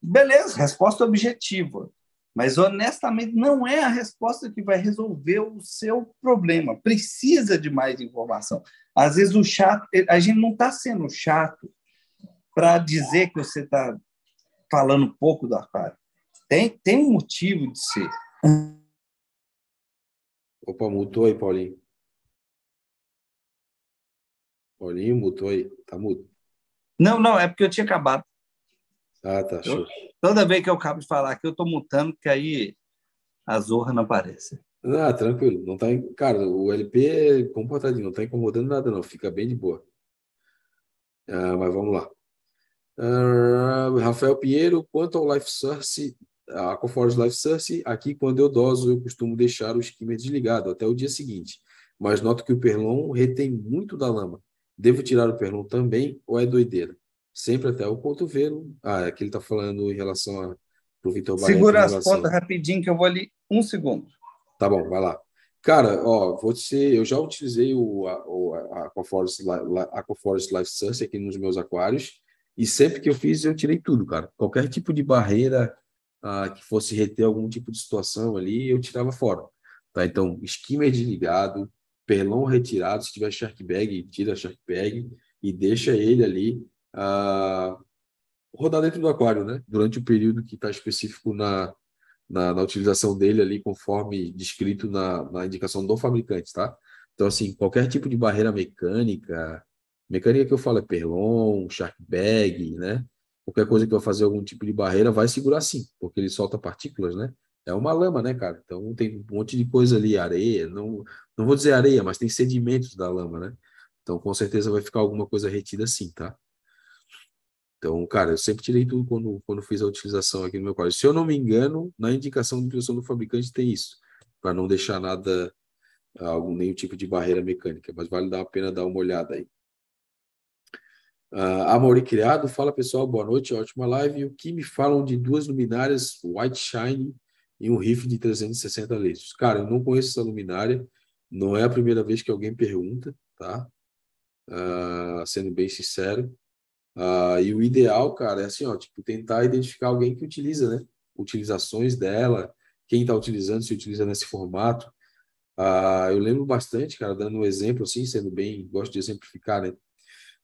Beleza, resposta objetiva. Mas, honestamente, não é a resposta que vai resolver o seu problema. Precisa de mais informação. Às vezes, o chato, a gente não está sendo chato para dizer que você está falando pouco do aquário. Tem, tem um motivo de ser. Opa, mutou aí, Paulinho. Paulinho, mutou aí. Tá mudo. Não, não, é porque eu tinha acabado. Ah, tá. Show. Toda vez que eu acabo de falar que eu estou mutando, que aí a zorra não aparece. Ah, tranquilo. Não tá, cara, o LP é comportadinho, não está incomodando nada, não. Fica bem de boa. Ah, mas vamos lá. Ah, Rafael Pinheiro, quanto ao Life Source, a Aquaforce Life Source, aqui quando eu doso, eu costumo deixar o skimmer desligado até o dia seguinte. Mas noto que o perlon retém muito da lama. Devo tirar o perlon também ou é doideira? sempre até o cotovelo. Ah, aqui ele está falando em relação a o Vitor Segura as pontas rapidinho que eu vou ali um segundo. Tá bom, vai lá. Cara, ó, você, eu já utilizei o, a, o a Aquaforest, Aquaforest Life Source aqui nos meus aquários e sempre que eu fiz eu tirei tudo, cara. Qualquer tipo de barreira ah, que fosse reter algum tipo de situação ali, eu tirava fora. Tá? Então, skimmer desligado, perlon retirado, se tiver shark bag, tira shark bag e deixa ele ali a rodar dentro do aquário, né? Durante o período que está específico na, na, na, utilização dele ali, conforme descrito na, na indicação do fabricante, tá? Então, assim, qualquer tipo de barreira mecânica, mecânica que eu falo é perlon, shark bag, né? Qualquer coisa que vai fazer algum tipo de barreira vai segurar sim, porque ele solta partículas, né? É uma lama, né, cara? Então tem um monte de coisa ali, areia, não, não vou dizer areia, mas tem sedimentos da lama, né? Então com certeza vai ficar alguma coisa retida sim, tá? Então, cara, eu sempre tirei tudo quando, quando fiz a utilização aqui no meu quarto. Se eu não me engano, na indicação de utilização do fabricante tem isso, para não deixar nada, algum nenhum tipo de barreira mecânica, mas vale dar a pena dar uma olhada aí. Uh, Amori Criado, fala pessoal, boa noite, ótima live. O que me falam de duas luminárias White Shine e um riff de 360 litros? Cara, eu não conheço essa luminária, não é a primeira vez que alguém pergunta, tá? Uh, sendo bem sincero. Uh, e o ideal, cara, é assim, ó, tipo, tentar identificar alguém que utiliza, né? Utilizações dela, quem está utilizando, se utiliza nesse formato. Uh, eu lembro bastante, cara, dando um exemplo assim, sendo bem, gosto de exemplificar, né?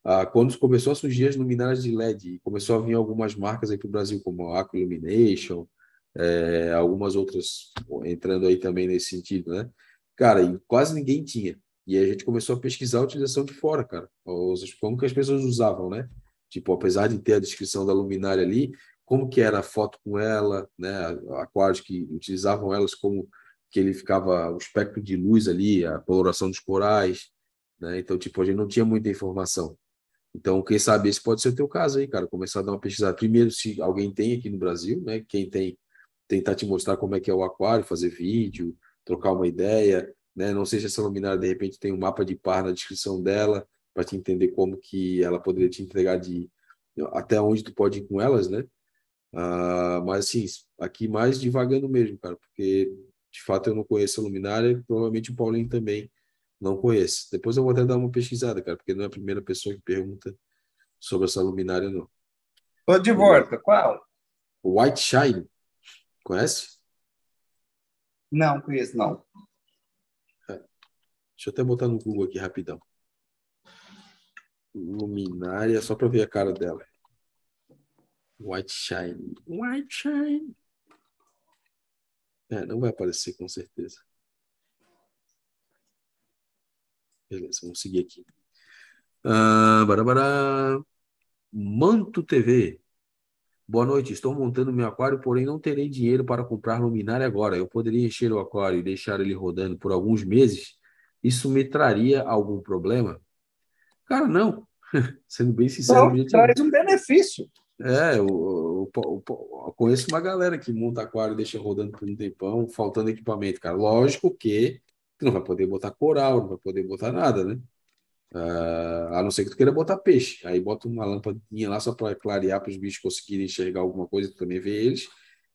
Uh, quando começou a surgir as luminárias de LED, começou a vir algumas marcas aí para o Brasil, como a Aqua Illumination, é, algumas outras entrando aí também nesse sentido, né? Cara, e quase ninguém tinha. E a gente começou a pesquisar a utilização de fora, cara. Como que as pessoas usavam, né? Tipo, apesar de ter a descrição da luminária ali, como que era a foto com ela, né? Aquários que utilizavam elas como que ele ficava o espectro de luz ali, a coloração dos corais, né? Então, tipo, a gente não tinha muita informação. Então, quem sabe esse pode ser o teu caso aí, cara, começar a dar uma pesquisada. Primeiro, se alguém tem aqui no Brasil, né? Quem tem tentar te mostrar como é que é o aquário, fazer vídeo, trocar uma ideia, né? Não sei se essa luminária de repente tem um mapa de par na descrição dela para te entender como que ela poderia te entregar de até onde tu pode ir com elas, né? Uh, mas assim, aqui mais devagando mesmo, cara, porque de fato eu não conheço a luminária, provavelmente o Paulinho também não conhece. Depois eu vou até dar uma pesquisada, cara, porque não é a primeira pessoa que pergunta sobre essa luminária, não. Tô de volta, qual? White Shine. Conhece? Não, conheço, não. É. Deixa eu até botar no Google aqui rapidão. Luminária, só para ver a cara dela. White Shine. White Shine. É, não vai aparecer com certeza. Beleza, vamos seguir aqui. Barabara. Manto TV. Boa noite, estou montando meu aquário, porém não terei dinheiro para comprar luminária agora. Eu poderia encher o aquário e deixar ele rodando por alguns meses? Isso me traria algum problema? Cara, não. <laughs> Sendo bem sincero, não, traz um benefício. É, eu, eu, eu, eu, conheço uma galera que monta aquário e deixa rodando por um tempão, faltando equipamento, cara. Lógico que tu não vai poder botar coral, não vai poder botar nada, né? Uh, a não ser que tu queira botar peixe. Aí bota uma lampadinha lá só para clarear para os bichos conseguirem enxergar alguma coisa, tu também vê eles.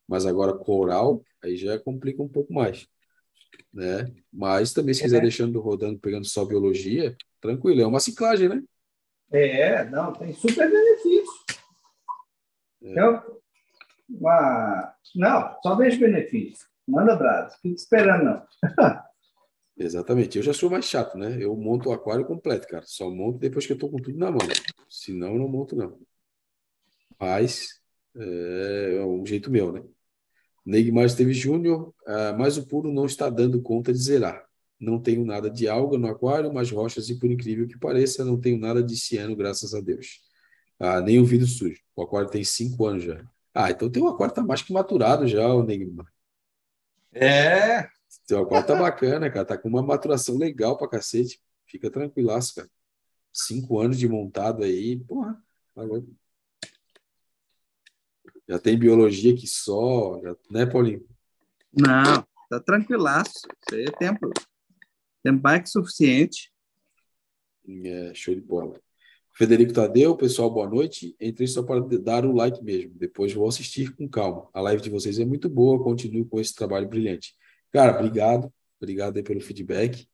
Mas agora coral, aí já complica um pouco mais. Né? Mas também, se quiser é. deixando rodando, pegando só biologia, tranquilo, é uma ciclagem, né? É, não, tem super benefício. É. Eu, uma... Não, só vejo benefício. Manda brasa, fica esperando, não. <laughs> Exatamente. Eu já sou mais chato, né? Eu monto o aquário completo, cara. Só monto depois que eu tô com tudo na mão. Senão, eu não monto, não. Mas é, é um jeito meu, né? Neymar teve Júnior, ah, mas o puro não está dando conta de zerar. Não tenho nada de alga no aquário, mas rochas, e por incrível que pareça, não tenho nada de ciano, graças a Deus. Ah, nem o vidro sujo. O aquário tem cinco anos já. Ah, então tem um aquário tá mais que maturado já, o Neymar. É. Teu aquário tá bacana, cara. Tá com uma maturação legal pra cacete. Fica tranquilaço, cara. Cinco anos de montado aí, porra. Agora... Já tem biologia que só, já... né, Paulinho? Não, tá tranquilaço. Isso aí é tempo. Tempo mais que suficiente. É, show de bola. Federico Tadeu, pessoal, boa noite. Entrei só para dar o like mesmo. Depois vou assistir com calma. A live de vocês é muito boa. Continue com esse trabalho brilhante. Cara, obrigado. Obrigado aí pelo feedback.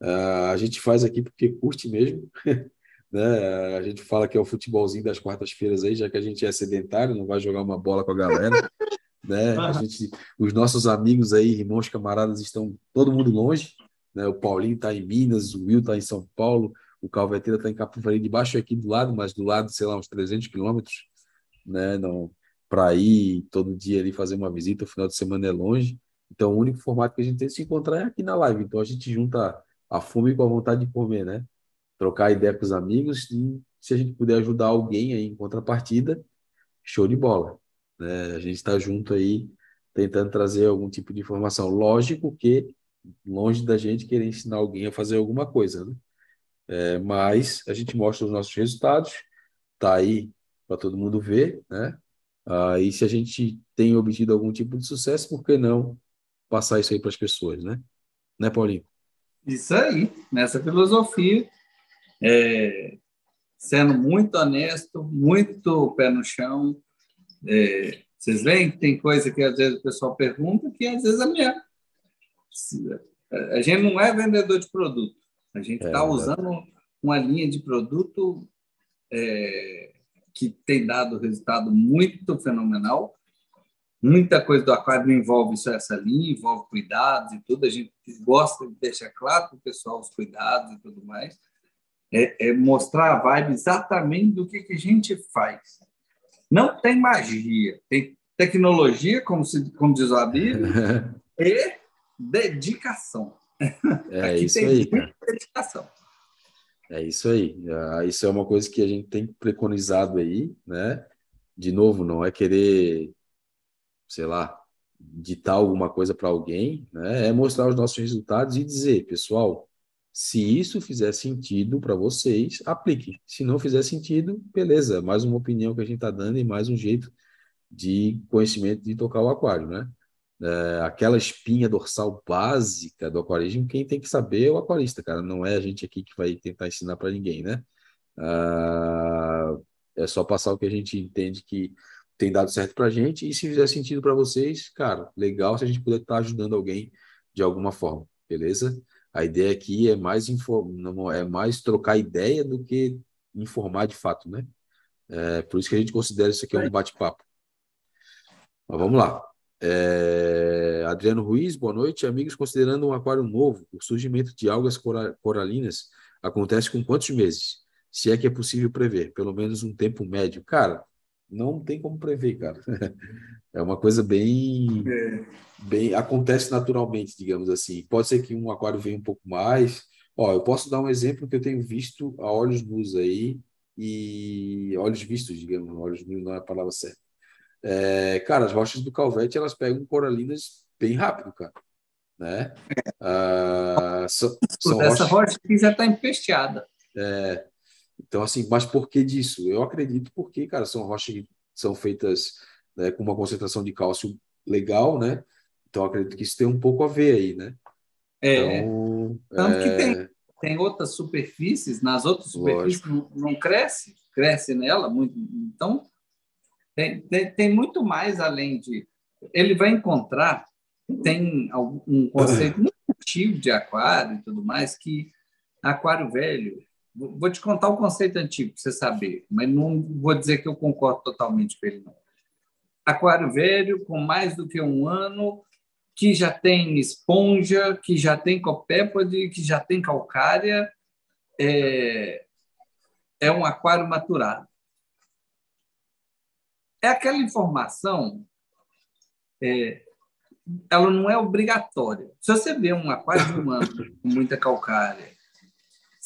Uh, a gente faz aqui porque curte mesmo. <laughs> né? A gente fala que é o futebolzinho das quartas-feiras aí, já que a gente é sedentário, não vai jogar uma bola com a galera. <laughs> né? A gente, os nossos amigos aí, irmãos, camaradas, estão todo mundo longe. Né? O Paulinho está em Minas, o Will está em São Paulo, o Calveteira está em Capivari, debaixo aqui do lado, mas do lado, sei lá, uns 300 quilômetros, né? Para ir todo dia ali fazer uma visita, o final de semana é longe. Então, o único formato que a gente tem de se encontrar é aqui na live. Então, a gente junta a fome com a vontade de comer, né? Trocar ideia com os amigos e se a gente puder ajudar alguém aí em contrapartida, show de bola. Né? A gente está junto aí tentando trazer algum tipo de informação. Lógico que longe da gente querer ensinar alguém a fazer alguma coisa, né? É, mas a gente mostra os nossos resultados, tá aí para todo mundo ver, né? Ah, e se a gente tem obtido algum tipo de sucesso, por que não passar isso aí para as pessoas, né? Né, Paulinho? Isso aí, nessa filosofia, é, sendo muito honesto, muito pé no chão. É, vocês veem que tem coisa que às vezes o pessoal pergunta que às vezes a minha. A gente não é vendedor de produto. A gente está é, usando uma linha de produto é, que tem dado resultado muito fenomenal. Muita coisa do aquário não envolve só essa linha, envolve cuidados e tudo. A gente gosta de deixar claro para o pessoal os cuidados e tudo mais. É, é, mostrar a vibe exatamente do que, que a gente faz. Não tem magia, tem tecnologia, como, se, como diz o Abílio, <laughs> e dedicação. É Aqui isso aí, dedicação. É isso aí. Ah, isso é uma coisa que a gente tem preconizado aí, né? De novo, não é querer, sei lá, ditar alguma coisa para alguém, né? É mostrar os nossos resultados e dizer, pessoal, se isso fizer sentido para vocês, aplique. Se não fizer sentido, beleza, mais uma opinião que a gente está dando e mais um jeito de conhecimento de tocar o aquário, né? É, aquela espinha dorsal básica do aquarismo, quem tem que saber é o aquarista, cara. Não é a gente aqui que vai tentar ensinar para ninguém, né? Ah, é só passar o que a gente entende que tem dado certo para a gente e se fizer sentido para vocês, cara, legal se a gente puder estar tá ajudando alguém de alguma forma, beleza? A ideia aqui é mais é mais trocar ideia do que informar de fato, né? É por isso que a gente considera isso aqui um bate-papo. Mas vamos lá. É... Adriano Ruiz, boa noite, amigos. Considerando um aquário novo, o surgimento de algas coralinas acontece com quantos meses? Se é que é possível prever, pelo menos um tempo médio. Cara, não tem como prever, cara. <laughs> É uma coisa bem, é. bem acontece naturalmente, digamos assim. Pode ser que um aquário venha um pouco mais. Ó, eu posso dar um exemplo que eu tenho visto a olhos nus aí e olhos vistos, digamos, olhos nus não é a palavra certa. É, cara, as rochas do Calvete elas pegam coralinas bem rápido, cara. Né? Ah, são, são Essa rochas... rocha aqui já está empesteada. É, então, assim, mas por que disso? Eu acredito porque, cara, são rochas que são feitas né, com uma concentração de cálcio legal, né? Então, acredito que isso tem um pouco a ver aí, né? É. Então, Tanto é... que tem, tem outras superfícies, nas outras superfícies não, não, cresce, cresce nela muito. Então, tem, tem, tem muito mais além de. Ele vai encontrar, tem um conceito <laughs> muito antigo de aquário e tudo mais, que aquário velho Vou te contar o conceito antigo para você saber, mas não vou dizer que eu concordo totalmente com ele, não. Aquário velho, com mais do que um ano, que já tem esponja, que já tem copépode, que já tem calcária, é, é um aquário maturado. É aquela informação, é, ela não é obrigatória. Se você vê um aquário de um ano com muita calcária,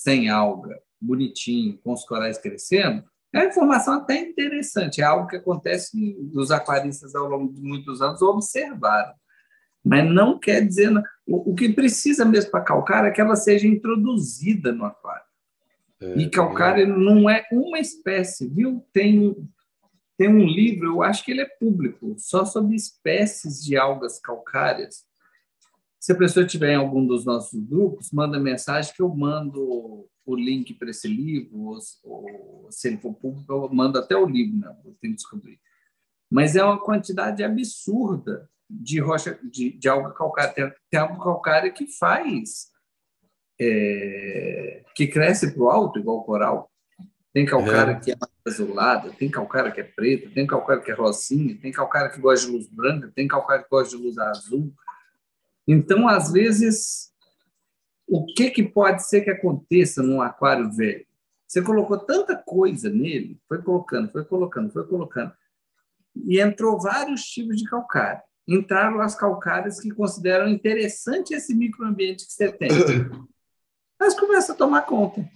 sem alga, bonitinho, com os corais crescendo, é uma informação até interessante, é algo que acontece os aquaristas ao longo de muitos anos observaram. Mas não quer dizer. O, o que precisa mesmo para calcária é que ela seja introduzida no aquário. É, e calcária é. não é uma espécie, viu? Tem, tem um livro, eu acho que ele é público, só sobre espécies de algas calcárias. Se a pessoa estiver em algum dos nossos grupos, manda mensagem que eu mando o link para esse livro, ou, ou, se ele for público, eu mando até o livro, né? eu tenho que descobrir. Mas é uma quantidade absurda de rocha, de, de alga calcária. Tem, tem alga calcária que faz, é, que cresce para o alto, igual o coral. Tem calcária é. que é azulada, tem calcária que é preta, tem calcária que é rosinha, tem calcária que gosta de luz branca, tem calcária que gosta de luz azul. Então, às vezes, o que, que pode ser que aconteça num aquário velho? Você colocou tanta coisa nele, foi colocando, foi colocando, foi colocando, e entrou vários tipos de calcário. Entraram as calcárias que consideram interessante esse microambiente que você tem. <laughs> Mas começa a tomar conta.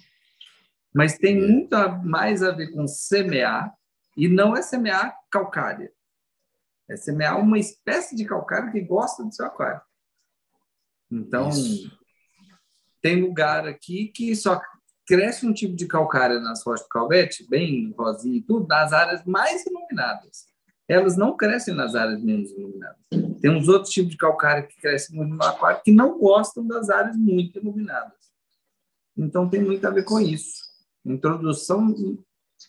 Mas tem é. muito mais a ver com semear, e não é semear calcária. É semear uma espécie de calcário que gosta do seu aquário. Então, Isso. tem lugar aqui que só cresce um tipo de calcária nas rochas do calvete, bem rosinha e tudo, nas áreas mais iluminadas. Elas não crescem nas áreas menos iluminadas. Tem uns outros tipos de calcária que crescem muito no aquário que não gostam das áreas muito iluminadas. Então, tem muito a ver com isso. Introdução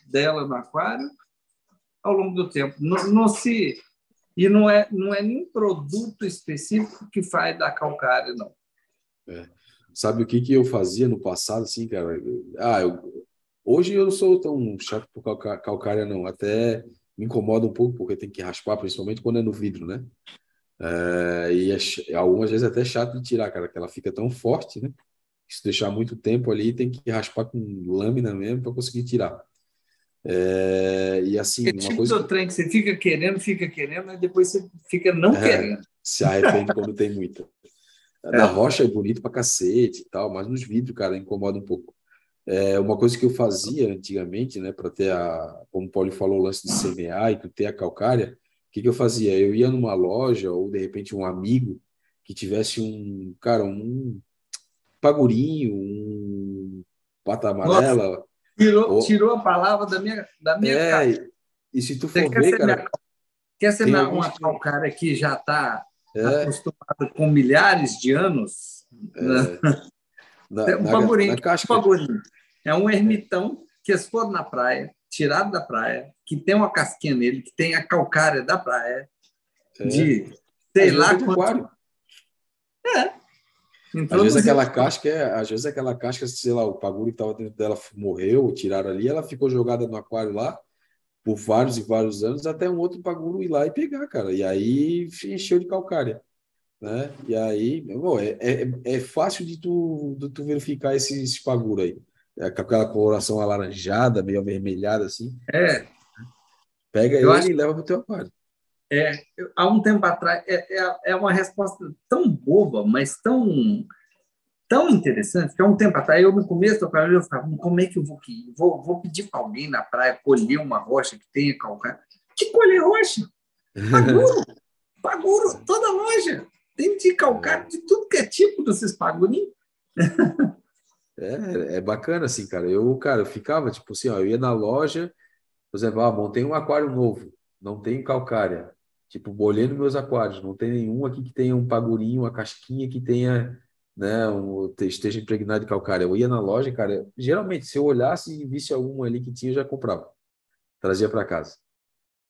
dela no aquário ao longo do tempo. Não, não se e não é, não é nenhum produto específico que faz da calcária, não. É. Sabe o que, que eu fazia no passado, assim, cara? Ah, eu, hoje eu não sou tão chato por calcária, não. Até me incomoda um pouco, porque tem que raspar, principalmente quando é no vidro, né? É, e é, algumas vezes é até chato de tirar, cara, que ela fica tão forte, né? Se deixar muito tempo ali, tem que raspar com lâmina mesmo para conseguir tirar. É, e assim, é tipo coisa... do trem que você fica querendo, fica querendo, mas depois você fica não é, querendo. Se arrepende quando tem muita. <laughs> É. Na rocha é bonito pra cacete e tal, mas nos vidros, cara, incomoda um pouco. É, uma coisa que eu fazia antigamente, né, para ter a, como o Paulo falou, o lance de semear e tu ter a calcária, o que, que eu fazia? Eu ia numa loja ou de repente um amigo que tivesse um, cara, um pagurinho, um pata amarela, Nossa Tirou, tirou a palavra da minha, da minha é, E se tu for ver, cara, Quer ser uma, uma calcária que já está é. acostumado com milhares de anos? É. Na, <laughs> um na, na casca. Um pagurinho. É um ermitão que eles foram na praia, tirado da praia, que tem uma casquinha nele, que tem a calcária da praia, é. de sei lá quanto... É. Às vezes aquela casca é, às vezes aquela casca, sei lá, o paguro que estava dentro dela morreu, tiraram ali, ela ficou jogada no aquário lá por vários e vários anos até um outro paguro ir lá e pegar, cara. E aí encheu de calcária, né? E aí, bom, é, é, é fácil de tu, de tu verificar esses, esses paguro aí. É, com aquela coloração alaranjada, meio avermelhada assim. É. Pega Eu ele acho... e leva para o teu aquário. É, há um tempo atrás, é, é, é, uma resposta tão boba, mas tão, tão interessante, que há um tempo atrás, eu no começo canal, eu ficava, como é que eu vou, vou, vou pedir para alguém na praia colher uma rocha que tenha calcário? Que colher rocha? Paguro, <laughs> paguro, toda loja. Tem de calcário de tudo que é tipo desses pagurinhos. <laughs> É, é bacana, assim, cara. Eu, cara, eu ficava, tipo assim, ó, eu ia na loja, por exemplo, ah, montei um aquário novo, não tem calcária. Tipo, olhando meus aquários, não tem nenhum aqui que tenha um pagurinho, uma casquinha que tenha, né, um, esteja impregnado de calcária. Eu ia na loja, cara, geralmente, se eu olhasse e visse algum ali que tinha, eu já comprava. Trazia para casa.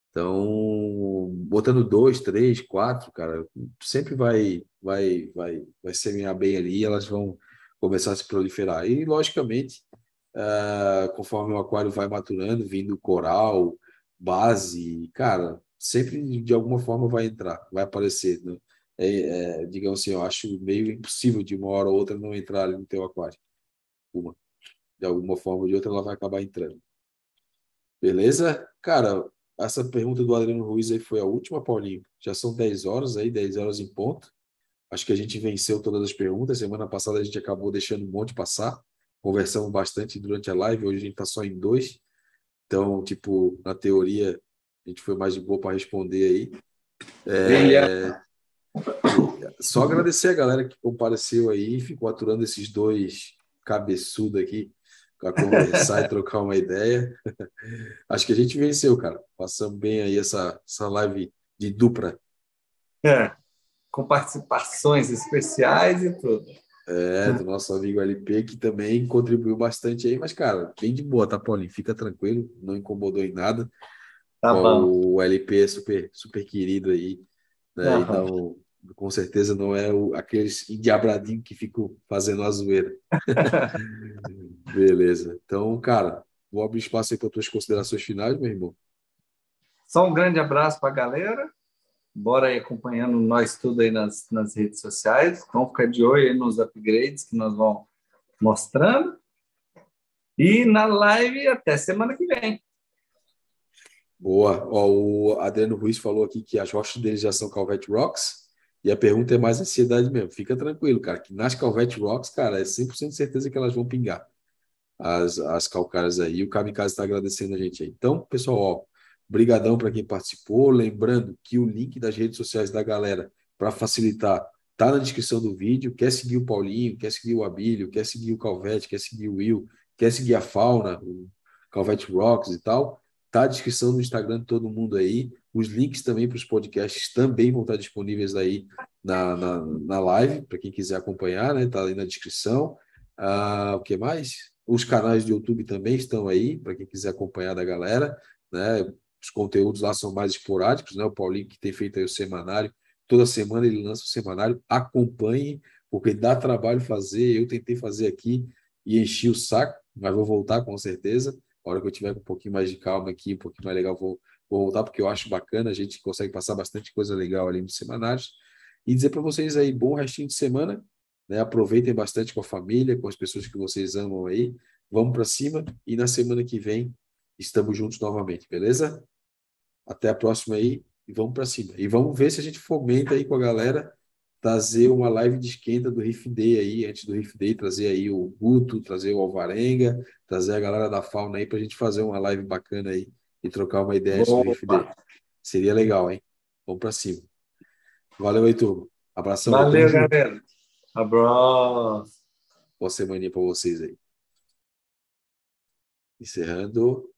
Então, botando dois, três, quatro, cara, sempre vai, vai, vai, vai semear bem ali, elas vão começar a se proliferar. E, logicamente, uh, conforme o aquário vai maturando, vindo coral, base, cara, sempre de alguma forma vai entrar, vai aparecer. Né? É, é, digamos assim, eu acho meio impossível de uma hora ou outra não entrar ali no teu aquário. Uma. De alguma forma ou de outra ela vai acabar entrando. Beleza? Cara, essa pergunta do Adriano Ruiz aí foi a última, Paulinho. Já são 10 horas aí, 10 horas em ponto. Acho que a gente venceu todas as perguntas. Semana passada a gente acabou deixando um monte passar. Conversamos bastante durante a live. Hoje a gente está só em dois. Então, tipo, na teoria, a gente foi mais de boa para responder aí. É... Só agradecer a galera que compareceu aí, ficou aturando esses dois cabeçudos aqui para conversar e trocar uma ideia. <laughs> Acho que a gente venceu, cara. Passamos bem aí essa, essa live de dupla. É com participações especiais e tudo. É, do nosso amigo LP, que também contribuiu bastante aí, mas, cara, bem de boa, tá, Paulinho? Fica tranquilo, não incomodou em nada. Tá bom. O LP é super, super querido aí, né? Uhum. Então, com certeza não é o, aqueles endiabradinhos que ficam fazendo a zoeira. <laughs> Beleza. Então, cara, vou abrir espaço aí para tuas considerações finais, meu irmão. Só um grande abraço para a galera bora aí acompanhando nós tudo aí nas, nas redes sociais. Vamos ficar de olho aí nos upgrades que nós vamos mostrando. E na live até semana que vem. Boa. Ó, o Adriano Ruiz falou aqui que as rochas deles já são Calvete Rocks. E a pergunta é mais ansiedade mesmo. Fica tranquilo, cara, que nas Calvete Rocks, cara, é 100% certeza que elas vão pingar as, as calcárias aí. O Kamikaze está agradecendo a gente aí. Então, pessoal, ó, Brigadão para quem participou. Lembrando que o link das redes sociais da galera, para facilitar, tá na descrição do vídeo. Quer seguir o Paulinho, quer seguir o Abílio, quer seguir o Calvete, quer seguir o Will, quer seguir a Fauna, o Calvete Rocks e tal. Tá na descrição do Instagram de todo mundo aí. Os links também para os podcasts também vão estar disponíveis aí na, na, na live, para quem quiser acompanhar, né? Tá aí na descrição. Ah, o que mais? Os canais do YouTube também estão aí, para quem quiser acompanhar da galera. Né? os conteúdos lá são mais esporádicos, né? O Paulinho que tem feito aí o semanário, toda semana ele lança o semanário, acompanhe, porque dá trabalho fazer, eu tentei fazer aqui e enchi o saco, mas vou voltar com certeza, a hora que eu tiver um pouquinho mais de calma aqui, um pouquinho mais legal, vou, vou voltar, porque eu acho bacana, a gente consegue passar bastante coisa legal ali nos semanários, e dizer para vocês aí, bom restinho de semana, né? aproveitem bastante com a família, com as pessoas que vocês amam aí, vamos para cima, e na semana que vem estamos juntos novamente, beleza? Até a próxima aí e vamos para cima. E vamos ver se a gente fomenta aí com a galera trazer uma live de esquenta do Riff Day aí, antes do Riff Day, trazer aí o Guto, trazer o Alvarenga, trazer a galera da fauna aí para a gente fazer uma live bacana aí e trocar uma ideia sobre o Riff Day. Seria legal, hein? Vamos para cima. Valeu aí, turma. Abração. Valeu, galera. Abraço. Boa semana para vocês aí. Encerrando.